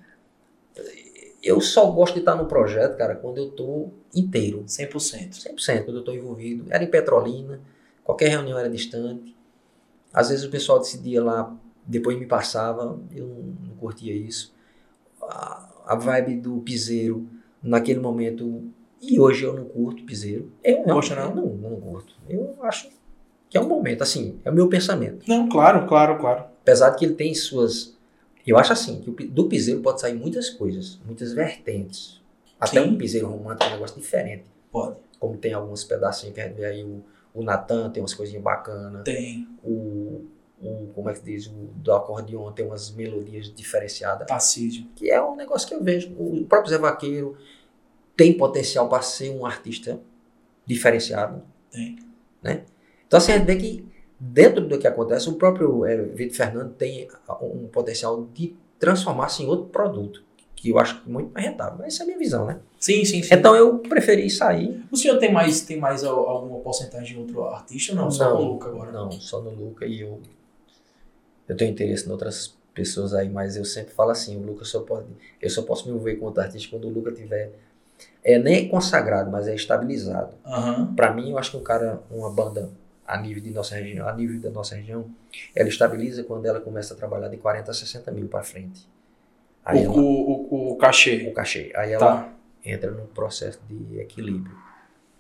Eu só gosto de estar no projeto, cara, quando eu tô inteiro. 100%. 100% quando eu tô envolvido. Era em Petrolina, qualquer reunião era distante. Às vezes o pessoal decidia lá, depois me passava, eu não, não curtia isso. A, a vibe do piseiro, naquele momento, e hoje eu não curto piseiro. Eu não, não? Eu não, não curto. Eu acho que é um momento, assim, é o meu pensamento. Não, claro, claro, claro. Apesar de que ele tem suas. Eu acho assim, que do piseiro pode sair muitas coisas, muitas vertentes. Até Sim. um piseiro romântico é um negócio diferente. Pode. Como tem alguns pedacinhos que a gente vê aí, o, o Natan tem umas coisinhas bacanas, Tem. o, o. Como é que diz? O do acordeon tem umas melodias diferenciadas. Tarcísio. Que é um negócio que eu vejo. O próprio Zé Vaqueiro tem potencial para ser um artista diferenciado. Tem. Né? Então assim, a gente vê que dentro do que acontece, o próprio é, Vitor Fernando tem um potencial de transformar-se em outro produto. Que eu acho muito mais rentável. Mas essa é a minha visão, né? Sim, sim, sim. Então eu preferi sair. O senhor tem mais, tem mais al- alguma porcentagem de outro artista? Não, só com o Luca agora. Não, só no Luca e eu. Eu tenho interesse em outras pessoas aí, mas eu sempre falo assim, o Luca só pode. Eu só posso me envolver com outro artista quando o Luca tiver. É nem é consagrado, mas é estabilizado. Aham. Pra mim, eu acho que um cara, uma banda a nível de nossa região, a nível da nossa região, ela estabiliza quando ela começa a trabalhar de 40 a 60 mil pra frente. Aí O, ela, o, o, cachê. o cachê. Aí ela Tá. entra num processo de equilíbrio.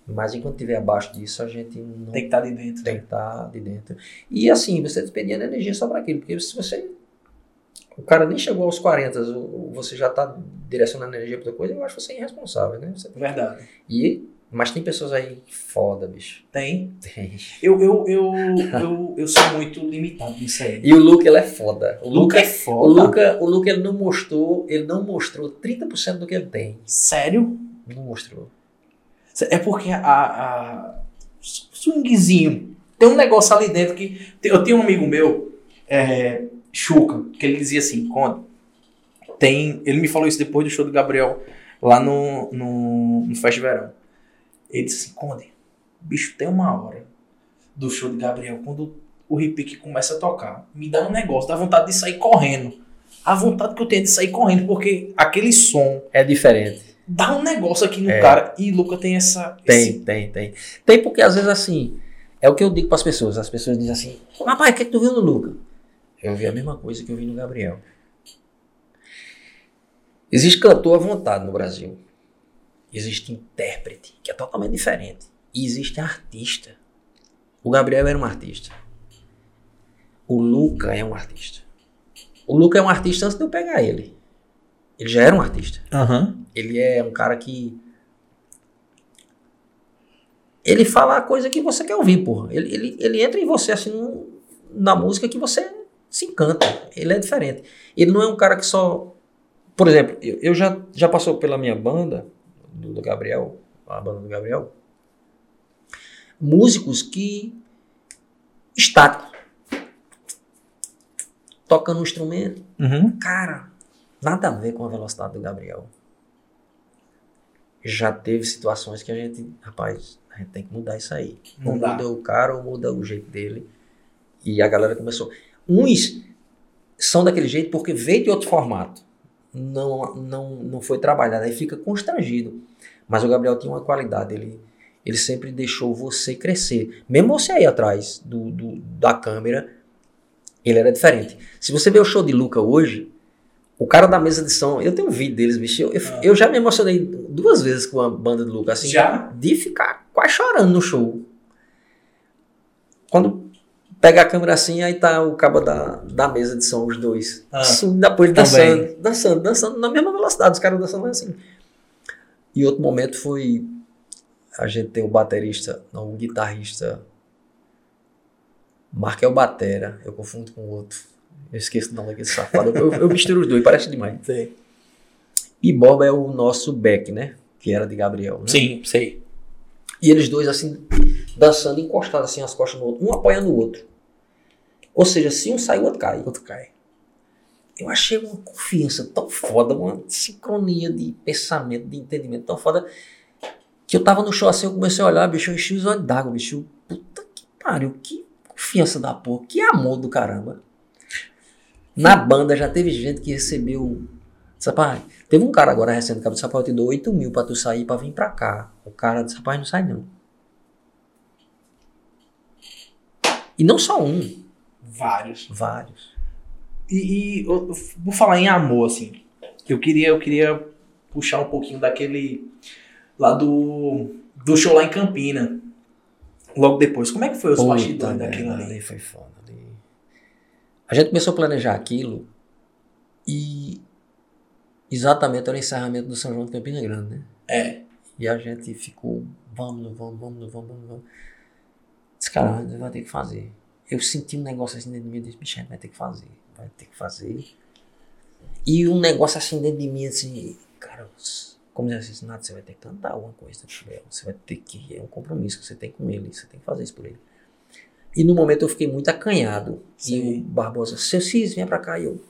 Mas enquanto estiver abaixo disso, a gente não Tem que estar de dentro. tem que estar de dentro. E assim, você despendendo energia só para aquilo. Porque se você. O cara nem chegou aos 40, o- você já está direcionando energia para outra coisa, eu acho você irresponsável, né? Você- Verdade. E, mas tem pessoas aí foda, bicho. Tem. Tem. Eu, eu, eu, eu, eu sou muito limitado nisso aí. E o Luke, ele é foda. O Luca Luke, é o foda. Luca, o Luke ele não mostrou, ele não mostrou 30% do que ele tem. Sério? Não mostrou. É porque a, a swingzinho tem um negócio ali dentro que eu tenho um amigo meu, é, Chuca, que ele dizia assim, Conde, tem, ele me falou isso depois do show do Gabriel lá no no, no Fest Verão. Ele disse assim, Conde, bicho, tem uma hora do show de Gabriel quando o repique começa a tocar, me dá um negócio, dá vontade de sair correndo. A vontade que eu tenho é de sair correndo, porque aquele som É diferente. dá um negócio aqui no É. cara. E Luca tem essa. Tem, esse- tem, tem. Tem porque às vezes assim, é o que eu digo para as pessoas. As pessoas dizem assim, rapaz, o que, é que tu viu no Luca? Eu vi a mesma coisa que eu vi no Gabriel. Existe cantor à vontade no Brasil. Existe intérprete, que é totalmente diferente. E existe artista. O Gabriel era um artista. O Luca é um artista. O Luca é um artista antes de eu pegar ele. Ele já era um artista. Aham. Ele é um cara que. Ele fala a coisa que você quer ouvir, porra. Ele, ele, ele entra em você assim num- na música que você se encanta. Ele é diferente. Ele não é um cara que só. Por exemplo, eu, eu já, já passou pela minha banda, do, do Gabriel, a banda do Gabriel, músicos que. estático. Tocando um instrumento, Uhum. Cara, nada a ver com a velocidade do Gabriel. Já teve situações que a gente, rapaz, a gente tem que mudar isso aí. Não ou dá. muda o cara ou muda o jeito dele. E a galera começou. Uns são daquele jeito porque veio de outro formato. Não, não, não foi trabalhado, aí fica constrangido. Mas o Gabriel tinha uma qualidade, ele, ele sempre deixou você crescer. Mesmo você aí atrás do, do- da câmera, ele era diferente. Se você vê o show de Luca hoje, o cara da mesa de som, eu tenho um vídeo deles, bicho. Eu, eu, Ah. eu já me emocionei duas vezes com a banda do Luca, assim, Já? de ficar quase chorando no show. Quando pega a câmera assim, aí tá o cabo da, da mesa de som, os dois. Ah. Assim, depois Também. dançando, dançando, dançando na mesma velocidade, os caras dançando assim. E outro momento foi a gente tem o baterista, não, o guitarrista Markel Batera, eu confundo com o outro. Eu esqueço o nome daquele safado. Eu, eu misturo os dois, parece demais. Sei. E Bob é o nosso Beck, né? Que era de Gabriel. Né? Sim, sei. E eles dois assim, dançando, encostados assim as costas no outro, um apoiando o outro. Ou seja, se um sai, o outro cai. Outro cai. Eu achei uma confiança tão foda, uma sincronia de pensamento, de entendimento tão foda, que eu tava no show assim, eu comecei a olhar, bicho, eu enchi os olhos d'água, bicho. Puta que pariu, que confiança da porra, que amor do caramba. Na banda já teve gente que recebeu. Rapaz, teve um cara agora recente, Cabo de Sapão, eu te dou 8 mil pra tu sair pra vir pra cá. O cara disse, rapaz, não sai não. E não só um. Vários. Vários. E, e eu, vou falar em amor, assim. Eu queria, eu queria puxar um pouquinho daquele. lá do. do show lá em Campina. Logo depois. Como é que foi os bastidores daquilo ali? ali? foi foda. Ali. A gente começou a planejar aquilo e exatamente era o encerramento do São João de Campina Grande, né? É. E a gente ficou, vamos, vamos, vamos, vamos, vamos. Esse cara, vai ter que fazer. Eu senti um negócio assim dentro de mim, eu disse, bicho, vai ter que fazer, vai ter que fazer. E um negócio assim dentro de mim, assim, cara, como dizer assim, nada, você vai ter que cantar alguma coisa, você vai ter que, é um compromisso que você tem com ele, você tem que fazer isso por ele. E no momento eu fiquei muito acanhado. Sim. E o Barbosa, seu Cis, vem pra cá. E eu.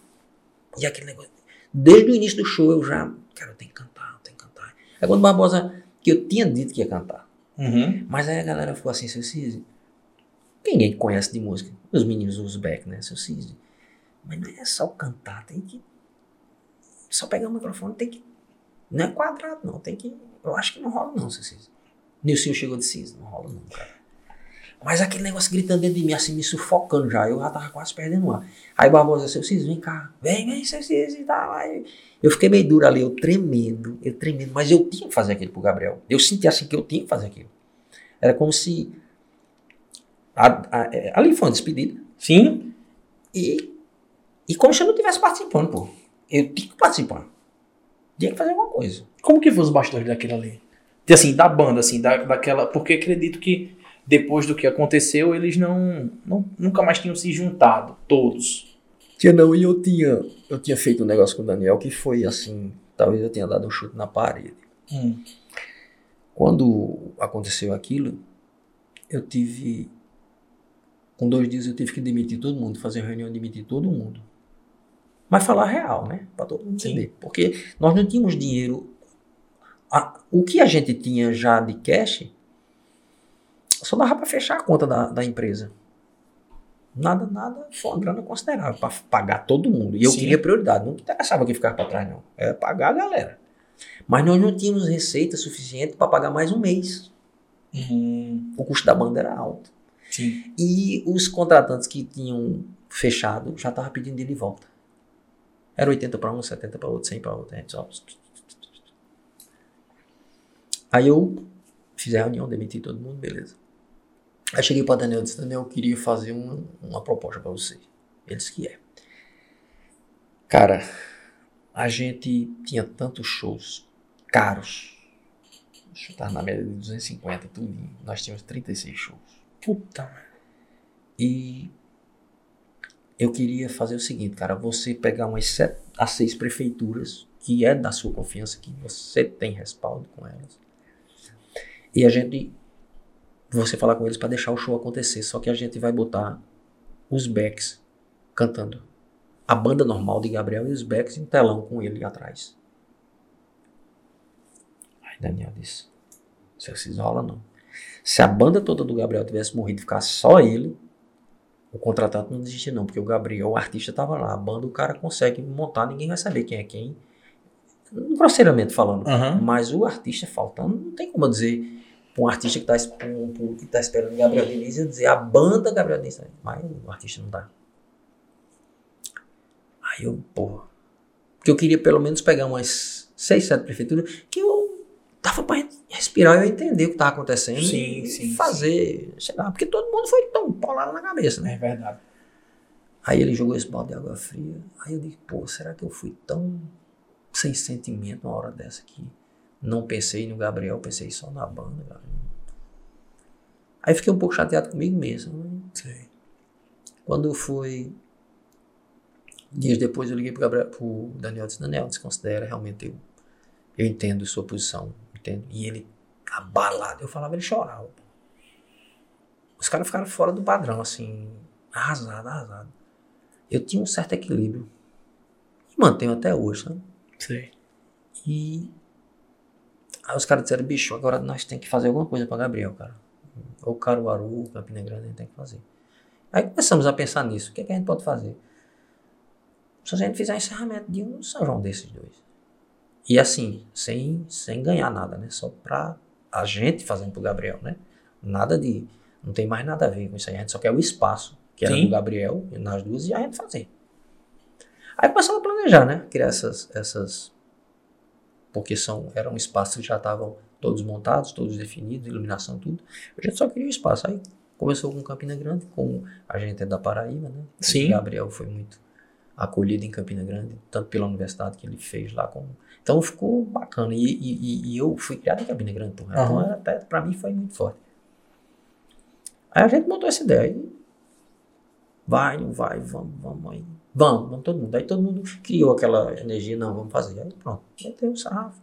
E aquele negócio. Desde o início do show eu já. Cara, eu tenho que cantar, eu tenho que cantar. Aí quando o Barbosa. Que eu tinha dito que ia cantar. Uhum. Mas aí a galera ficou assim, seu Cis. Ninguém conhece de música. Os meninos, os back, né? Seu Cis. Mas não é só cantar, tem que. Só pegar o microfone, tem que. Não é quadrado, não. Tem que. Eu acho que não rola, não, seu Cis. Nilson chegou de Cis. Não rola, não, cara. Mas aquele negócio gritando dentro de mim, assim, me sufocando já. Eu já tava quase perdendo o ar. Aí o Barbosa, seu Cis, vem cá. Vem, vem, seu Cis e tal. Aí eu fiquei meio duro ali, eu tremendo, eu tremendo. Mas eu tinha que fazer aquilo pro Gabriel. Eu senti assim que eu tinha que fazer aquilo. Era como se. A, a, é, ali foi uma despedida. Sim. E, e como se eu não estivesse participando, pô. Eu tinha que participar. Tinha que fazer alguma coisa. Como que foi os bastões daquilo ali? Assim, da banda, assim, da, daquela. Porque acredito que depois do que aconteceu, eles não, não nunca mais tinham se juntado, todos. Tinha não, e eu tinha, eu tinha feito um negócio com o Daniel que foi assim, talvez eu tenha dado um chute na parede. Hum. Quando aconteceu aquilo, eu tive, com dois dias eu tive que demitir todo mundo, fazer reunião, demitir todo mundo. Mas falar real, né? Para todo mundo entender. Sim. Porque nós não tínhamos dinheiro. A, o que a gente tinha já de cash só dava para fechar a conta da, da empresa. Nada, nada, foi uma grana considerável para pagar todo mundo. E eu Sim. queria prioridade, não interessava que ficar para trás, não. Era pagar a galera. Mas nós não tínhamos receita suficiente para pagar mais um mês. Uhum. O custo da banda era alto. Sim. E os contratantes que tinham fechado já estavam pedindo dele de volta. Era 80 para um, 70 para outro, 100 para outro. Só... Aí eu fiz a reunião, demiti todo mundo, beleza. Aí cheguei para Daniel e disse: Daniel, eu queria fazer uma, uma proposta para você. Ele disse que é. Cara, a gente tinha tantos shows caros. O show tava na média de 250, tudo. Nós tínhamos 36 shows. Puta, mano. E eu queria fazer o seguinte, cara, você pegar umas 7 a 6 prefeituras que é da sua confiança, que você tem respaldo com elas. E a gente você falar com eles para deixar o show acontecer. Só que a gente vai botar os backs cantando. A banda normal de Gabriel e os backs em telão com ele atrás. Aí Daniel disse: Se vocês rola, não. Se a banda toda do Gabriel tivesse morrido e ficasse só ele, o contratado não desistia, não, porque o Gabriel, o artista, estava lá. A banda, o cara consegue montar, ninguém vai saber quem é quem. Grosseiramente falando. Uhum. Mas o artista faltando, não tem como eu dizer um artista que está um público que está esperando Gabriel Diniz e dizer a banda Gabriel Diniz. Mas o artista não dá. Aí eu, porra. Porque eu queria pelo menos pegar umas seis, sete prefeituras que eu tava para respirar e eu entender o que estava acontecendo. Sim, e sim. fazer, sim. sei lá, porque todo mundo foi tão polado na cabeça, né? É verdade. Aí ele jogou esse balde de água fria. Aí eu disse, pô, será que eu fui tão sem sentimento uma hora dessa aqui? Não pensei no Gabriel, pensei só na banda, cara. Aí fiquei um pouco chateado comigo mesmo. Né? Quando foi. Dias depois eu liguei pro, Gabriel, pro Daniel e disse, Daniel, desconsidera, realmente eu, eu entendo sua posição, entendo. E ele abalado, eu falava, ele chorava. Os caras ficaram fora do padrão, assim, arrasado, arrasado. Eu tinha um certo equilíbrio. E mantenho até hoje, sabe? Sei. E Aí os caras disseram, bicho, agora nós temos que fazer alguma coisa para Gabriel, cara. Ou Caruaru, Campina Grande, a gente tem que fazer. Aí começamos a pensar nisso. O que, é que a gente pode fazer? se a gente fizer encerramento de um São João desses dois. E assim, sem, sem ganhar nada, né? Só pra a gente fazendo pro Gabriel, né? Nada de. Não tem mais nada a ver com isso aí. A gente só quer o espaço, que era Sim. do Gabriel, nas duas, e a gente fazer. Aí começamos a planejar, né? Criar essas. essas porque são, eram espaços que já estavam todos montados, todos definidos, iluminação, tudo. A gente só queria o espaço. Aí começou com Campina Grande, com a gente é da Paraíba, né? Sim. O Gabriel foi muito acolhido em Campina Grande, tanto pela universidade que ele fez lá como. Então ficou bacana. E, e, e- e eu fui criado em Campina Grande. Então Aham. até pra mim foi muito forte. Aí a gente montou essa ideia. Aí, vai, não vai, vamos, vamos aí. Vamos, vamos todo mundo. Aí todo mundo criou aquela energia, não, vamos fazer. Aí pronto, meteu o sarrafo.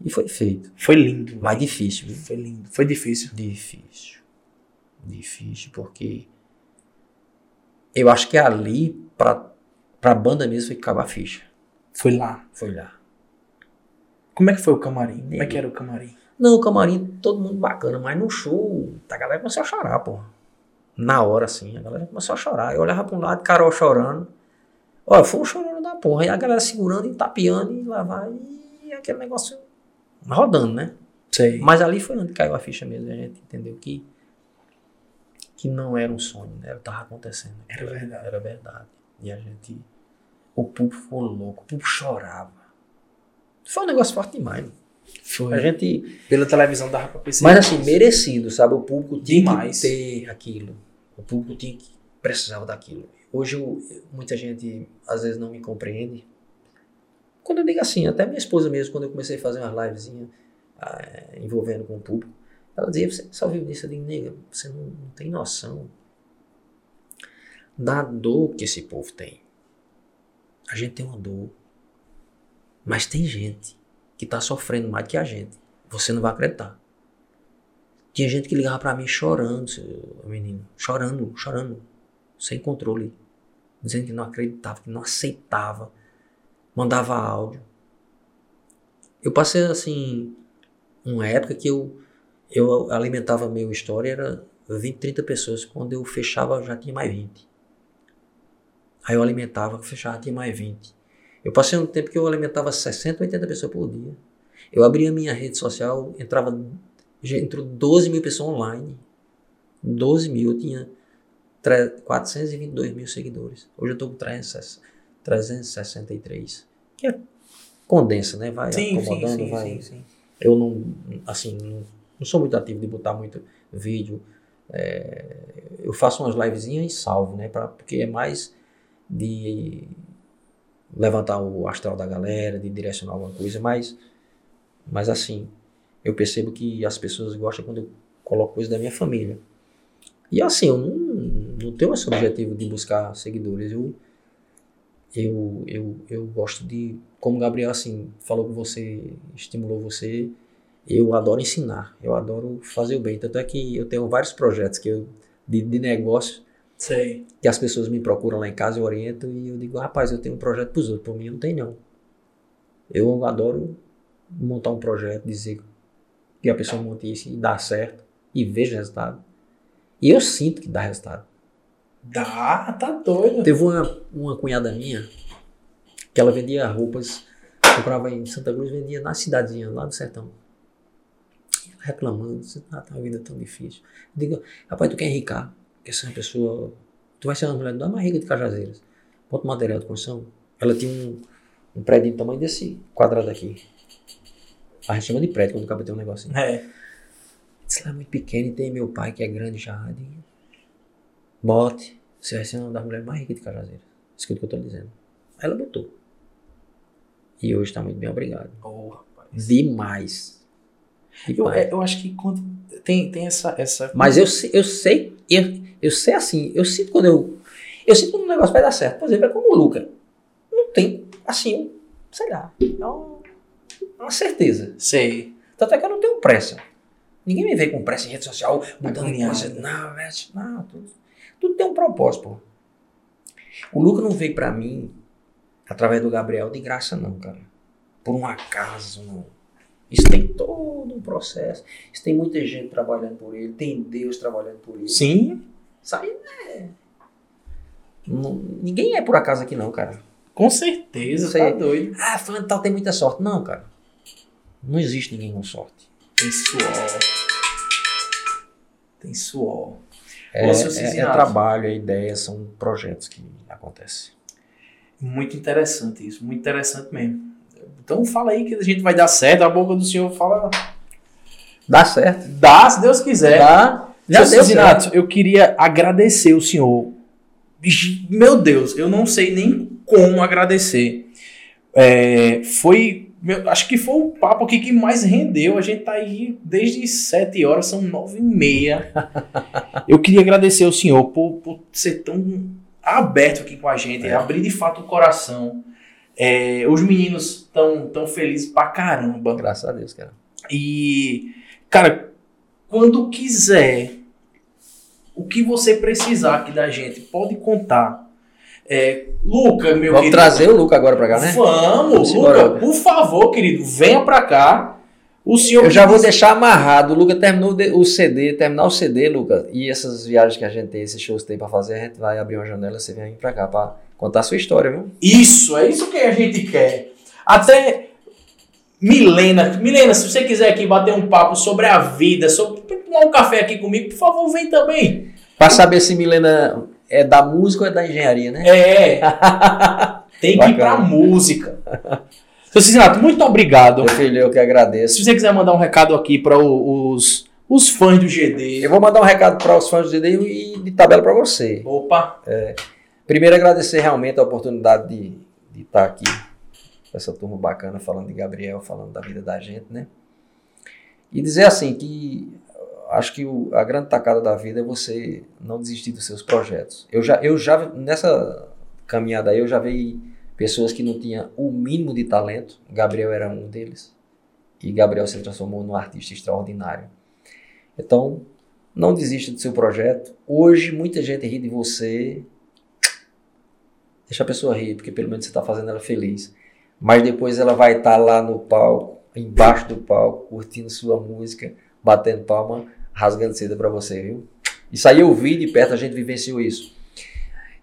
E foi feito. Foi lindo. Mas difícil, viu? Foi lindo. Foi difícil. Difícil. Difícil, porque eu acho que ali, pra, pra banda mesmo, foi que acaba a ficha. Foi lá. Foi lá. Como é que foi o camarim? Como é que era o camarim? Não, o camarim, todo mundo bacana, mas no show, a galera começou a chorar, pô. Na hora, assim, a galera começou a chorar. Eu olhava pra um lado, Carol chorando. Olha, foi um chorando da porra. E a galera segurando e tapeando e lá vai. E aquele negócio rodando, né? Sei. Mas ali foi onde caiu a ficha mesmo. A gente entendeu que, que não era um sonho, né? Tava acontecendo. Era verdade. Era verdade. E a gente. O público ficou louco, o público chorava. Foi um negócio forte demais. mano. Foi. A gente. Pela televisão dava pra perceber. Mas assim, merecido, sabe? O público tinha Demais. que ter aquilo. O público tinha que precisava daquilo. Hoje eu- muita gente às vezes não me compreende. Quando eu digo assim, até minha esposa mesmo, quando eu comecei a fazer umas livezinhas ah, envolvendo com o público, ela dizia, você só viu disso? Eu digo, nega, você não, não tem noção da dor que esse povo tem. A gente tem uma dor. Mas tem gente que tá sofrendo mais que a gente. Você não vai acreditar. Tinha gente que ligava pra mim chorando, menino. Chorando, chorando. Sem controle. Dizendo que não acreditava, que não aceitava. Mandava áudio. Eu passei assim. Uma época que eu, eu alimentava meu história, era 20, 30 pessoas. Quando eu fechava, já tinha mais 20. Aí eu alimentava, fechava, tinha mais 20. Eu passei um tempo que eu alimentava 60, 80 pessoas por dia. Eu abria minha rede social, entrava, entrou 12 mil pessoas online. 12 mil, eu tinha 422 mil seguidores. Hoje eu estou com 360 363. Que é condensa, né? Vai Sim, acomodando, sim, vai. sim, sim. Eu não, assim, não, não sou muito ativo de botar muito vídeo. É, eu faço umas livezinhas e salvo, né? Pra, porque é mais de levantar o astral da galera, de direcionar alguma coisa, mas, mas assim, eu percebo que as pessoas gostam quando eu coloco coisa da minha família. E assim, eu não, não tenho esse objetivo de buscar seguidores. Eu, eu, eu, eu gosto de, como o Gabriel assim, falou que você, estimulou você, eu adoro ensinar, eu adoro fazer o bem. Tanto é que eu tenho vários projetos que eu, de, de negócio Sei. que as pessoas me procuram lá em casa, eu oriento e eu digo, rapaz, eu tenho um projeto para os outros, por mim não tem não. Eu adoro montar um projeto, dizer que a pessoa monte isso e dá certo e veja resultado. E eu sinto que dá resultado. Dá, tá doido. Teve uma, uma cunhada minha que ela vendia roupas, comprava em Santa Cruz, vendia na cidadezinha, lá no sertão. Ela reclamando, ah, tá uma vida tão difícil. Eu digo, rapaz, tu quer enricar? Quer ser uma pessoa. Tu vai ser uma mulher da mais rica de Cajazeiras. Bota um material de construção. Ela tinha um, um prédio do tamanho desse quadrado aqui. A gente chama de prédio quando acaba tem um negocinho. É. Disse lá é muito pequeno e tem meu pai que é grande já. Bote, você vai ser uma das mulheres mais ricas de Cajazeiras. Escuta o que eu tô dizendo. Ela botou. E hoje tá muito bem, obrigado. Oh, rapaz. Demais. Eu, é, eu acho que quando tem, tem essa, essa. Mas eu, eu sei, eu, eu sei assim, eu sinto quando eu. Eu sinto quando um negócio vai dar certo. Por exemplo, é como o Luca. Não tem, assim, sei lá, é uma, certeza. Sei. Tanto é que eu não tenho pressa. Ninguém me vê com pressa em rede social, mudando Agoniado. coisa. Não, não, tudo, tudo tem um propósito, pô. O Luca não veio pra mim, através do Gabriel, de graça, não, cara. Por um acaso, não. Isso tem todo um processo. Isso tem muita gente trabalhando por ele, tem Deus trabalhando por ele. Sim. Isso aí é. Não- ninguém é por acaso aqui, não, cara. Com certeza, Você- tá doido. Ah, fulano tal tem muita sorte. Não, cara. Não existe ninguém com sorte. Tem suor. Tem suor. É, é- é Cincinnato. trabalho, é ideia, são projetos que acontecem. Muito interessante isso, muito interessante mesmo. Então fala aí que a gente vai dar certo, a boca do senhor fala. Dá certo. Dá, se Deus quiser. Dá. Já Seu certo. eu queria agradecer o senhor. Meu Deus, eu não sei nem como agradecer. É, foi, meu, acho que foi o papo aqui que mais rendeu. A gente tá aí desde sete horas, são nove e meia. *laughs* Eu queria agradecer ao senhor por, por ser tão aberto aqui com a gente, É. abrir de fato o coração. É, os meninos estão tão felizes pra caramba. Graças a Deus, cara. E, cara, quando quiser, o que você precisar aqui da gente, pode contar. É, Luca, meu Vamos querido. trazer o Luca agora pra cá, né? Vamos, Vamos Luca, embora. por favor, querido, venha pra cá. O senhor. Eu já vou deixar amarrado. O Luca terminou o CD, terminar o CD, Luca, e essas viagens que a gente tem, esses shows que tem pra fazer, a gente vai abrir uma janela, você vem pra cá pra contar a sua história, viu? Isso, é isso que a gente quer. Até Milena, Milena, se você quiser aqui bater um papo sobre a vida, sobre tomar um café aqui comigo, por favor, vem também. Pra saber se Milena é da música ou é da engenharia, né? É. *laughs* Tem que ir pra música. Seu Cicinato, muito obrigado. Meu filho, eu que agradeço. Se você quiser mandar um recado aqui para os, os fãs do GD. Eu vou mandar um recado para os fãs do DD e de tabela para você. Opa, Primeiro, agradecer realmente a oportunidade de, de estar aqui com essa turma bacana, falando de Gabriel, falando da vida da gente, né? E dizer assim que acho que o- a grande tacada da vida é você não desistir dos seus projetos. Eu já, eu já nessa caminhada aí, eu já vi pessoas que não tinham o mínimo de talento. Gabriel era um deles. E Gabriel se transformou num artista extraordinário. Então, não desista do seu projeto. Hoje, muita gente ri de você. Deixa a pessoa rir, porque pelo menos você está fazendo ela feliz. Mas depois ela vai estar lá no palco, embaixo do palco, curtindo sua música, batendo palma, rasgando seda para você, viu? Isso aí eu vi de perto, a gente vivenciou isso.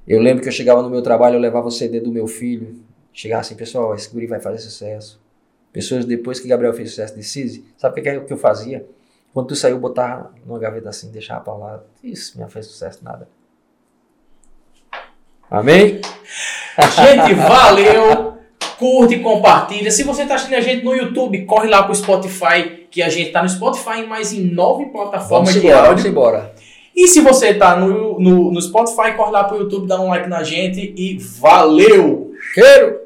Eu lembro que eu chegava no meu trabalho, eu levava o CD do meu filho, chegava assim, pessoal, esse guri vai fazer sucesso. Pessoas depois que Gabriel fez sucesso de Cise, sabe o que, é que eu fazia? Quando tu saiu, botava numa gaveta assim, deixava pra lá. Isso, não fez sucesso nada. Amém? gente, valeu. Curte, compartilha. Se você está assistindo a gente no YouTube, corre lá pro Spotify, que a gente tá no Spotify, mas em nove plataformas Vamos de embora, áudio. vamos embora. E se você tá no, no, no Spotify, corre lá pro YouTube, dá um like na gente e valeu! Cheiro!